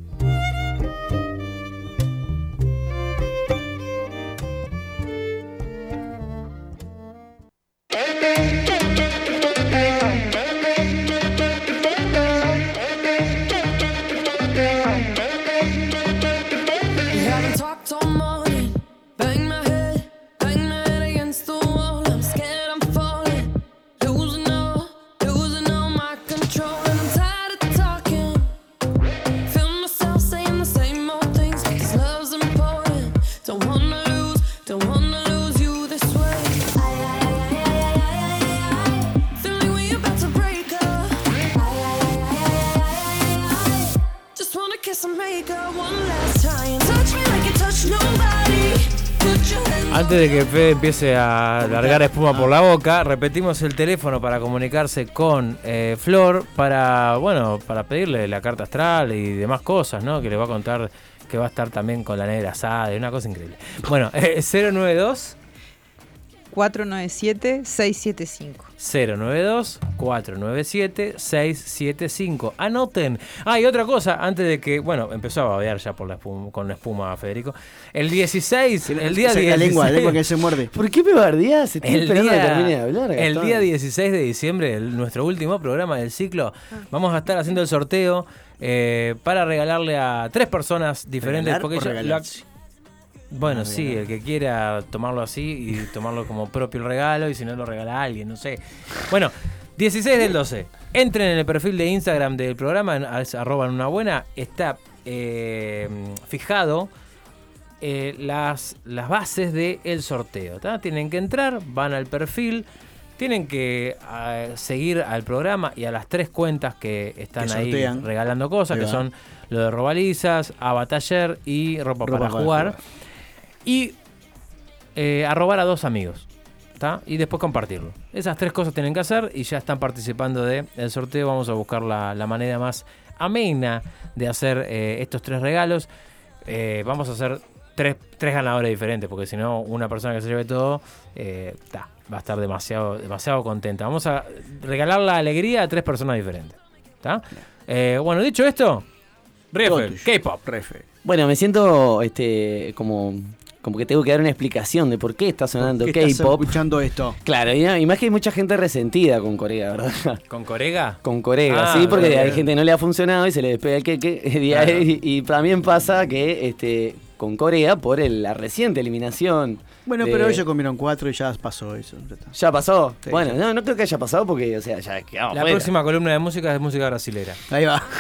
F: Antes de que Fede empiece a largar espuma por la boca, repetimos el teléfono para comunicarse con eh, Flor para, bueno, para pedirle la carta astral y demás cosas, ¿no? Que le va a contar que va a estar también con la negra asada una cosa increíble. Bueno, eh, 092
J: 497-675.
F: 092 497 675. Anoten. Ah, y otra cosa, antes de que, bueno, empezó a babear ya por la espuma, con la espuma Federico. El 16, el día
H: Saca
F: 16.
H: la lengua, la lengua que se muerde.
G: ¿Por qué me bardeás? Estoy
F: El
G: esperando
F: día,
G: que termine de hablar.
F: el
G: Gastón.
F: día 16 de diciembre, el- nuestro último programa del ciclo,
G: Ah.
F: vamos a estar haciendo el sorteo eh, para regalarle a tres personas diferentes.
H: ¿Regalar
F: porque
H: o
F: ya-
H: regalarse?
F: la- bueno,
H: Ah,
F: sí, el que quiera tomarlo así y tomarlo como propio el regalo y si no lo regala a alguien, no sé. Bueno, 16 del 12. Entren en el perfil de Instagram del programa, es arroba en una buena, está eh, fijado eh, las, las bases del sorteo. ¿tá? Tienen que entrar, van al perfil, tienen que ah, seguir al programa y a las tres cuentas que están
H: Que
F: ahí
H: sortean.
F: regalando cosas,
H: Ahí
F: que son lo de Robalizas, Abataller y Ropa,
H: Ropa
F: para,
H: para
F: jugar.
H: jugar.
F: Y eh, arrobar a dos amigos. ¿tá? Y después compartirlo. Esas tres cosas tienen que hacer y ya están participando del sorteo. Vamos a buscar la, la manera más amena de hacer eh, estos tres regalos. Eh, vamos a hacer tres, tres ganadores diferentes, porque si no, una persona que se lleve todo eh, ta, va a estar demasiado, demasiado contenta. Vamos a regalar la alegría a tres personas diferentes. ¿tá? Bueno, dicho esto, Riffle, K-pop.
G: Bueno, me siento este como, como que tengo que dar una explicación de por qué está sonando
H: ¿Por qué estás
G: K-pop.
H: escuchando esto?
G: Claro, y, y más que hay mucha gente resentida con Corea, ¿verdad?
F: ¿Con Corega?
G: Con Corega,
F: Ah,
G: sí, porque hay gente que no le ha funcionado y se le despega el queque. Y,
F: Claro.
G: y- y también pasa que este, con Corea, por el- la reciente eliminación.
H: Bueno,
G: de-
H: pero ellos comieron cuatro y ya pasó eso. ya está.
G: ¿Ya pasó?
H: Sí,
G: bueno,
H: sí.
G: no, no creo que haya pasado porque, o sea, ya quedamos
F: La
G: fuera.
F: próxima columna de música es música brasilera.
H: Ahí va.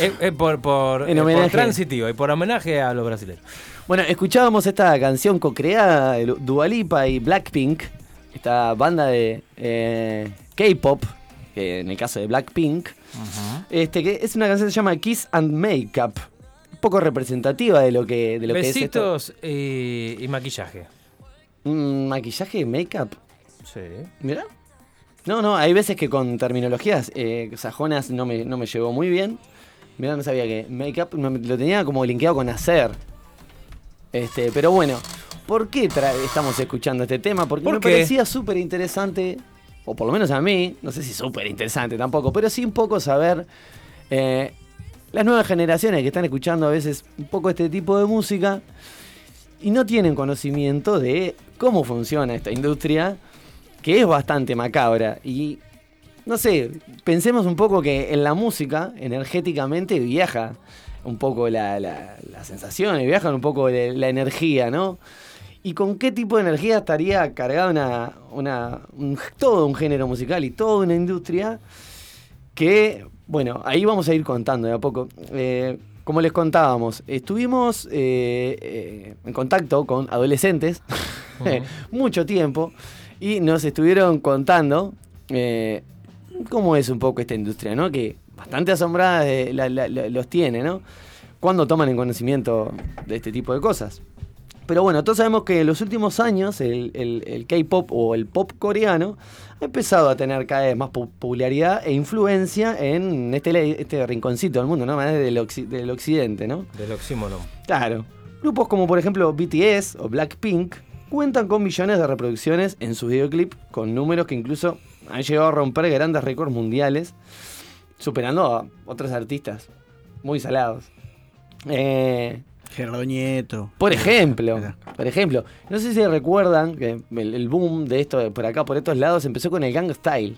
F: Es, es por, por,
G: En
F: eh, por
G: homenaje.
F: transitiva y por homenaje a los brasileños.
G: Bueno, escuchábamos esta canción co-creada de Dua Lipa y Blackpink, esta banda de eh, K-pop, que en el caso de Blackpink, este, que es una canción que se llama Kiss and Makeup, un poco representativa de lo que, de lo que es esto.
F: Besitos y, y maquillaje.
G: Mm, ¿Maquillaje, make-up?
F: Sí.
G: Mira. No, no, hay veces que con terminologías eh, sajonas no me, no me llevó muy bien. Mira, no sabía que make-up lo tenía como linkeado con hacer. Este, pero bueno, ¿por qué estamos escuchando este tema? Porque
F: ¿Por
G: me
F: qué?
G: parecía súper interesante, o por lo menos a mí, no sé si súper interesante tampoco, pero sí un poco saber eh, las nuevas generaciones que están escuchando a veces un poco este tipo de música y no tienen conocimiento de cómo funciona esta industria, que es bastante macabra. Y no sé, pensemos un poco que en la música, energéticamente, viaja un poco la, la, las sensaciones, viajan un poco la, la energía, ¿no? ¿Y con qué tipo de energía estaría cargada una, una, un- todo un género musical y toda una industria que, bueno, ahí vamos a ir contando de a poco. Eh, como les contábamos, estuvimos eh, eh, en contacto con adolescentes mucho tiempo y nos estuvieron contando cómo es un poco esta industria, ¿no? Que bastante asombrada de- la- la- la- los tiene, ¿no? Cuando toman en conocimiento de este tipo de cosas. Pero bueno, todos sabemos que en los últimos años el, el- el K-pop o el pop coreano ha empezado a tener cada vez más po- popularidad e influencia en este, este rinconcito del mundo, ¿no? Más del, occi- del occidente, ¿no?
F: Del oxímoron.
G: Claro. Grupos como por ejemplo BTS o Blackpink cuentan con millones de reproducciones en sus videoclips, con números que incluso han llegado a romper grandes récords mundiales, superando a otros artistas muy salados. Eh,
H: Gerardo Nieto.
G: por ejemplo, por ejemplo, no sé si recuerdan que el, el boom de esto de por acá, por estos lados, empezó con el Gang Style.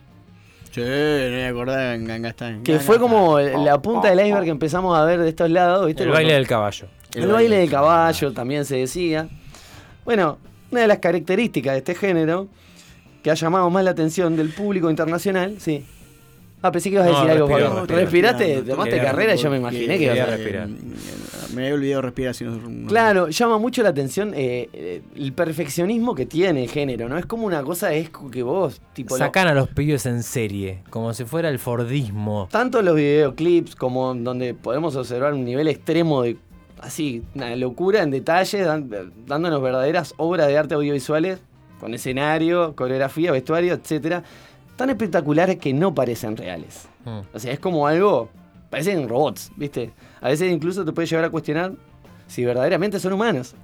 H: Sí, no me acordaba en Ganga Style.
G: Que fue como la punta del iceberg que empezamos a ver de estos lados. ¿viste?
F: El baile del caballo.
G: El, baile del caballo también se decía. Bueno, una de las características de este género que ha llamado más la atención del público internacional, sí. Ah, pensé que ibas a
F: No,
G: decir algo, Pablo.
F: respiró.
G: ¿Respiraste?
F: No,
G: ¿Tomaste carrera? Yo me imaginé que ibas a respirar.
H: Me había olvidado respirar. Si no,
G: Claro, llama mucho la atención eh, eh, el perfeccionismo que tiene el género, ¿no? Es como una cosa, es que vos, tipo... lo-
F: Sacan a los pibes en serie, como si fuera el Fordismo.
G: tanto los videoclips como donde podemos observar un nivel extremo de así, una locura en detalle, dan- dándonos verdaderas obras de arte audiovisuales con escenario, coreografía, vestuario, etcétera, tan espectaculares que no parecen reales.
F: Mm.
G: O sea, es como algo, parecen robots, ¿viste? A veces incluso te puede llevar a cuestionar si verdaderamente son humanos,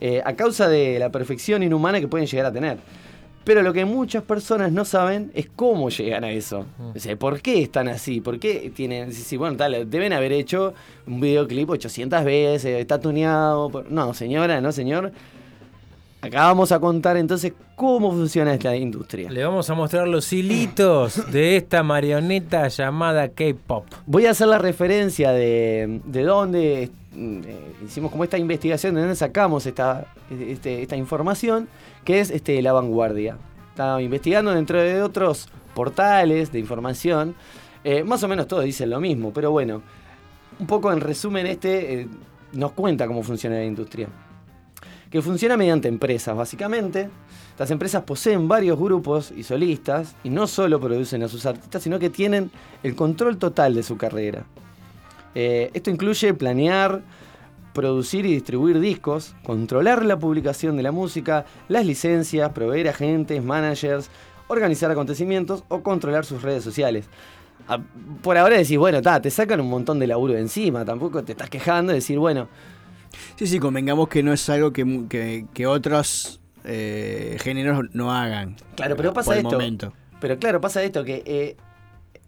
G: eh, a causa de la perfección inhumana que pueden llegar a tener. Pero lo que muchas personas no saben es cómo llegan a eso. O sea, ¿por qué están así? ¿Por qué tienen.? Si, bueno, tal, deben haber hecho un videoclip 800 veces, está tuneado. por- No, señora, no, señor. Acá vamos a contar entonces cómo funciona esta industria.
F: Le vamos a mostrar los hilitos de esta marioneta llamada K-pop.
G: Voy a hacer la referencia de, de dónde eh, hicimos como esta investigación, de dónde sacamos esta, este- esta información, que es este, La Vanguardia. Estaba investigando dentro de otros portales de información. Eh, más o menos todos dicen lo mismo, pero bueno, un poco en resumen este eh, nos cuenta cómo funciona la industria. Que funciona mediante empresas, básicamente. Las empresas poseen varios grupos y solistas y no solo producen a sus artistas, sino que tienen el control total de su carrera. Eh, esto incluye planear, producir y distribuir discos, controlar la publicación de la música, las licencias, proveer agentes, managers, organizar acontecimientos o controlar sus redes sociales. Ah, Por ahora decís, bueno, ta, te sacan un montón de laburo de encima, tampoco te estás quejando de decir, bueno,
H: Sí, sí, convengamos que no es algo que, que, que otros eh, géneros no hagan.
G: Claro, pero pasa esto.
H: momento.
G: Pero claro, pasa esto que, eh,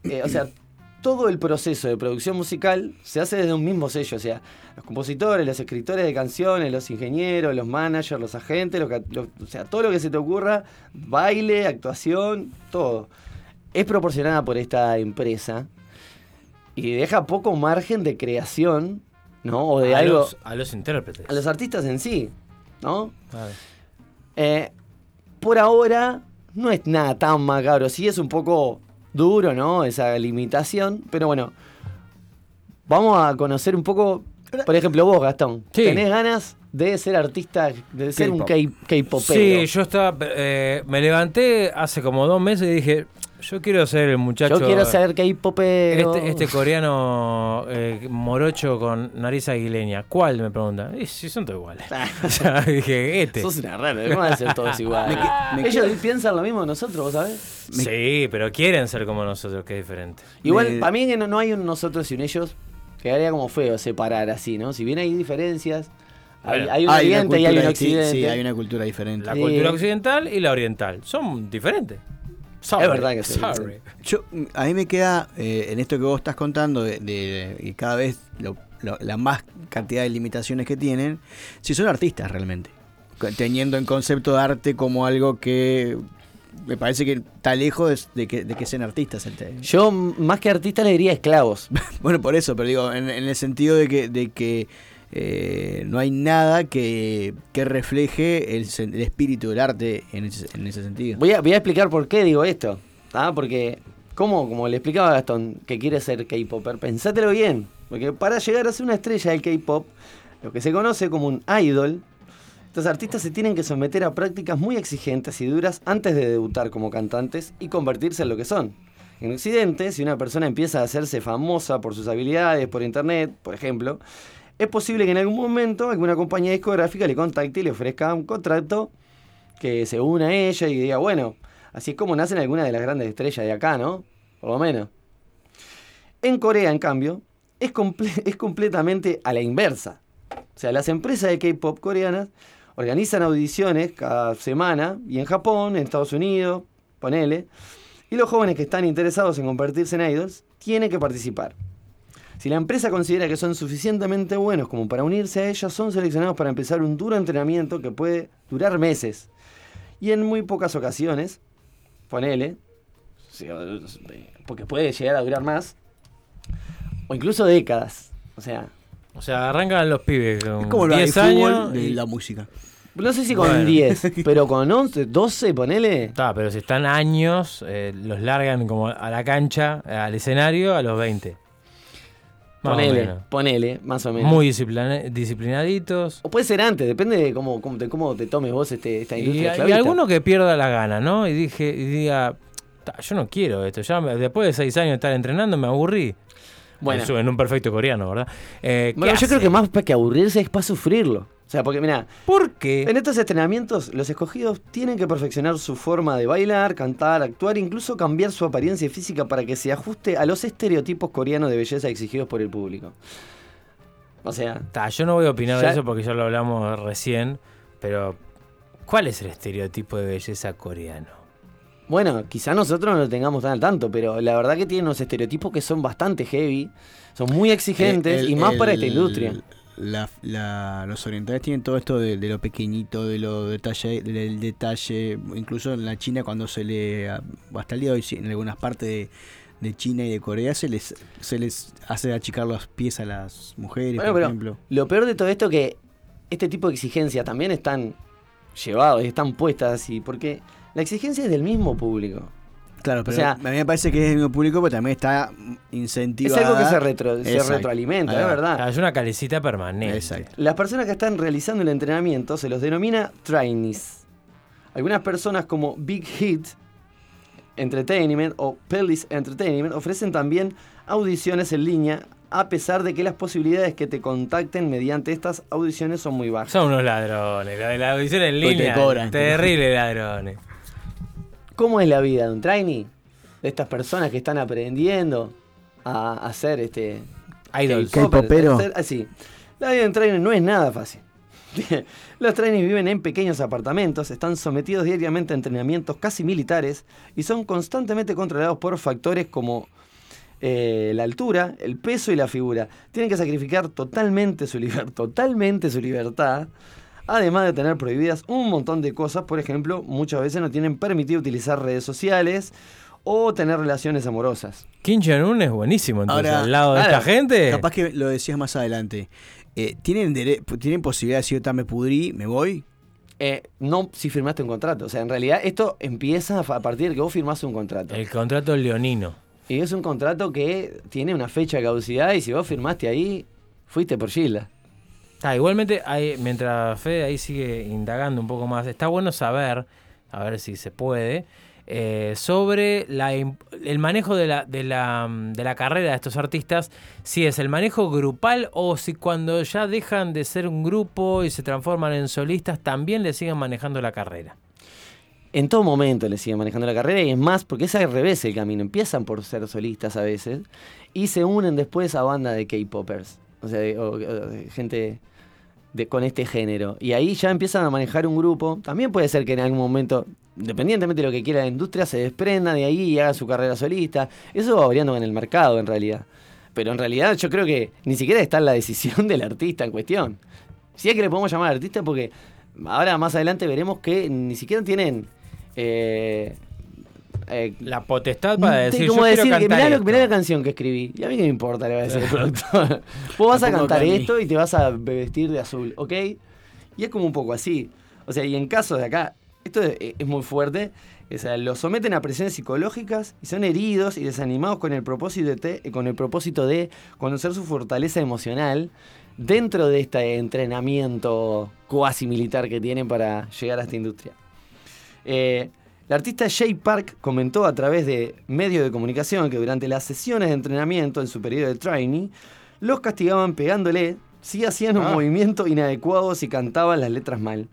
G: eh, o sea, todo el proceso de producción musical se hace desde un mismo sello. O sea, los compositores, los escritores de canciones, los ingenieros, los managers, los agentes, los ca- los- o sea, todo lo que se te ocurra, baile, actuación, todo. Es proporcionada por esta empresa y deja poco margen de creación, ¿no? O de
F: a,
G: algo.
F: los, a los intérpretes.
G: A los artistas en sí, ¿no? Eh, por ahora no es nada tan macabro. Sí es un poco duro, ¿no? Esa limitación. Pero bueno, vamos a conocer un poco. Por ejemplo, vos, Gastón.
F: Sí.
G: ¿Tenés ganas de ser artista, de ser un K-popero?
F: Sí, yo estaba. eh, me levanté hace como dos meses y dije: Yo quiero ser el muchacho.
G: Yo quiero ser K-popero.
F: Este, este coreano eh, morocho con nariz aguileña. ¿Cuál? Me preguntan. Y si son todos iguales. o sea, dije, este.
G: Sos una rara, ¿cómo van a ser todos iguales?
F: Me que- me
G: Ellos piensan lo mismo de nosotros, ¿vos sabés?
F: Sí, pero quieren ser como nosotros, que es diferente.
G: Igual, para mí que no, no hay un nosotros y un ellos, quedaría como feo separar así, ¿no? Si bien hay diferencias, hay,
F: Bueno,
G: hay un
H: hay una
G: oriente y hay un
H: sí,
G: occidente.
H: sí, hay una cultura diferente.
F: La
G: Sí.
F: cultura occidental y la oriental. Son diferentes.
G: Es verdad que sí.
F: Sorry.
H: Yo, mm, a mí me queda, eh, en esto que vos estás contando, de, de- y cada vez lo- lo- la más cantidad de limitaciones que tienen, si son artistas realmente. Teniendo en concepto de arte como algo que me parece que está lejos de, de que, de que sean artistas.
G: Yo, más que artista, le diría esclavos.
H: bueno, por eso, pero digo, en, en el sentido de que, de que eh, no hay nada que, que refleje el, espíritu del arte en ese, en ese sentido.
G: Voy a, explicar por qué digo esto. ¿ah? Porque, como, como le explicaba a Gastón, que quiere ser K-Popper, pensátelo bien. Porque para llegar a ser una estrella del K-Pop, lo que se conoce como un idol, estos artistas se tienen que someter a prácticas muy exigentes y duras antes de debutar como cantantes y convertirse en lo que son. En Occidente, si una persona empieza a hacerse famosa por sus habilidades por internet, por ejemplo, es posible que en algún momento alguna compañía discográfica le contacte y le ofrezca un contrato que se una a ella y diga, bueno, así es como nacen algunas de las grandes estrellas de acá, ¿no? Por lo menos. En Corea, en cambio, es, es completamente a la inversa. O sea, las empresas de K-pop coreanas organizan audiciones cada semana y en Japón, en Estados Unidos, ponele. Y los jóvenes que están interesados en convertirse en idols tienen que participar. Si la empresa considera que son suficientemente buenos como para unirse a ella, son seleccionados para empezar un duro entrenamiento que puede durar meses. Y en muy pocas ocasiones, ponele, porque puede llegar a durar más, o incluso décadas. O sea,
F: O sea, arrancan los pibes con
H: Es como lo del
F: 10
H: fútbol
F: años.
H: de
F: y-
H: la música.
G: no sé si con
F: Bueno.
G: 10, pero con 11, 12, ponele.
F: Está, pero si están años, eh, los largan como a la cancha, al escenario, a los 20. Más
G: Ponele, ponele, más o menos.
F: Muy disciplina- disciplinaditos.
G: O puede ser antes, depende de cómo, cómo, te, cómo te tomes vos este, esta
F: Y,
G: industria
F: y
G: esclavista.
F: alguno que pierda la gana, ¿no? Y dije, y diga, "Ta, yo no quiero esto. Ya después de seis años de estar entrenando me aburrí.
G: Bueno.
F: En un perfecto coreano, ¿verdad? Eh, ¿qué
G: Bueno, yo creo que más que aburrirse es para sufrirlo. O sea, porque mira,
F: ¿por qué?
G: En estos entrenamientos, los escogidos tienen que perfeccionar su forma de bailar, cantar, actuar, incluso cambiar su apariencia física para que se ajuste a los estereotipos coreanos de belleza exigidos por el público. O sea,
F: Ta, yo no voy a opinar
G: Ya-
F: de eso porque ya lo hablamos recién, pero ¿cuál es el estereotipo de belleza coreano?
G: bueno, quizá nosotros no lo tengamos tan al tanto, pero la verdad que tienen unos estereotipos que son bastante heavy, son muy exigentes
H: El-
G: y más
H: el-
G: para esta industria.
H: La- la- los orientales tienen todo esto de, de lo pequeñito, de lo detalle, del detalle, incluso en la China cuando se le, hasta el día de hoy, en algunas partes de, de China y de Corea se les, se les hace achicar los pies a las mujeres,
G: Bueno,
H: por ejemplo.
G: lo peor de todo esto que este tipo de exigencias también están llevados y están puestas así, porque la exigencia es del mismo público.
H: Claro, pero
G: o sea,
H: a mí me parece que es el mismo público, pero también está incentivado.
G: Es algo que se retro- se retroalimenta, es verdad.
F: Es una calecita permanente.
H: Exacto.
G: Las personas que están realizando el entrenamiento se los denomina trainees. Algunas personas como Big Hit Entertainment o Pelis Entertainment ofrecen también audiciones en línea a pesar de que las posibilidades que te contacten mediante estas audiciones son muy bajas.
F: Son unos ladrones, la de la audición en
G: Pues te
F: línea.
G: cobran, te
F: terrible ladrones.
G: ¿Cómo es la vida de un trainee? De estas personas que están aprendiendo a hacer este
F: Idols.
G: K-popper,
H: K-popero.
G: así. La vida de un trainee no es nada fácil. Los trainees viven en pequeños apartamentos, están sometidos diariamente a entrenamientos casi militares y son constantemente controlados por factores como eh, la altura, el peso y la figura. Tienen que sacrificar totalmente su, liber- totalmente su libertad, además de tener prohibidas un montón de cosas. Por ejemplo, muchas veces no tienen permitido utilizar redes sociales o tener relaciones amorosas.
F: Kim Jong-un es buenísimo, entonces,
H: Ahora,
F: al lado de esta gente.
H: Capaz que lo decías más adelante. Eh, ¿tienen, ¿Tienen posibilidad de decir, "Ta, me pudrí, me voy?
G: Eh, no si firmaste un contrato. O sea, en realidad esto empieza a partir de que vos firmaste un contrato.
F: El contrato leonino.
G: Y es un contrato que tiene una fecha de caducidad y si vos firmaste ahí, fuiste por Gilda.
F: Igualmente, hay, mientras Fede ahí sigue indagando un poco más, está bueno saber, a ver si se puede, eh, sobre la, el manejo de la, de, la, de la carrera de estos artistas, si es el manejo grupal o si cuando ya dejan de ser un grupo y se transforman en solistas, también le siguen manejando la carrera.
G: En todo momento le siguen manejando la carrera y es más, porque es al revés el camino. Empiezan por ser solistas a veces y se unen después a banda de K-popers. O sea, gente de, con este género. Y ahí ya empiezan a manejar un grupo. También puede ser que en algún momento independientemente de lo que quiera la industria, se desprenda de ahí y haga su carrera solista. Eso va variando en el mercado, en realidad. Pero en realidad yo creo que ni siquiera está en la decisión del artista en cuestión. Si es que le podemos llamar artista porque ahora más adelante veremos que ni siquiera tienen... eh, eh,
F: La potestad para decir,
G: como
F: yo quiero
G: decir que
F: cantar
G: mirá, lo-
F: esto.
G: mirá la canción que escribí. Y a mí qué me importa, le va a decir el productor. Vos vas a cantar esto y te vas a vestir de azul, ¿ok? Y es como un poco así. O sea, y en casos de acá, esto es, es muy fuerte. O sea, los someten a presiones psicológicas y son heridos y desanimados con el propósito de, te- con el propósito de conocer su fortaleza emocional dentro de este entrenamiento cuasi militar que tienen para llegar a esta industria. Eh, la artista Jay Park comentó a través de medios de comunicación que durante las sesiones de entrenamiento en su periodo de training, los castigaban pegándole si hacían un
H: Ah.
G: movimiento inadecuado si cantaban las letras mal.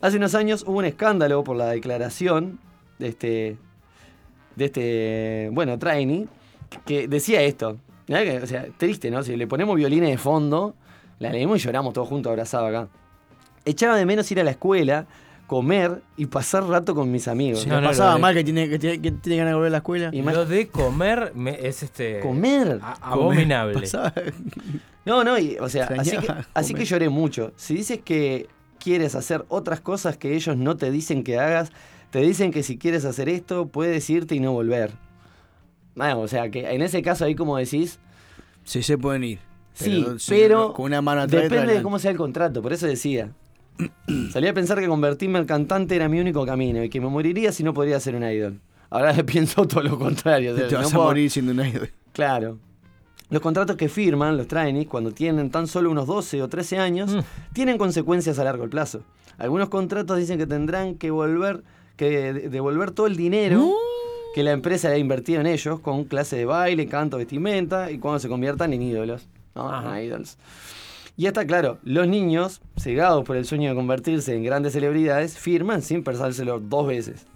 G: Hace unos años hubo un escándalo por la declaración de este, de este bueno, trainee, que decía esto. O sea, triste, ¿no? Si le ponemos violines de fondo, la leemos y lloramos todos juntos abrazados acá. Echaba de menos ir a la escuela, comer y pasar rato con mis amigos.
H: Si le pasaba mal que tiene, que, tiene, que tiene ganas de volver a la escuela.
F: Lo de comer me- es este.
G: Comer.
F: a- abominable.
H: Pasaba-
G: No, no, y, o sea, así que,
H: Extrañaba
G: así que
H: comer.
G: lloré mucho. Si dices que quieres hacer otras cosas que ellos no te dicen que hagas, te dicen que si quieres hacer esto, puedes irte y no volver. Bueno, o sea, que en ese caso ahí como decís...
H: Sí, se pueden ir.
G: Sí,
H: sí,
G: pero
H: con una mano atrás y otra
G: depende de
H: adelante.
G: cómo sea el contrato, por eso decía. Salía a pensar que convertirme en cantante era mi único camino y que me moriría si no podría ser un idol. Ahora pienso todo lo contrario. o sea,
H: Te
G: no
H: vas a morir siendo un idol.
G: Claro. Los contratos que firman los trainees cuando tienen tan solo unos 12 o 13 años tienen consecuencias a largo plazo. Algunos contratos dicen que tendrán que volver que de- devolver todo el dinero que la empresa ha invertido en ellos con clase de baile, canto, vestimenta y cuando se conviertan en ídolos. ¿no? En idols. Y está claro, los niños, cegados por el sueño de convertirse en grandes celebridades, firman sin pensárselo dos veces.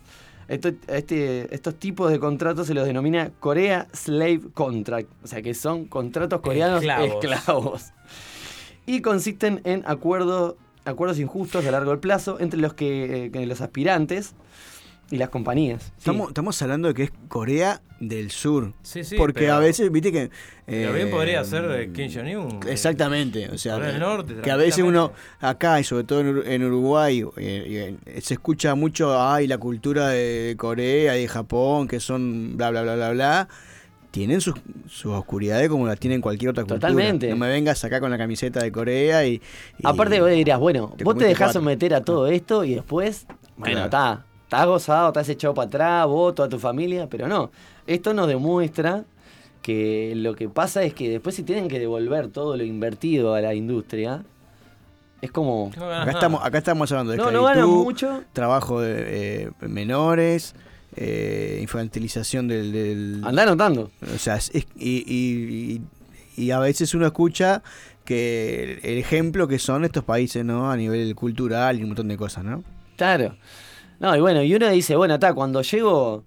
G: Esto- este- estos tipos de contratos se los denomina Korea Slave Contract, o sea que son contratos coreanos
F: Esclavos.
G: esclavos. Y consisten en acuerdos, acuerdos injustos a largo plazo entre los que, eh, que los aspirantes y las compañías. Sí.
H: Estamos, estamos hablando de que es Corea del Sur.
F: Sí, sí,
H: Porque
F: pero-
H: a veces, viste que.
F: Pero bien
H: eh,
F: podría ser eh, Kim Jong-un.
H: Exactamente, o sea,
F: Corea del
H: que-
F: Norte,
H: que a veces uno acá y sobre todo en, Ur- en Uruguay eh, eh, se escucha mucho, ay, la cultura de Corea y de Japón, que son bla, bla, bla, bla, bla. Tienen sus, sus oscuridades como las tienen cualquier otra cultura.
G: Totalmente.
H: No me vengas acá con la camiseta de Corea y... y-
G: Aparte vos dirás, bueno,
H: te
G: vos te dejás
H: cuatro.
G: someter a todo esto y después, bueno,
H: Claro.
G: Está, estás gozado, estás echado para atrás, vos, toda tu familia, pero no. Esto nos demuestra que lo que pasa es que después si tienen que devolver todo lo invertido a la industria, es como...
H: Acá estamos, acá estamos hablando de
G: No, no ganan
H: esclavitud,
G: mucho.
H: trabajo de eh, menores, eh, infantilización del, del...
G: Andá anotando.
H: O sea, es- es- y, y- y- y a veces uno escucha que el ejemplo que son estos países, ¿no? A nivel cultural y un montón de cosas, ¿no?
G: Claro. No, y bueno, y uno dice, bueno, está, cuando llego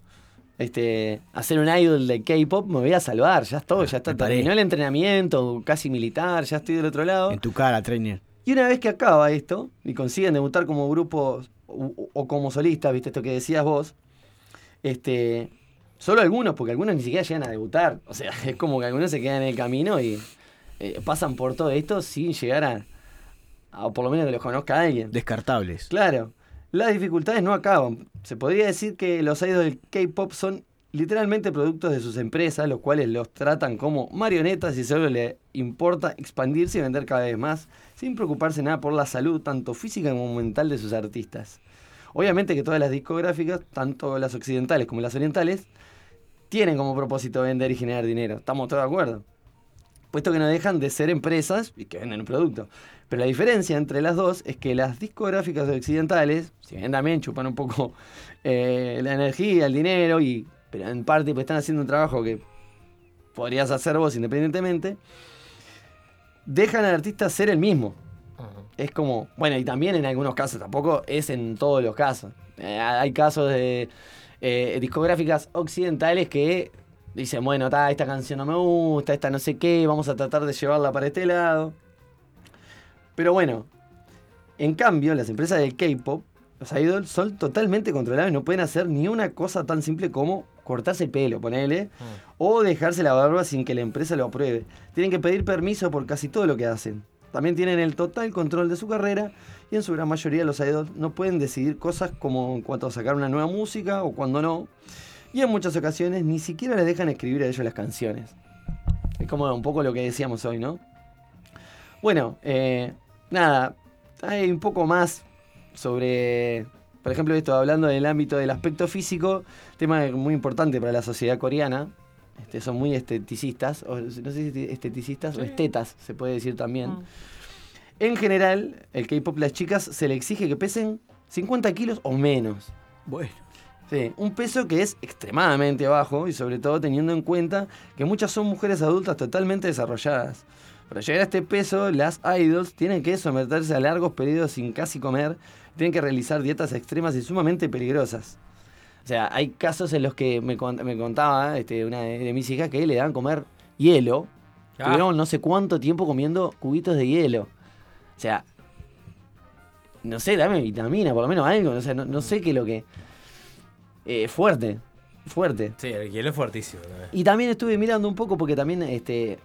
G: este, a ser un idol de K-pop me voy a salvar, ya estoy, ya está, terminó el entrenamiento casi militar, ya estoy del otro lado.
H: En tu cara, trainer.
G: Y una vez que acaba esto y consiguen debutar como grupo o, o como solistas, viste esto que decías vos, este, solo algunos, porque algunos ni siquiera llegan a debutar. O sea, es como que algunos se quedan en el camino y eh, pasan por todo esto sin llegar a, a- o por lo menos que los conozca alguien.
H: Descartables.
G: Claro, las dificultades no acaban. Se podría decir que los idols del K-pop son literalmente productos de sus empresas, los cuales los tratan como marionetas y solo le importa expandirse y vender cada vez más, sin preocuparse nada por la salud, tanto física como mental de sus artistas. Obviamente que todas las discográficas, tanto las occidentales como las orientales, tienen como propósito vender y generar dinero. ¿Estamos todos de acuerdo? Puesto que no dejan de ser empresas y que venden un producto. Pero la diferencia entre las dos es que las discográficas occidentales, si bien también chupan un poco eh, la energía, el dinero, y, pero en parte pues están haciendo un trabajo que podrías hacer vos independientemente, dejan al artista ser el mismo. Es como, bueno, y también en algunos casos, tampoco es en todos los casos. Eh, hay casos de eh, discográficas occidentales que dicen, bueno, ta, esta canción no me gusta, esta no sé qué, vamos a tratar de llevarla para este lado. Pero bueno, en cambio, las empresas del K-pop los idols son totalmente controlados y no pueden hacer ni una cosa tan simple como cortarse el pelo, ponele, o dejarse la barba sin que la empresa lo apruebe. Tienen que pedir permiso por casi todo lo que hacen. También tienen el total control de su carrera y en su gran mayoría los idols no pueden decidir cosas como en cuanto a sacar una nueva música o cuando no. Y en muchas ocasiones ni siquiera les dejan escribir a ellos las canciones. Es como un poco lo que decíamos hoy, ¿no? Bueno, eh, nada, hay un poco más sobre, por ejemplo, esto hablando del ámbito del aspecto físico, tema muy importante para la sociedad coreana. Este, son muy esteticistas, o no sé si esteticistas o estetas, se puede decir también. En general, el K-pop, las chicas se le exige que pesen 50 kilos o menos.
H: Bueno.
G: Sí, un peso que es extremadamente bajo y sobre todo teniendo en cuenta que muchas son mujeres adultas totalmente desarrolladas. Para llegar a este peso, las idols tienen que someterse a largos periodos sin casi comer, tienen que realizar dietas extremas y sumamente peligrosas. O sea, hay casos en los que me, me contaba este, una de, de mis hijas que le dan comer hielo.
F: Ah.
G: Tuvieron no sé cuánto tiempo comiendo cubitos de hielo. O sea, no sé, dame vitamina, por lo menos algo. O sea, no, no sé qué es lo que. Eh, fuerte, fuerte.
F: Sí, el hielo es fuertísimo. también.
G: Y también estuve mirando un poco porque también, este,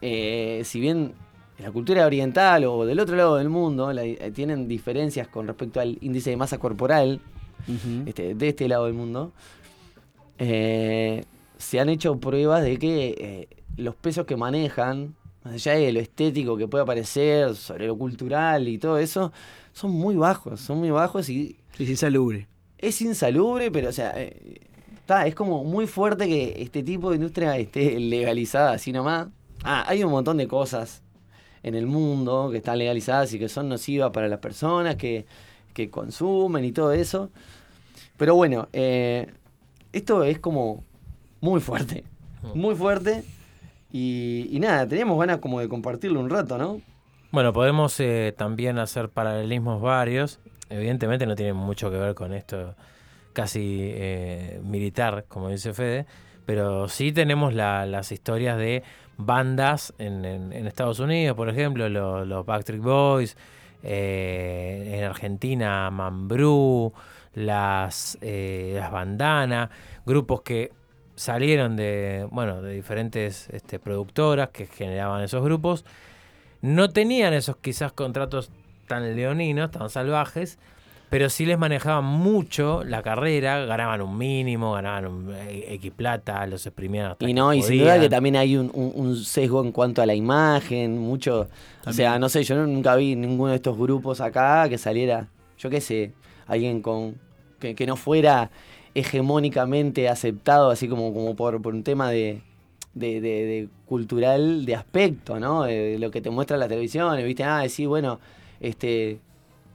G: eh, si bien en la cultura oriental o del otro lado del mundo la- eh, tienen diferencias con respecto al índice de masa corporal este, de este lado del mundo, eh, se han hecho pruebas de que los pesos que manejan, más allá de lo estético que puede aparecer, sobre lo cultural y todo eso, son muy bajos, son muy bajos y...
H: Es insalubre.
G: Es insalubre, pero o sea, está, es como muy fuerte que este tipo de industria esté legalizada así nomás. Ah, hay un montón de cosas en el mundo que están legalizadas y que son nocivas para las personas que, que consumen y todo eso. Pero bueno, eh, esto es como muy fuerte, muy fuerte. Y, y nada, teníamos ganas como de compartirlo un rato, ¿no?
F: Bueno, podemos eh, también hacer paralelismos varios. Evidentemente no tiene mucho que ver con esto casi eh, militar, como dice Fede, pero sí tenemos la- las historias de bandas en, en- Estados Unidos, por ejemplo, lo- los, Backstreet Boys, eh, en Argentina Mambrú, las, eh, las Bandana, grupos que salieron de, bueno, de diferentes este, productoras que generaban esos grupos. No tenían esos quizás contratos tan leoninos, tan salvajes, pero sí les manejaban mucho la carrera, ganaban un mínimo, ganaban un eh, X plata, los exprimían hasta
G: Y no, y sin duda que también hay un, un- un sesgo en cuanto a la imagen, mucho. O sea, no sé, yo nunca vi ninguno de estos grupos acá que saliera, yo qué sé, alguien con. que, que no fuera hegemónicamente aceptado, así como, como por, por un tema de, de, de- de cultural de aspecto, ¿no? De, de lo que te muestra la televisión, viste, ah, sí, bueno, este.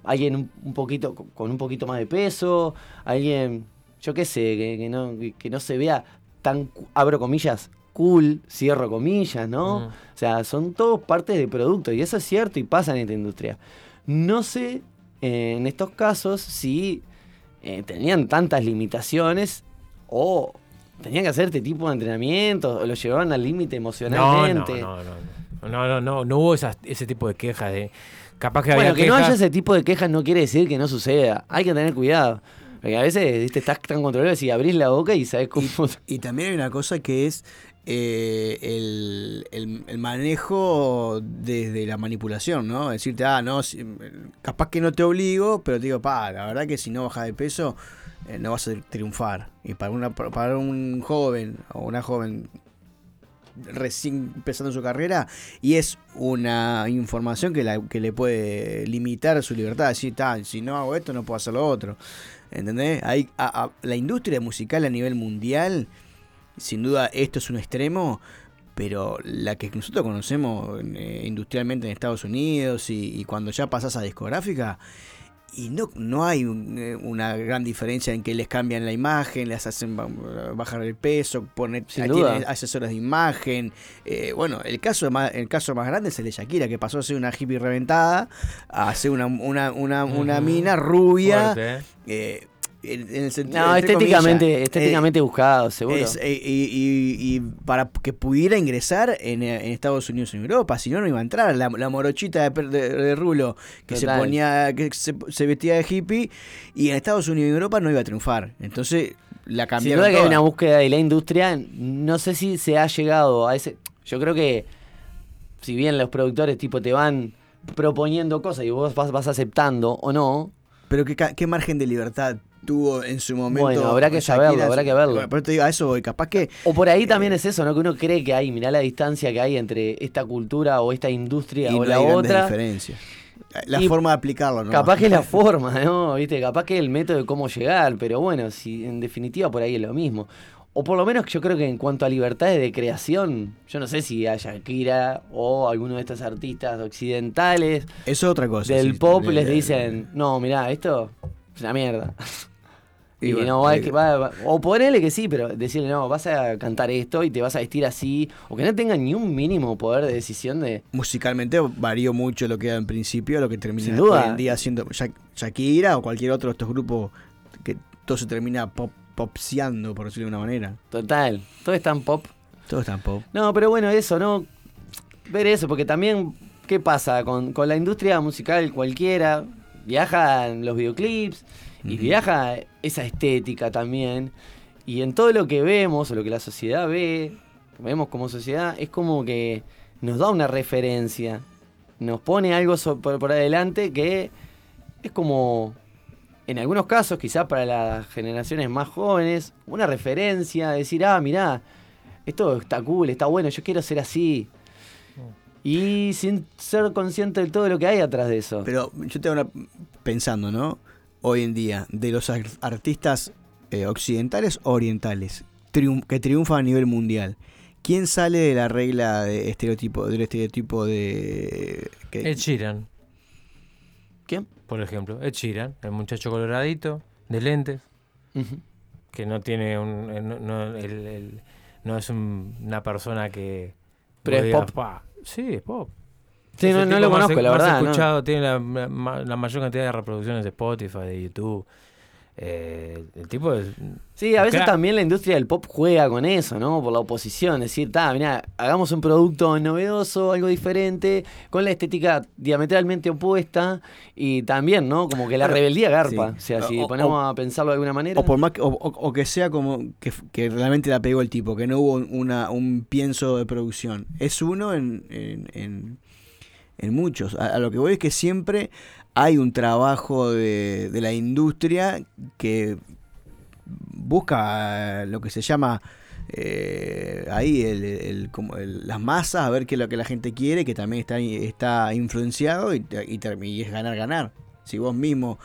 G: Alguien un, un poquito, con un poquito más de peso, alguien, yo qué sé, que, que no, que no se vea tan, abro comillas, cool, cierro comillas, ¿no?
F: Mm.
G: O sea, son todos partes de producto y eso es cierto y pasa en esta industria. No sé eh, en estos casos si eh, tenían tantas limitaciones o tenían que hacer este tipo de entrenamientos o lo llevaban al límite
F: No, no,
G: emocionalmente.
F: no, no, no, no, no, no, no hubo esas- ese tipo de quejas de... Capaz que
G: Bueno,
F: había
G: que no haya ese tipo de quejas no quiere decir que no suceda. Hay que tener cuidado. Porque a veces ¿viste? estás tan controlado si abrís la boca y sabes cómo.
H: Y también hay una cosa que es eh, el, el- el manejo desde la manipulación, ¿no? Decirte, ah, no, si- capaz que no te obligo, pero te digo, pa, la verdad que si no bajas de peso, eh, no vas a triunfar. Y para, una, para un joven o una joven recién empezando su carrera y es una información que, la- que le puede limitar su libertad. Decir, "Ta, si no hago esto, no puedo hacer lo otro. ¿Entendés? Hay, la industria musical a nivel mundial, sin duda esto es un extremo, pero la que nosotros conocemos eh, industrialmente en Estados Unidos y, y cuando ya pasas a discográfica, y no, no hay un, eh, una gran diferencia en que les cambian la imagen, les hacen ba- bajar el peso, poner tienen asesores de imagen. Eh, bueno, el caso, más, el caso más grande es el de Shakira, que pasó a ser una hippie reventada a ser una, una, una, una mina rubia.
F: Fuerte, ¿eh?
H: En, el sentido.
G: No, estéticamente,
H: comillas,
G: estéticamente
H: eh,
G: buscado, seguro.
H: es, eh, y, y- y para que pudiera ingresar en, eh, en Estados Unidos en Europa, si no, no iba a entrar. La, la morochita de, de- de Rulo que se ponía, que se, se vestía de hippie, y en Estados Unidos y Europa no iba a triunfar. Entonces la
G: Sin
H: cambiaron.
G: duda que hay una búsqueda de la industria. No sé si se ha llegado a ese. Yo creo que si bien los productores tipo te van proponiendo cosas y vos vas, vas aceptando o no.
H: Pero qué, qué margen de libertad tuvo en su momento.
G: Bueno, habrá que
H: Shakira,
G: saberlo, habrá que verlo.
H: Eso te digo, a eso voy. Capaz que.
G: O por ahí también es eso, ¿no? Que uno cree que hay, mirá la distancia que hay entre esta cultura o esta industria
H: Y
G: o
H: no
G: la
H: hay
G: otra.
H: diferencias. La
G: Y
H: forma de aplicarlo, ¿no?
G: Capaz que es la forma, ¿no? ¿Viste? Capaz que es el método de cómo llegar, pero bueno, si en definitiva por ahí es lo mismo. O por lo menos yo creo que en cuanto a libertades de creación, yo no sé si a Shakira o alguno de estos artistas occidentales
H: es otra cosa.
G: del
H: sí,
G: pop les dicen, no, mirá, esto es una mierda.
H: Y
G: Y,
H: bueno,
G: no, va,
H: ahí-
G: que va- va- o ponerle que sí, pero decirle, no, vas a cantar esto y te vas a vestir así, o que no tengan ni un mínimo poder de decisión de...
H: Musicalmente varió mucho lo que era en principio lo que termina hoy en día siendo Sha- Shakira o cualquier otro de estos grupos que todo se termina pop, popseando, por decirlo de una manera.
G: Total, todo es tan pop.
H: Todo es tan pop.
G: No, pero bueno, eso, ¿no? Ver eso, porque también, ¿qué pasa? Con, con la industria musical cualquiera, viajan los videoclips y viaja esa estética también. Y en todo lo que vemos, o lo que la sociedad ve, vemos como sociedad, es como que nos da una referencia. Nos pone algo so- por, por adelante que es como, en algunos casos, quizás para las generaciones más jóvenes, una referencia, decir, ah, mirá, esto está cool, está bueno, yo quiero ser así. Y sin ser consciente de todo lo que hay atrás de eso.
H: Pero yo te una pensando, ¿no? Hoy en día, de los ar- artistas eh, occidentales o orientales triun- que triunfan a nivel mundial, ¿quién sale de la regla de estereotipo, del estereotipo de que-
F: Ed Sheeran.
G: ¿Quién?
F: Por ejemplo, Ed Sheeran, el muchacho coloradito, de lentes, que no tiene un. eh, No, no- el- el- no es un- una persona que.
G: Pero es
F: digas,
G: pop.
F: "Pa". Sí, es pop.
G: Sí, no- no lo
F: más-
G: conozco, la verdad, ¿no?
F: escuchado, tiene la, la mayor cantidad de reproducciones de Spotify, de YouTube. Eh, el tipo es.
G: Sí, a veces
F: crack.
G: también la industria del pop juega con eso, ¿no? Por la oposición. Decir, ta, mirá, hagamos un producto novedoso, algo diferente, con la estética diametralmente opuesta. Y también, ¿no? Como que la
H: Claro,
G: rebeldía garpa.
H: sí.
G: O sea, si
H: O-
G: ponemos
H: o-
G: a pensarlo de alguna manera.
H: O por más que, o, o- o que sea como que, realmente la pegó el tipo, que no hubo una, un pienso de producción. Es uno en, en, en- en muchos. A, a lo que voy es que siempre hay un trabajo de, de la industria que busca lo que se llama eh, ahí el, el- como el- las masas, a ver qué es lo que la gente quiere, que también está, está influenciado y, y, y es ganar, ganar. Si vos mismo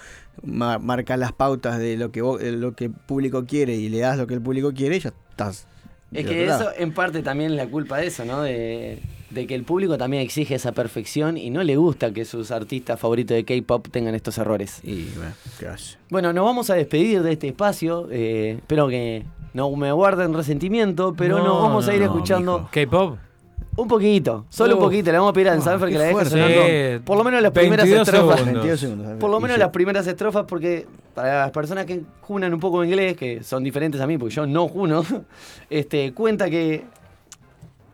H: ma- marcas las pautas de lo que vos- lo que el público quiere y le das lo que el público quiere, ya estás.
G: Es que eso en parte también es la culpa de eso, ¿no? De, de que el público también exige esa perfección y no le gusta que sus artistas favoritos de K-pop tengan estos errores.
H: Y bueno, ¿qué hace?
G: Bueno, nos vamos a despedir de este espacio. eh, espero que no me guarden resentimiento, pero
F: No,
G: nos vamos a ir
F: no,
G: escuchando
F: K-pop.
G: un poquito, solo un poquito. Le vamos a pedir a Ensanfer
F: qué
G: que la deje sonando por lo menos las primeras
F: 22
G: estrofas.
F: segundos.
H: 22 segundos.
G: Por lo menos las primeras estrofas, porque para las personas que junan un poco inglés, que son diferentes a mí, porque yo no juno, este, cuenta que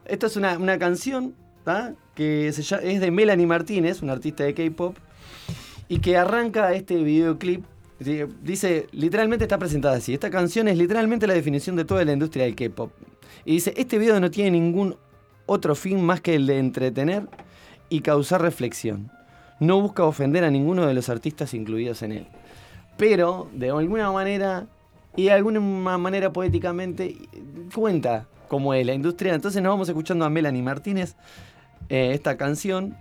G: esto es una, una canción que es de Melanie Martínez, una artista de K-pop, y que arranca este videoclip. di- Dice, literalmente está presentada así. Esta canción es literalmente la definición de toda la industria del K-pop. Y dice, este video no tiene ningún otro fin más que el de entretener y causar reflexión. No busca ofender a ninguno de los artistas incluidos en él. Pero, de alguna manera, y de alguna manera poéticamente, cuenta cómo es la industria. Entonces nos vamos escuchando a Melanie Martínez eh, esta canción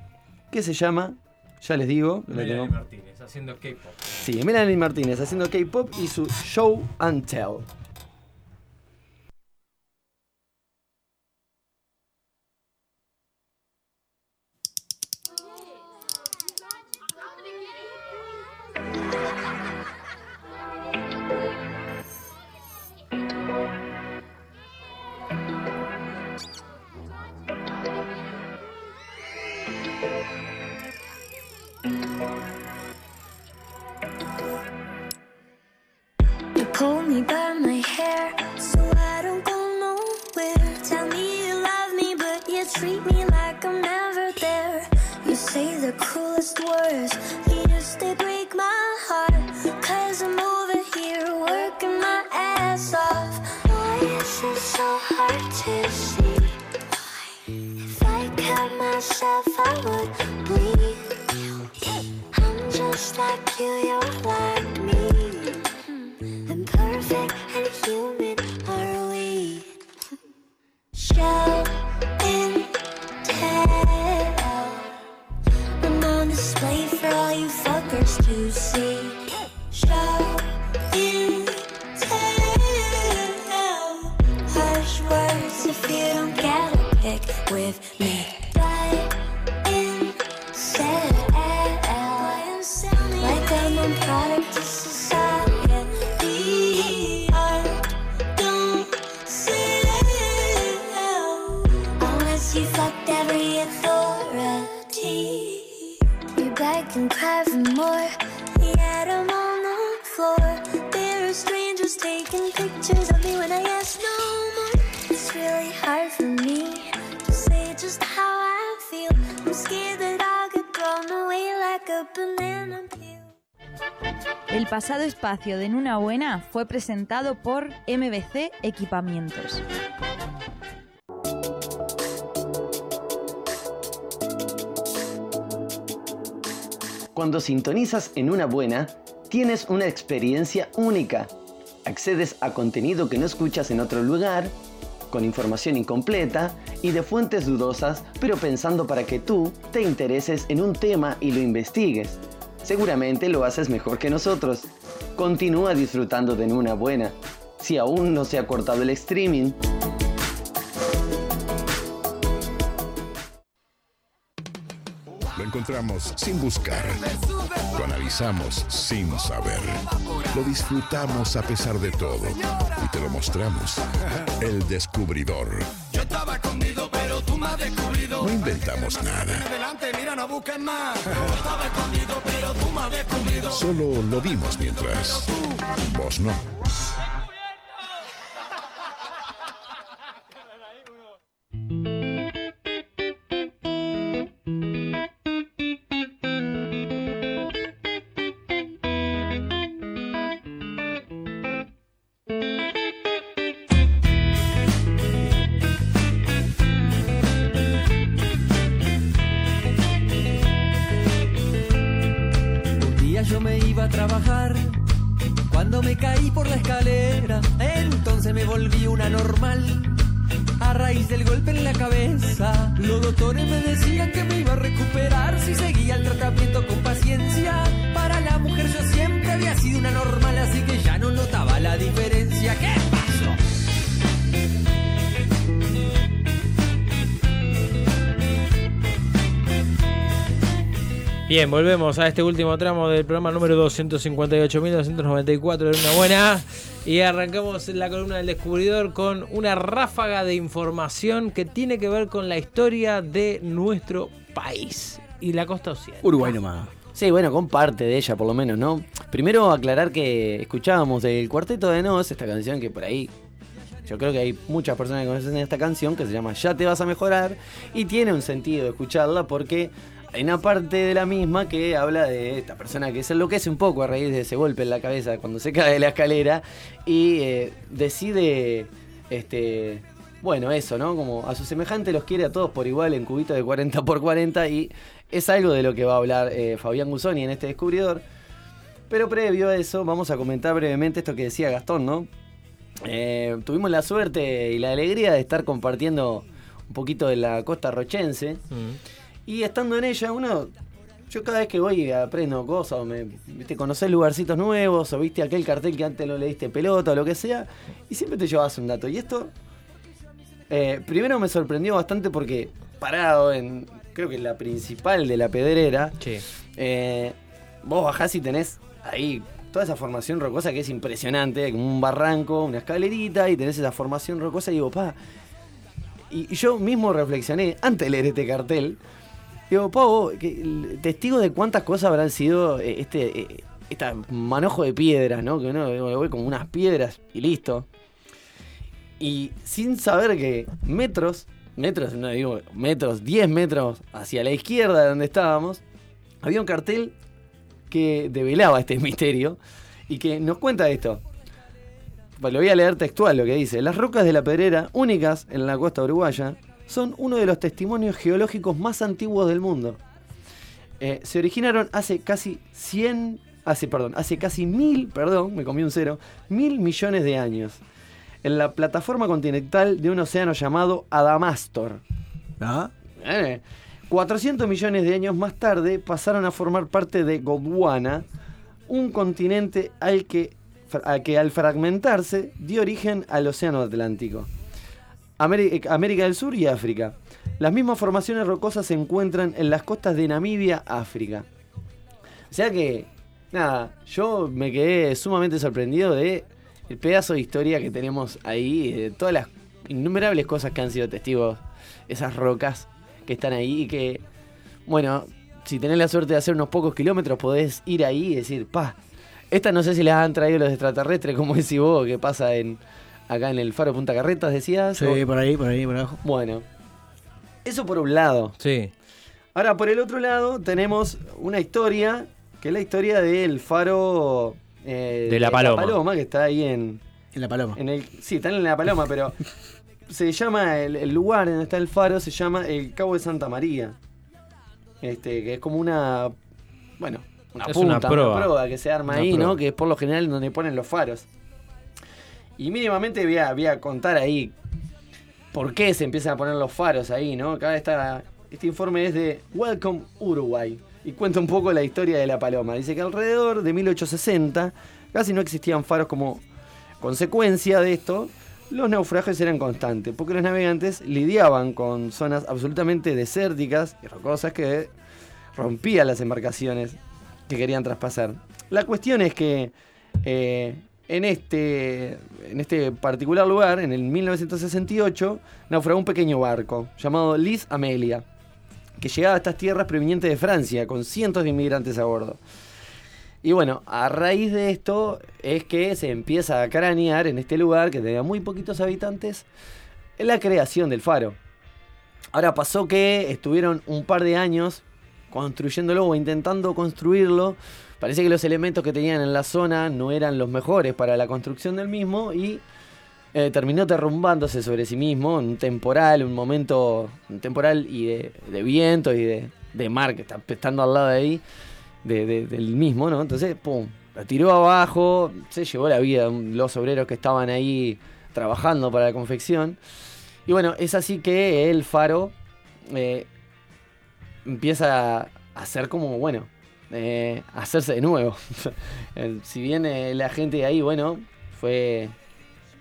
G: que se llama, ya les digo, la
F: Melanie
G: tengo-
F: Martínez haciendo K-pop.
G: Sí, Melanie Martínez haciendo K-pop y su show and tell.
O: words. Yes, they break my heart. Cause I'm over here working my ass off. Why is it so hard to see? If I cut myself, I would bleed. I'm just like you, you're like me. Imperfect and human are we? Shall for all you fuckers to see. Show and tell. Harsh words if you don't get a pick with me.
P: El pasado espacio de En Una Buena fue presentado por MBC Equipamientos.
G: Cuando sintonizas en una buena, tienes una experiencia única. Accedes a contenido que no escuchas en otro lugar, con información incompleta y de fuentes dudosas, pero pensando para que tú te intereses en un tema y lo investigues. Seguramente lo haces mejor que nosotros. Continúa disfrutando de una buena. Si aún no se ha cortado el streaming,
Q: encontramos sin buscar. Lo analizamos sin saber. Lo disfrutamos a pesar de todo. Y te lo mostramos. El descubridor.
R: Yo estaba escondido, pero tú me has descubrido.
Q: No inventamos nada.
R: Adelante, mira, no busques más. Yo estaba escondido, pero tú me has descubrido.
Q: Solo lo vimos mientras. Vos no.
F: Volvemos a este último tramo del programa número 258.294 de una buena. Y arrancamos la columna del descubridor con una ráfaga de información que tiene que ver con la historia de nuestro país y la costa occidental.
H: Uruguay nomás.
G: Sí, bueno, con parte de ella por lo menos, ¿no? Primero aclarar que escuchábamos del Cuarteto de Nos, esta canción que por ahí yo creo que hay muchas personas que conocen esta canción que se llama Ya te vas a mejorar y tiene un sentido escucharla porque hay una parte de la misma que habla de esta persona que se enloquece un poco a raíz de ese golpe en la cabeza cuando se cae de la escalera y eh, decide, este, bueno, eso, ¿no? Como a su semejante los quiere a todos por igual en cubitos de 40 por 40 y es algo de lo que va a hablar eh, Fabián Gusoni en este descubridor. Pero previo a eso, vamos a comentar brevemente esto que decía Gastón, ¿no? Eh, tuvimos la suerte y la alegría de estar compartiendo un poquito de la costa rochense. Y estando en ella, uno. Yo cada vez que voy aprendo cosas, o me, viste, conocer lugarcitos nuevos, o viste aquel cartel que antes no le diste pelota, o lo que sea, y siempre te llevas un dato. Y esto, eh, primero me sorprendió bastante porque parado en, creo que la principal de la pedrera, eh, vos bajás y tenés ahí toda esa formación rocosa que es impresionante, como un barranco, una escalerita, y tenés esa formación rocosa y digo, pa. Y yo mismo reflexioné antes de leer este cartel. Digo, Pau, testigo de cuántas cosas habrán sido eh, este, esta manojo de piedras, ¿no? Que uno ve como unas piedras y listo. Y sin saber que metros, metros, no digo metros, 10 metros hacia la izquierda de donde estábamos, había un cartel que develaba este misterio y que nos cuenta esto. Lo voy a leer textual lo que dice. Las rocas de la Pedrera, únicas en la costa uruguaya, son uno de los testimonios geológicos más antiguos del mundo. Eh, se originaron hace casi 100, hace, perdón, hace casi mil, perdón, me comí un cero, mil millones de años, en la plataforma continental de un océano llamado Adamastor. Eh, 400 millones de años más tarde pasaron a formar parte de Gondwana, un continente al que, al que al fragmentarse dio origen al Océano Atlántico. Ameri- América del Sur y África. Las mismas formaciones rocosas se encuentran en las costas de Namibia, África. O sea que, nada, yo me quedé sumamente sorprendido de el pedazo de historia que tenemos ahí, de todas las innumerables cosas que han sido testigos, esas rocas que están ahí y que, bueno, si tenés la suerte de hacer unos pocos kilómetros, podés ir ahí y decir, pa, esta no sé si las han traído los extraterrestres, como decís vos, que pasa en acá en el Faro Punta Carretas, decías.
H: Sí,
G: o-
H: por ahí, por ahí, por abajo.
G: Bueno, eso por un lado.
F: Sí.
G: Ahora, por el otro lado, tenemos una historia, que es la historia del faro eh,
F: De La Paloma.
G: que está ahí en...
H: En La Paloma.
G: En el, sí, está en La Paloma, pero se llama, el, el lugar donde está el faro se llama el Cabo de Santa María. Este, que es como una, bueno, una
F: Es
G: punta,
F: una proa.
G: que se arma
F: Una
G: ahí. ¿no? Que es por lo general donde ponen los faros. Y mínimamente voy a, a contar ahí por qué se empiezan a poner los faros ahí, ¿no? Acá está, este informe es de Welcome Uruguay y cuenta un poco la historia de la paloma. Dice que alrededor de 1860 casi no existían faros como consecuencia de esto. Los naufragios eran constantes porque los navegantes lidiaban con zonas absolutamente desérticas y rocosas que rompían las embarcaciones que querían traspasar. La cuestión es que eh, en, este, en este particular lugar, en el 1968, naufragó un pequeño barco llamado Liz Amelia, que llegaba a estas tierras provenientes de Francia, con cientos de inmigrantes a bordo. Y bueno, a raíz de esto es que se empieza a cranear en este lugar, que tenía muy poquitos habitantes, la creación del faro. Ahora pasó que estuvieron un par de años construyéndolo o intentando construirlo. Parece que los elementos que tenían en la zona no eran los mejores para la construcción del mismo y eh, terminó derrumbándose sobre sí mismo en un temporal, un momento un temporal y de, de viento y de, mar que está estando al lado de ahí, de- de- del mismo, ¿no? Entonces, pum, la tiró abajo, se llevó la vida los obreros que estaban ahí trabajando para la confección. Y bueno, es así que el faro eh, empieza a hacer como, bueno, eh, hacerse de nuevo. Si bien eh, la gente de ahí, bueno, fue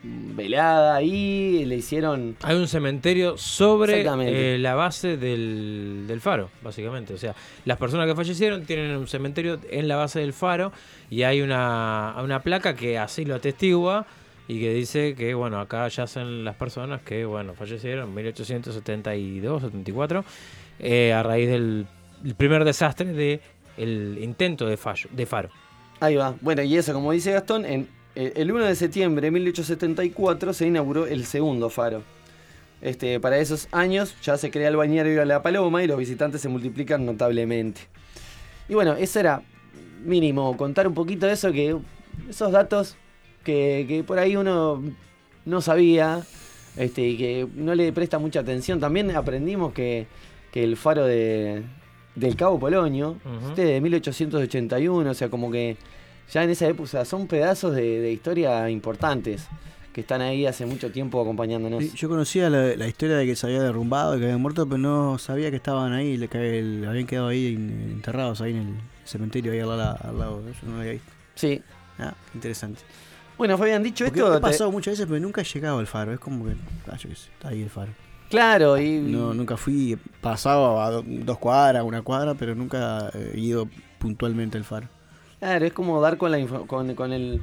G: velada ahí, le hicieron...
F: Hay un cementerio sobre eh, la base del, del faro, básicamente. O sea, las personas que fallecieron tienen un cementerio en la base del faro y hay una, una placa que así lo atestigua y que dice que, bueno, acá yacen las personas que, bueno, fallecieron en 1872, 74, eh, a raíz del el primer desastre de el intento de, fallo, de faro.
G: Ahí va. Bueno, y eso, como dice Gastón, en, eh, el 1 de septiembre de 1874 se inauguró el segundo faro. Este, para esos años ya se crea el bañario de la Paloma y los visitantes se multiplican notablemente. Y bueno, eso era mínimo, contar un poquito de eso, que esos datos que, que por ahí uno no sabía este, y que no le presta mucha atención. También aprendimos que, que el faro de, del Cabo Polonio,
F: Ujú.
G: este de 1881, o sea, como que ya en esa época o sea, son pedazos de, de historia importantes que están ahí hace mucho tiempo acompañándonos.
H: Sí, yo conocía la, la historia de que se había derrumbado, que habían muerto, pero no sabía que estaban ahí, le- que el- habían quedado ahí en- enterrados ahí en el cementerio ahí al lado, al lado ellos, no lo había visto.
G: Sí.
H: Ah, interesante.
G: Bueno, Fabián, dicho
H: Porque
G: esto...
H: He
G: te-
H: pasado muchas veces, pero nunca he llegado al faro. Es como que, ah, yo qué sé, está ahí el faro.
G: Claro, y...
H: No, nunca fui, pasaba a do- dos cuadras, una cuadra, pero nunca he ido puntualmente al faro.
G: Claro, es como dar con, la info- con, con el,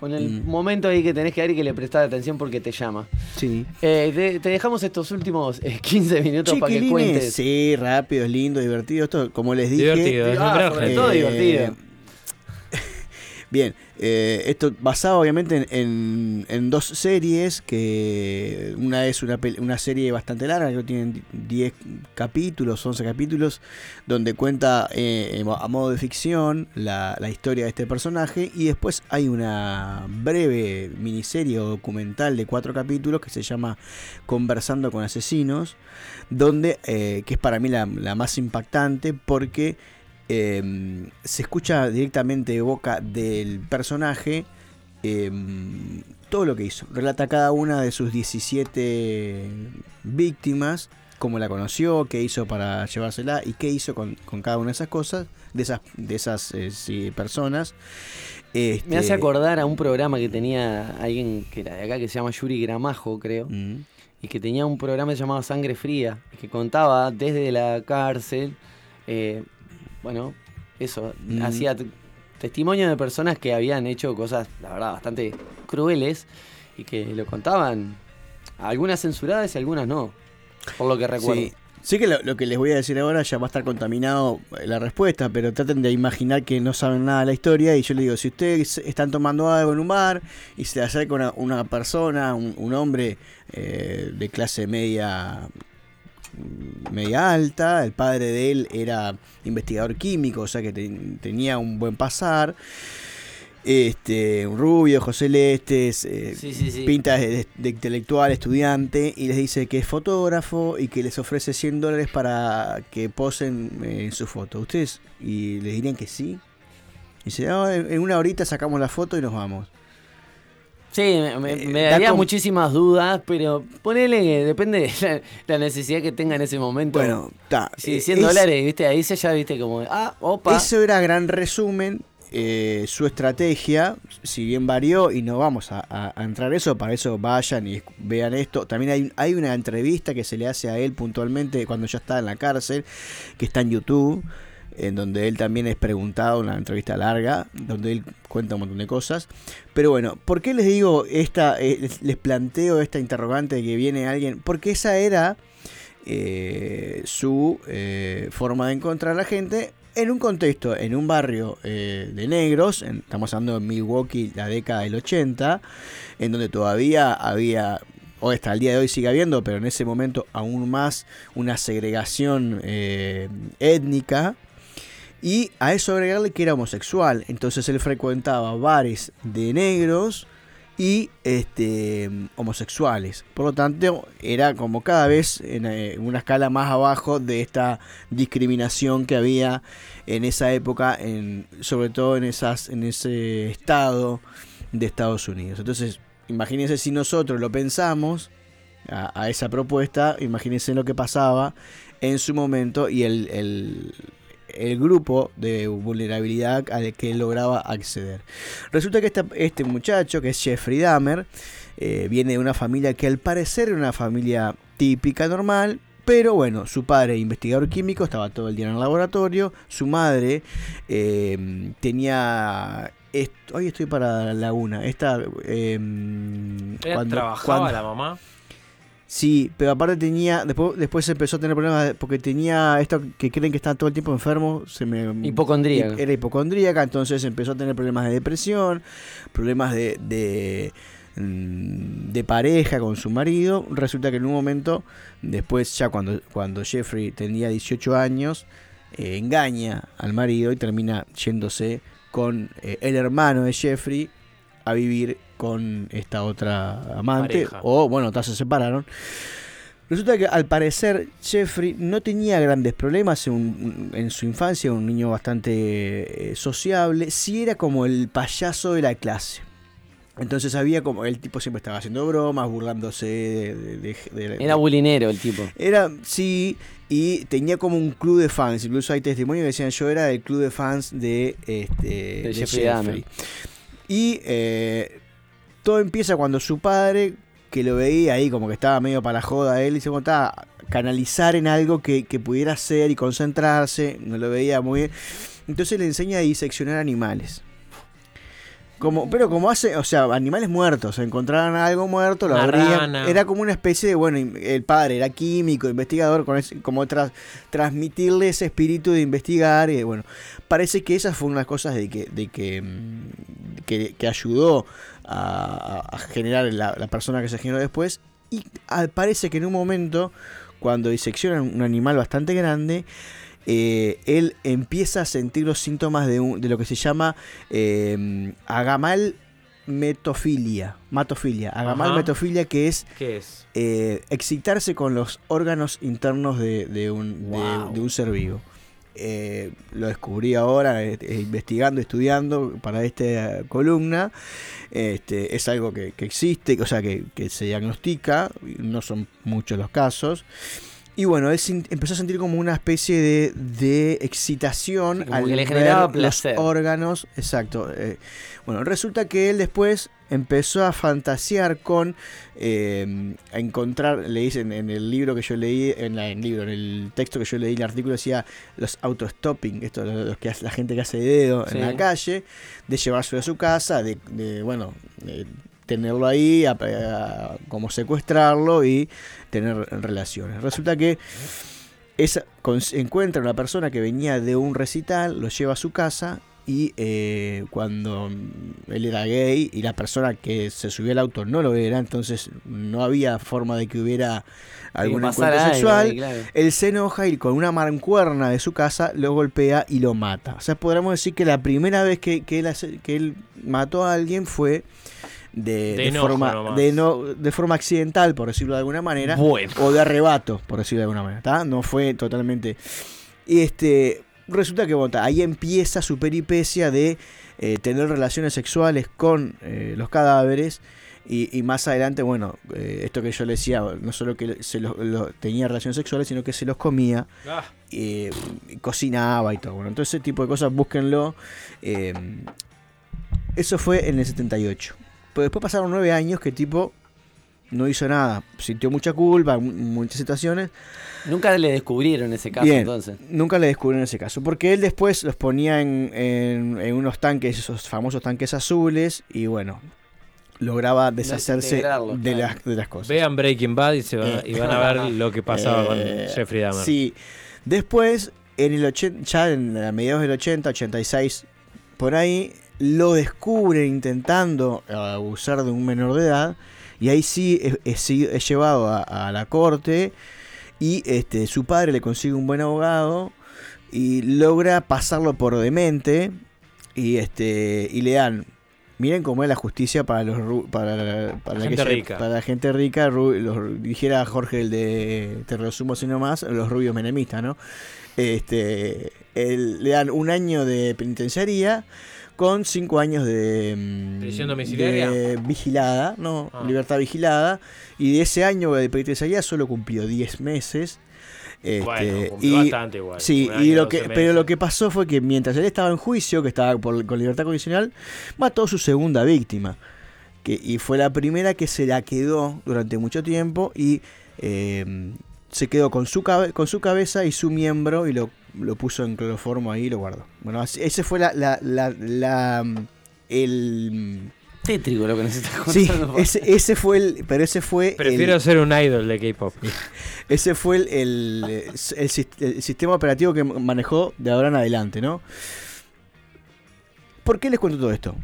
G: con el
H: Mm.
G: momento ahí que tenés que dar y que le prestás atención porque te llama.
H: Sí.
G: Eh, te, te dejamos estos últimos eh, 15 minutos para que
H: Chiquilines,
G: cuentes.
H: Sí, rápido, es lindo, divertido. Esto, como les dije.
F: Divertido, es
G: Ah, sobre todo divertido.
H: Bien, Eh, esto basado obviamente en, en- dos series, que una es una, serie bastante larga, que tienen 10 capítulos, 11 capítulos, donde cuenta eh, a modo de ficción la, historia de este personaje, y después hay una breve miniserie o documental de cuatro capítulos que se llama Conversando con Asesinos, donde, eh, que es para mí la más impactante porque eh, se escucha directamente de boca del personaje eh, todo lo que hizo. Relata cada una de sus 17 víctimas, cómo la conoció, qué hizo para llevársela y qué hizo con, con cada una de esas cosas, de esas, de esas eh, sí, personas. Este,
G: Me hace acordar a un programa que tenía alguien que era de acá que se llama Yuri Gramajo, creo.
H: Mm.
G: Y que tenía un programa llamado Sangre Fría, que contaba desde la cárcel, eh, bueno, eso,
H: Mm.
G: hacía testimonio de personas que habían hecho cosas, la verdad, bastante crueles y que lo contaban, algunas censuradas y algunas no, por lo que recuerdo.
H: Sí. Sé que lo, lo que les voy a decir ahora ya va a estar contaminado eh, la respuesta, pero traten de imaginar que no saben nada de la historia y yo les digo, si ustedes están tomando algo en un bar y se le acerca una, una persona, un, un hombre eh, de clase media media alta, el padre de él era investigador químico, o sea que ten- tenía un buen pasar. Este, un rubio, ojos celestes, eh,
G: Sí, sí, sí.
H: pinta de, de intelectual, estudiante, y les dice que es fotógrafo y que les ofrece 100 dólares para que posen eh, en su foto. ¿Ustedes y les dirían que sí? Y dice, "No, en en una horita sacamos la foto y nos vamos.
G: Sí, me, me- me
H: da
G: daría
H: como-
G: muchísimas dudas, pero ponele que depende de la, la necesidad que tenga en ese momento.
H: Bueno, está.
G: Sí,
H: eh,
G: 100
H: es-
G: dólares, viste, ahí se ya viste como, ah, opa.
H: Eso era gran resumen eh, su estrategia, si bien varió, y no vamos a, a- a entrar en eso, para eso vayan y vean esto. También hay, hay una entrevista que se le hace a él puntualmente cuando ya está en la cárcel, que está en YouTube, en donde él también es preguntado, una entrevista larga, donde él cuenta un montón de cosas. Pero bueno, ¿por qué les digo esta, eh, les- planteo esta interrogante de que viene alguien? Porque esa era eh, su eh, forma de encontrar a la gente en un contexto, en un barrio eh, de negros, estamos hablando de Milwaukee, la década del 80, en donde todavía había, o hasta el día de hoy sigue habiendo, pero en ese momento aún más una segregación étnica. Y a eso agregarle que era homosexual. Entonces él frecuentaba bares de negros y este homosexuales. Por lo tanto, era como cada vez en eh, una escala más abajo de esta discriminación que había en esa época, en, sobre todo en esas, en ese estado de Estados Unidos. Entonces, imagínense si nosotros lo pensamos a, esa propuesta, imagínense lo que pasaba en su momento y el- el grupo de vulnerabilidad al que él lograba acceder. Resulta que esta- este muchacho, que es Jeffrey Dahmer, eh, viene de una familia que al parecer era una familia típica, normal, pero bueno, su padre, investigador químico, estaba todo el día en el laboratorio, su madre eh, tenía... est- Hoy estoy para la laguna. Esta, eh, cuando-
F: trabajaba
H: cuando-
F: la mamá.
H: Sí, pero aparte tenía, después, después empezó a tener problemas de- porque tenía esto que creen que está todo el tiempo enfermo, se me
G: Hipocondríaca.
H: Era hipocondríaca, entonces empezó a tener problemas de depresión, problemas de, de, mm, de pareja con su marido. Resulta que en un momento, después ya cuando, cuando Jeffrey tenía 18 años, eh, engaña al marido y termina yéndose con eh, el hermano de Jeffrey a vivir con esta otra amante.
F: Pareja.
H: O bueno, se separaron. Resulta que al parecer Jeffrey no tenía grandes problemas en, en su infancia, un niño bastante eh, sociable, sí era como el payaso de la clase. Entonces había como, el tipo siempre estaba haciendo bromas, burlándose de... de- de- de-
G: Era bulinero el tipo.
H: era, sí, y tenía como un club de fans. Incluso hay testimonios que decían yo era del club de fans de, este,
G: Jeffrey Dahmer.
H: Y eh, todo empieza cuando su padre, que lo veía ahí como que estaba medio para la joda, él se contaba canalizar en algo que, que pudiera hacer y concentrarse, no lo veía muy bien. Entonces le enseña a diseccionar animales. Como, pero como hace, o sea, animales muertos, encontraron algo muerto, lo abrían. Era como una especie de, bueno, el padre era químico, investigador, con ese- como tras, transmitirle ese espíritu de investigar. Y bueno, parece que esa fue una de las cosas de que, de que, mm, que, que ayudó a, generar la, la persona que se generó después. Y parece que en un momento, cuando diseccionan un animal bastante grande, eh, él empieza a sentir los síntomas de, un- de lo que se llama eh, agamal metofilia. Matofilia. Agamal
F: Ajá.
H: metofilia que es
F: ¿Qué es?
H: eh, excitarse con los órganos internos de, de un, de un ser vivo. Eh, lo descubrí ahora eh, eh, investigando, estudiando para esta columna. Este, es algo que, que existe, o sea, que, que se diagnostica, no son muchos los casos. Y bueno, él empezó a sentir como una especie de, de excitación
G: como
H: al
G: que le
H: ver
G: generaba
H: los
G: placer.
H: órganos. Exacto. eh, bueno, resulta que él después empezó a fantasear con eh, a encontrar, le dicen en el libro que yo leí, en, la, en el libro, en el texto que yo leí, el artículo decía los autostopping, esto lo- los que hace, la gente que hace dedo
G: Sí.
H: en la calle, de llevarse a su casa, de, de, bueno, de tenerlo ahí, a- a- como secuestrarlo y tener relaciones. Resulta que esa, cons- encuentra una persona que venía de un recital, lo lleva a su casa y eh, cuando él era gay y la persona que se subió al auto no lo era, entonces no había forma de que hubiera algún encuentro sexual,
G: ahí, claro.
H: él se enoja y con una mancuerna de su casa lo golpea y lo mata. O sea, podríamos decir que la primera vez que, que él, hace- que él mató a alguien fue de,
F: De
H: de
F: enojo
H: forma,
F: nomás.
H: de, no, de forma accidental, por decirlo de alguna manera,
F: Bueno.
H: o de arrebato, por decirlo de alguna manera. ¿tá? No fue totalmente... Y este, resulta que bueno, ahí empieza su peripecia de eh, tener relaciones sexuales con eh, los cadáveres. Y, y más adelante, bueno, eh, esto que yo le decía, no solo que se los, lo- tenía relaciones sexuales, sino que se los comía,
F: Ah.
H: y cocinaba y todo. Bueno, entonces ese tipo de cosas, búsquenlo. eso fue en el 78. Pero después pasaron nueve años que tipo no hizo nada. Sintió mucha culpa, mu- muchas situaciones.
G: Nunca le descubrieron ese caso
H: Bien,
G: entonces.
H: Nunca le descubrieron ese caso. Porque él después los ponía en, en- en unos tanques, esos famosos tanques azules, y bueno, lograba deshacerse de,
F: claro.
H: las, de las cosas.
F: Vean Breaking Bad y, se van, y van a ver lo que pasaba
H: Eh,
F: con Jeffrey Dahmer.
H: Sí. Después, en el 80, ya en a mediados del 80, 86, por ahí, lo descubren intentando abusar de un menor de edad. Y ahí sí es, es- es llevado a, a la corte. Y este, su padre le consigue un buen abogado. Y logra pasarlo por demente. Y este. Y le dan. Miren cómo es la justicia para los para, la- para
F: Gente
H: aquella-
F: rica.
H: para la gente rica, los, dijera Jorge el de Te resumo así nomás, los rubios menemistas, ¿no? Este, el- le dan un año de penitenciaría con cinco años de mm,
F: ¿Prisión domiciliaria?
H: de vigilada, no,
F: Ah.
H: libertad vigilada, y de ese año de penitenciaría solo cumplió 10 meses. Este,
F: Bueno, cumplió bastante igual,
H: Sí, y lo que,
F: 12
H: pero lo que pasó fue que mientras él estaba en juicio, que estaba por- con libertad condicional, mató a su segunda víctima. Que, y fue la primera que se la quedó durante mucho tiempo y eh, se quedó con su, cabe- con su cabeza y su miembro y lo, lo puso en cloroformo ahí y lo guardó. Bueno, ese fue la, la, la, la, mm, el...
G: Tétrico lo que nos estás
H: Sí, ese, ese fue el... Pero ese fue...
F: Prefiero
H: el-
F: ser un idol de K-pop.
H: ese fue el, el, el sistema operativo que manejó de ahora en adelante, ¿no? ¿Por qué les cuento todo esto?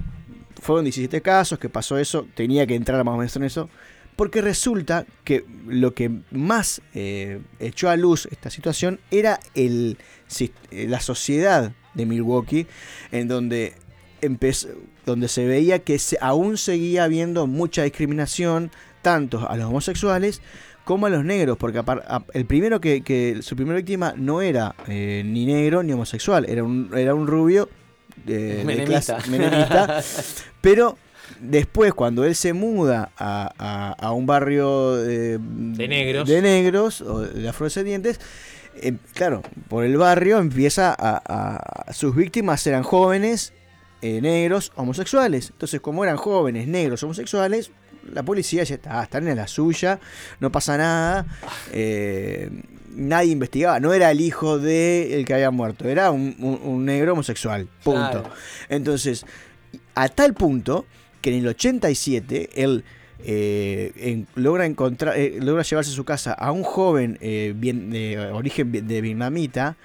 H: Fueron 17 casos, que pasó eso, tenía que entrar más o menos en eso, porque resulta que lo que más eh, echó a luz esta situación era el, eh, la sociedad de Milwaukee, en donde empezó, donde se veía que se, aún seguía habiendo mucha discriminación, tanto a los homosexuales como a los negros, porque apar- a- el primero que, que su primera víctima no era eh, ni negro ni homosexual, era un, era un rubio eh, de
G: Menemista.
H: clase menemista, pero después cuando él se muda a, a- a un barrio de,
F: De negros.
H: de negros o de afrodescendientes, eh, claro, por el barrio empieza a, sus víctimas eran jóvenes, eh, negros, homosexuales. Entonces, como eran jóvenes, negros, homosexuales, la policía ya está, están en la suya, no pasa nada. eh, nadie investigaba, no era el hijo de el que había muerto, era un, un- un negro homosexual, punto.
G: Claro.
H: Entonces, A tal punto que en el 87 él eh, en- logra encontrar, eh, logra llevarse a su casa a un joven eh, bien, de origen de vietnamita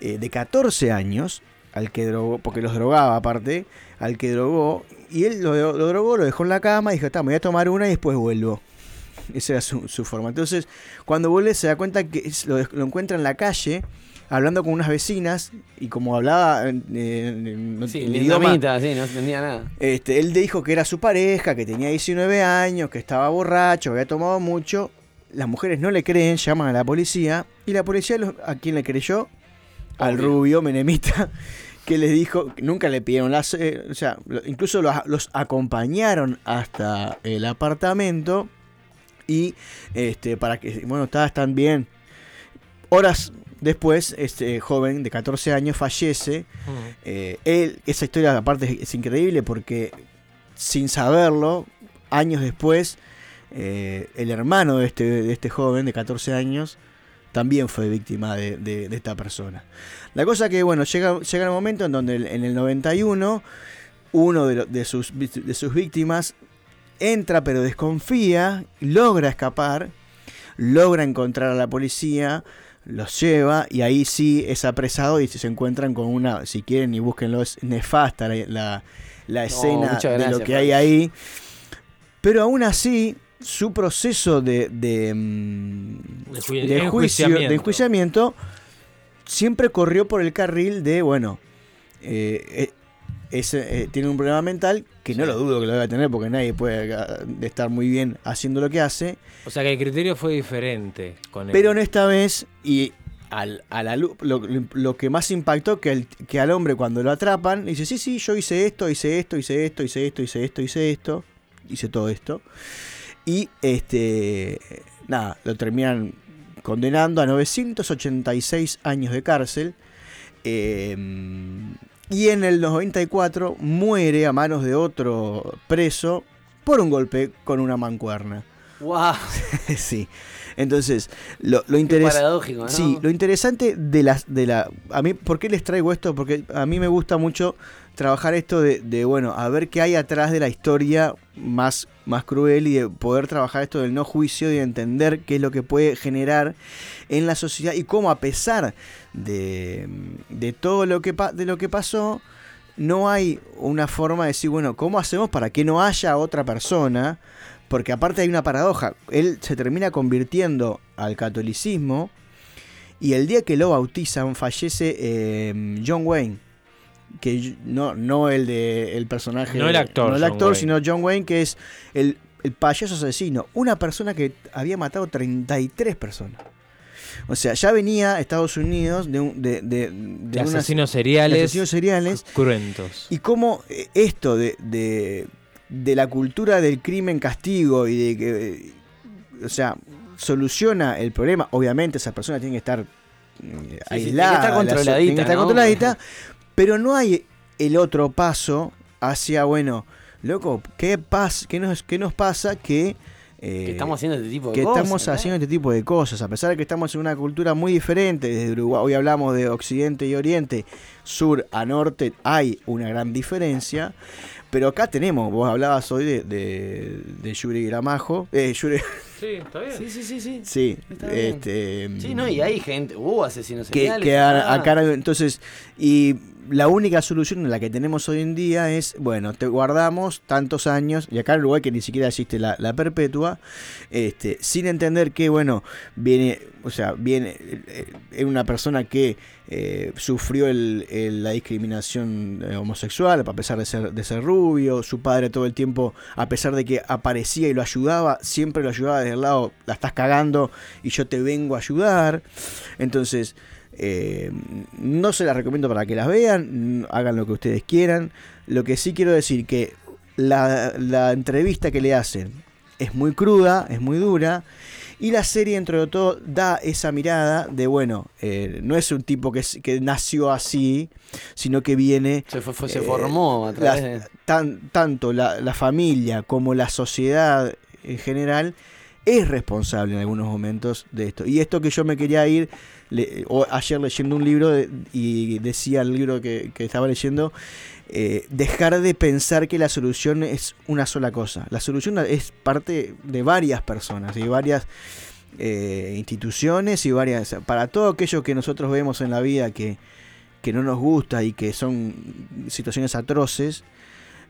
H: eh, de 14 años, al que drogó, porque los drogaba aparte, al que drogó, y él lo, drogó, lo dejó en la cama y dijo, está, me voy a tomar una y después vuelvo. Esa era su, forma. Entonces, cuando vuelve se da cuenta que lo encuentra en la calle, hablando con unas vecinas, y como hablaba en, en- en- en
G: Sí,
H: el idioma,
G: vietnamita, sí, no entendía nada.
H: este, él dijo que era su pareja, que tenía 19 años, que estaba borracho, que había tomado mucho. Las mujeres no le creen, llaman a la policía. Y la policía, los- ¿a quién le creyó? Al rubio menemita, que les dijo, nunca le pidieron las... eh, o sea, incluso los, los acompañaron hasta el apartamento. Y este, para que, bueno, está- están bien. Horas después, este joven de 14 años fallece. Eh, él, esa historia aparte es, increíble porque sin saberlo, años después, eh, el hermano de este, de este joven de 14 años también fue víctima de, de- de esta persona. La cosa que, bueno, llega, llega el momento en donde en el 91 uno de, lo- de sus, de sus víctimas entra pero desconfía, logra escapar, logra encontrar a la policía, los lleva y ahí sí es apresado y se encuentran con una, si quieren y búsquenlo, es nefasta la, la- la escena de lo que hay ahí. Pero aún así, su proceso de, de,
F: De ju-
H: de juicio,
F: enjuiciamiento.
H: de enjuiciamiento, siempre corrió por el carril de, bueno, eh, eh, ese, eh, tiene un problema mental, que no lo dudo que lo deba tener, porque nadie puede ah, estar muy bien haciendo lo que hace.
F: O sea que el criterio fue diferente con él.
H: Pero en esta vez, y al, a la lo, lo que más impactó que, el- que al hombre cuando lo atrapan, dice, sí, sí, yo hice esto, hice esto, hice esto, hice esto, hice esto, hice esto, hice todo esto. Y este, nada, lo terminan condenando a 986 años de cárcel. Eh, y en el 94 muere a manos de otro preso por un golpe con una mancuerna.
G: ¡Wow!
H: sí. Entonces, lo, lo interes-
G: paradójico, ¿no?
H: Sí, lo interesante de las de la a mí ¿por qué les traigo esto? Porque a mí me gusta mucho trabajar esto de, de, bueno, a ver qué hay atrás de la historia más más cruel y de poder trabajar esto del no juicio y de entender qué es lo que puede generar en la sociedad y cómo a pesar de, de todo lo que de lo que pasó no hay una forma de decir, bueno, ¿cómo hacemos para que no haya otra persona? Porque aparte hay una paradoja. Él se termina convirtiendo al catolicismo y el día que lo bautizan fallece eh, John Wayne. Que no, no el de el personaje.
F: No el actor,
H: No el actor, sino John Wayne, que es el, el payaso asesino. Una persona que había matado 33 personas. O sea, ya venía a Estados Unidos de, un- de, de, de unas-
F: asesinos seriales.
H: asesinos seriales.
F: Cruentos.
H: Y cómo eh, esto de, de, de la cultura del crimen castigo y de que, o sea, soluciona el problema. Obviamente esa persona tiene que estar eh,
G: tiene que
H: aislada,
G: estar
H: la-
G: controladita,
H: tiene que estar
G: ¿no?
H: controladita, pero no hay el otro paso hacia, bueno, loco, ¿qué, pas, qué, nos, qué nos pasa que... eh,
G: Que estamos haciendo este tipo de
H: que
G: cosas,
H: estamos
G: ¿no?
H: haciendo este tipo de cosas, a pesar de que estamos en una cultura muy diferente, desde Uruguay, hoy hablamos de Occidente y Oriente, sur a norte, hay una gran diferencia, pero acá tenemos, vos hablabas hoy de, de, de Yuri Gramajo, eh, Yuri-
F: Sí, está bien.
G: Sí, sí, sí, sí.
H: sí,
G: Está bien.
H: este,
G: Sí, no, y hay gente, hubo asesinos
H: que, que a- acá entonces y la única solución en la que tenemos hoy en día es bueno te guardamos tantos años y acá en Uruguay que ni siquiera existe la, la perpetua este sin entender que bueno viene o sea viene eh, eh, una persona que eh, sufrió el- la discriminación eh, homosexual a pesar de ser de ser rubio su padre todo el tiempo a pesar de que aparecía y lo ayudaba siempre lo ayudaba desde el lado la estás cagando y yo te vengo a ayudar entonces eh, no se las recomiendo para que las vean, hagan lo que ustedes quieran. Lo que sí quiero decir que la, la entrevista que le hacen es muy cruda, es muy dura. Y la serie, dentro de todo, da esa mirada de, bueno, eh, no es un tipo que, que nació así, sino que viene...
G: Se, fue- fue- se
H: eh,
G: formó a través
H: las-
G: de...
H: tan- tanto la, la familia como la sociedad en general es responsable en algunos momentos de esto. Y esto que yo me quería ir, o ayer leyendo un libro de- y decía el libro que, que estaba leyendo, eh, dejar de pensar que la solución es una sola cosa. La solución es parte de varias personas y varias eh, instituciones y varias... Para todo aquello que nosotros vemos en la vida que, que no nos gusta y que son situaciones atroces,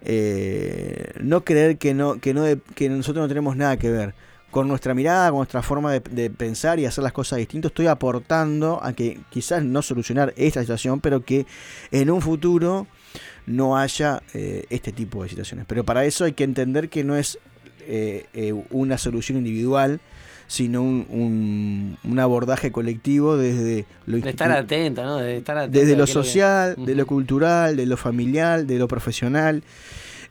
H: eh, no creer que, no, que, no que nosotros no tenemos nada que ver. Con nuestra mirada, con nuestra forma de, de pensar y hacer las cosas distintas, estoy aportando a que quizás no solucionar esta situación, pero que en un futuro no haya eh, este tipo de situaciones. Pero para eso hay que entender que no es eh, eh, una solución individual, sino un, un- un abordaje colectivo desde lo
G: De estar atenta, ¿no? De estar atenta
H: desde lo
G: es que-
H: social, de lo cultural, de lo familiar, de lo profesional.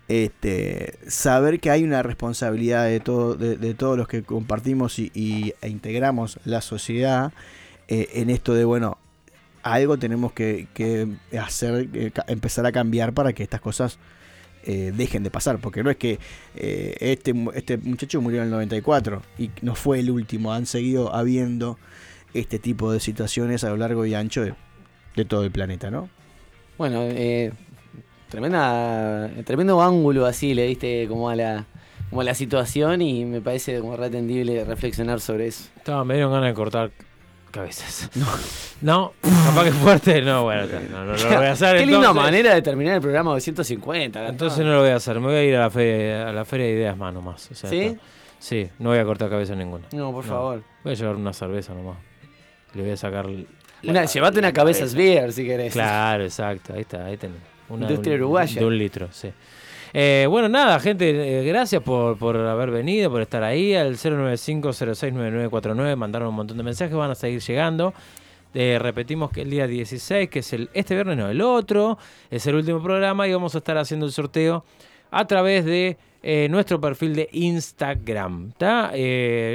H: Este, saber que hay una responsabilidad de, todo, de, todos los que compartimos y, e integramos la sociedad eh, en esto de, bueno, algo tenemos que, hacer, eh, empezar a cambiar para que estas cosas eh, dejen de pasar. Porque no es que este, este muchacho murió en el 94 y no fue el último, han seguido habiendo este tipo de situaciones a lo largo y ancho de, de todo el planeta, ¿no?
G: Bueno, eh, tremenda, tremendo ángulo así le diste como a la, como a la situación y me parece como retendible reflexionar sobre eso.
F: Estaba, me dieron ganas de cortar cabezas. No. No, capaz que fuerte, no, bueno, no, no, no lo voy a hacer.
G: Qué linda
F: entonces.
G: manera de terminar el programa 250.
F: Entonces no lo voy a hacer, me voy a ir a la feria, a la feria de ideas más nomás. o sea,
G: ¿Sí?
F: está- Sí, no voy a cortar cabeza ninguna.
G: No, por favor.
F: Voy a llevar una cerveza nomás. Le voy a sacar. l-
G: Una, llévate una cabeza Sbeer si querés.
F: Claro, exacto, ahí está, ahí tenés. Una
G: Industria uruguaya.
F: De un litro, sí. Eh, bueno, nada, gente, eh, gracias por, por haber venido, por estar ahí. Al 095-069949 mandaron un montón de mensajes, van a seguir llegando. Eh, repetimos que el día 16, que es el este viernes, no, el otro, es el último programa y vamos a estar haciendo el sorteo a través de nuestro perfil de Instagram. ¿tá?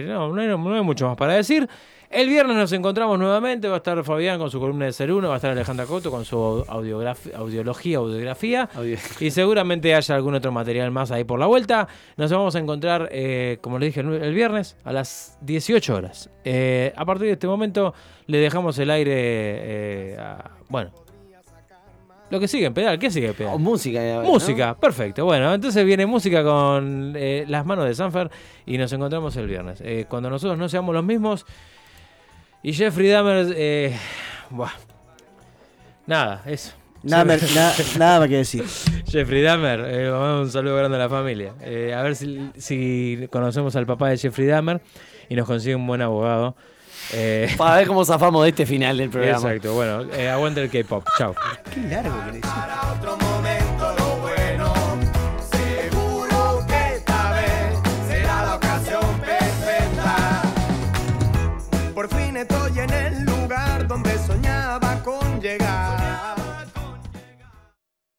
F: No, no hay, no hay mucho más para decir. El viernes nos encontramos nuevamente, va a estar Fabián con su columna de Ser Uno, va a estar Alejandra Coto con su audiología, audiografía, y seguramente haya algún otro material más ahí por la vuelta. Nos vamos a encontrar, eh, como les dije, el, viernes a las 18 horas. Eh, a partir de este momento le dejamos el aire, eh, a- bueno, lo que sigue en pedal, ¿qué sigue en pedal?
G: música. ahora, ¿no?
F: Música, perfecto. Bueno, entonces viene música con eh, las manos de Sanfer y nos encontramos el viernes. Eh, cuando nosotros no seamos los mismos. Y Jeffrey Dahmer, eh, buah. nada, eso.
H: Nada, na- nada más que decir.
F: Jeffrey Dahmer, eh, un saludo grande a la familia. Eh, a ver si, si conocemos al papá de Jeffrey Dahmer y nos consigue un buen abogado. Eh,
G: Para ver cómo zafamos de este final del programa.
F: Exacto, bueno, eh, aguante el K-pop. Chao.
H: Qué largo que le.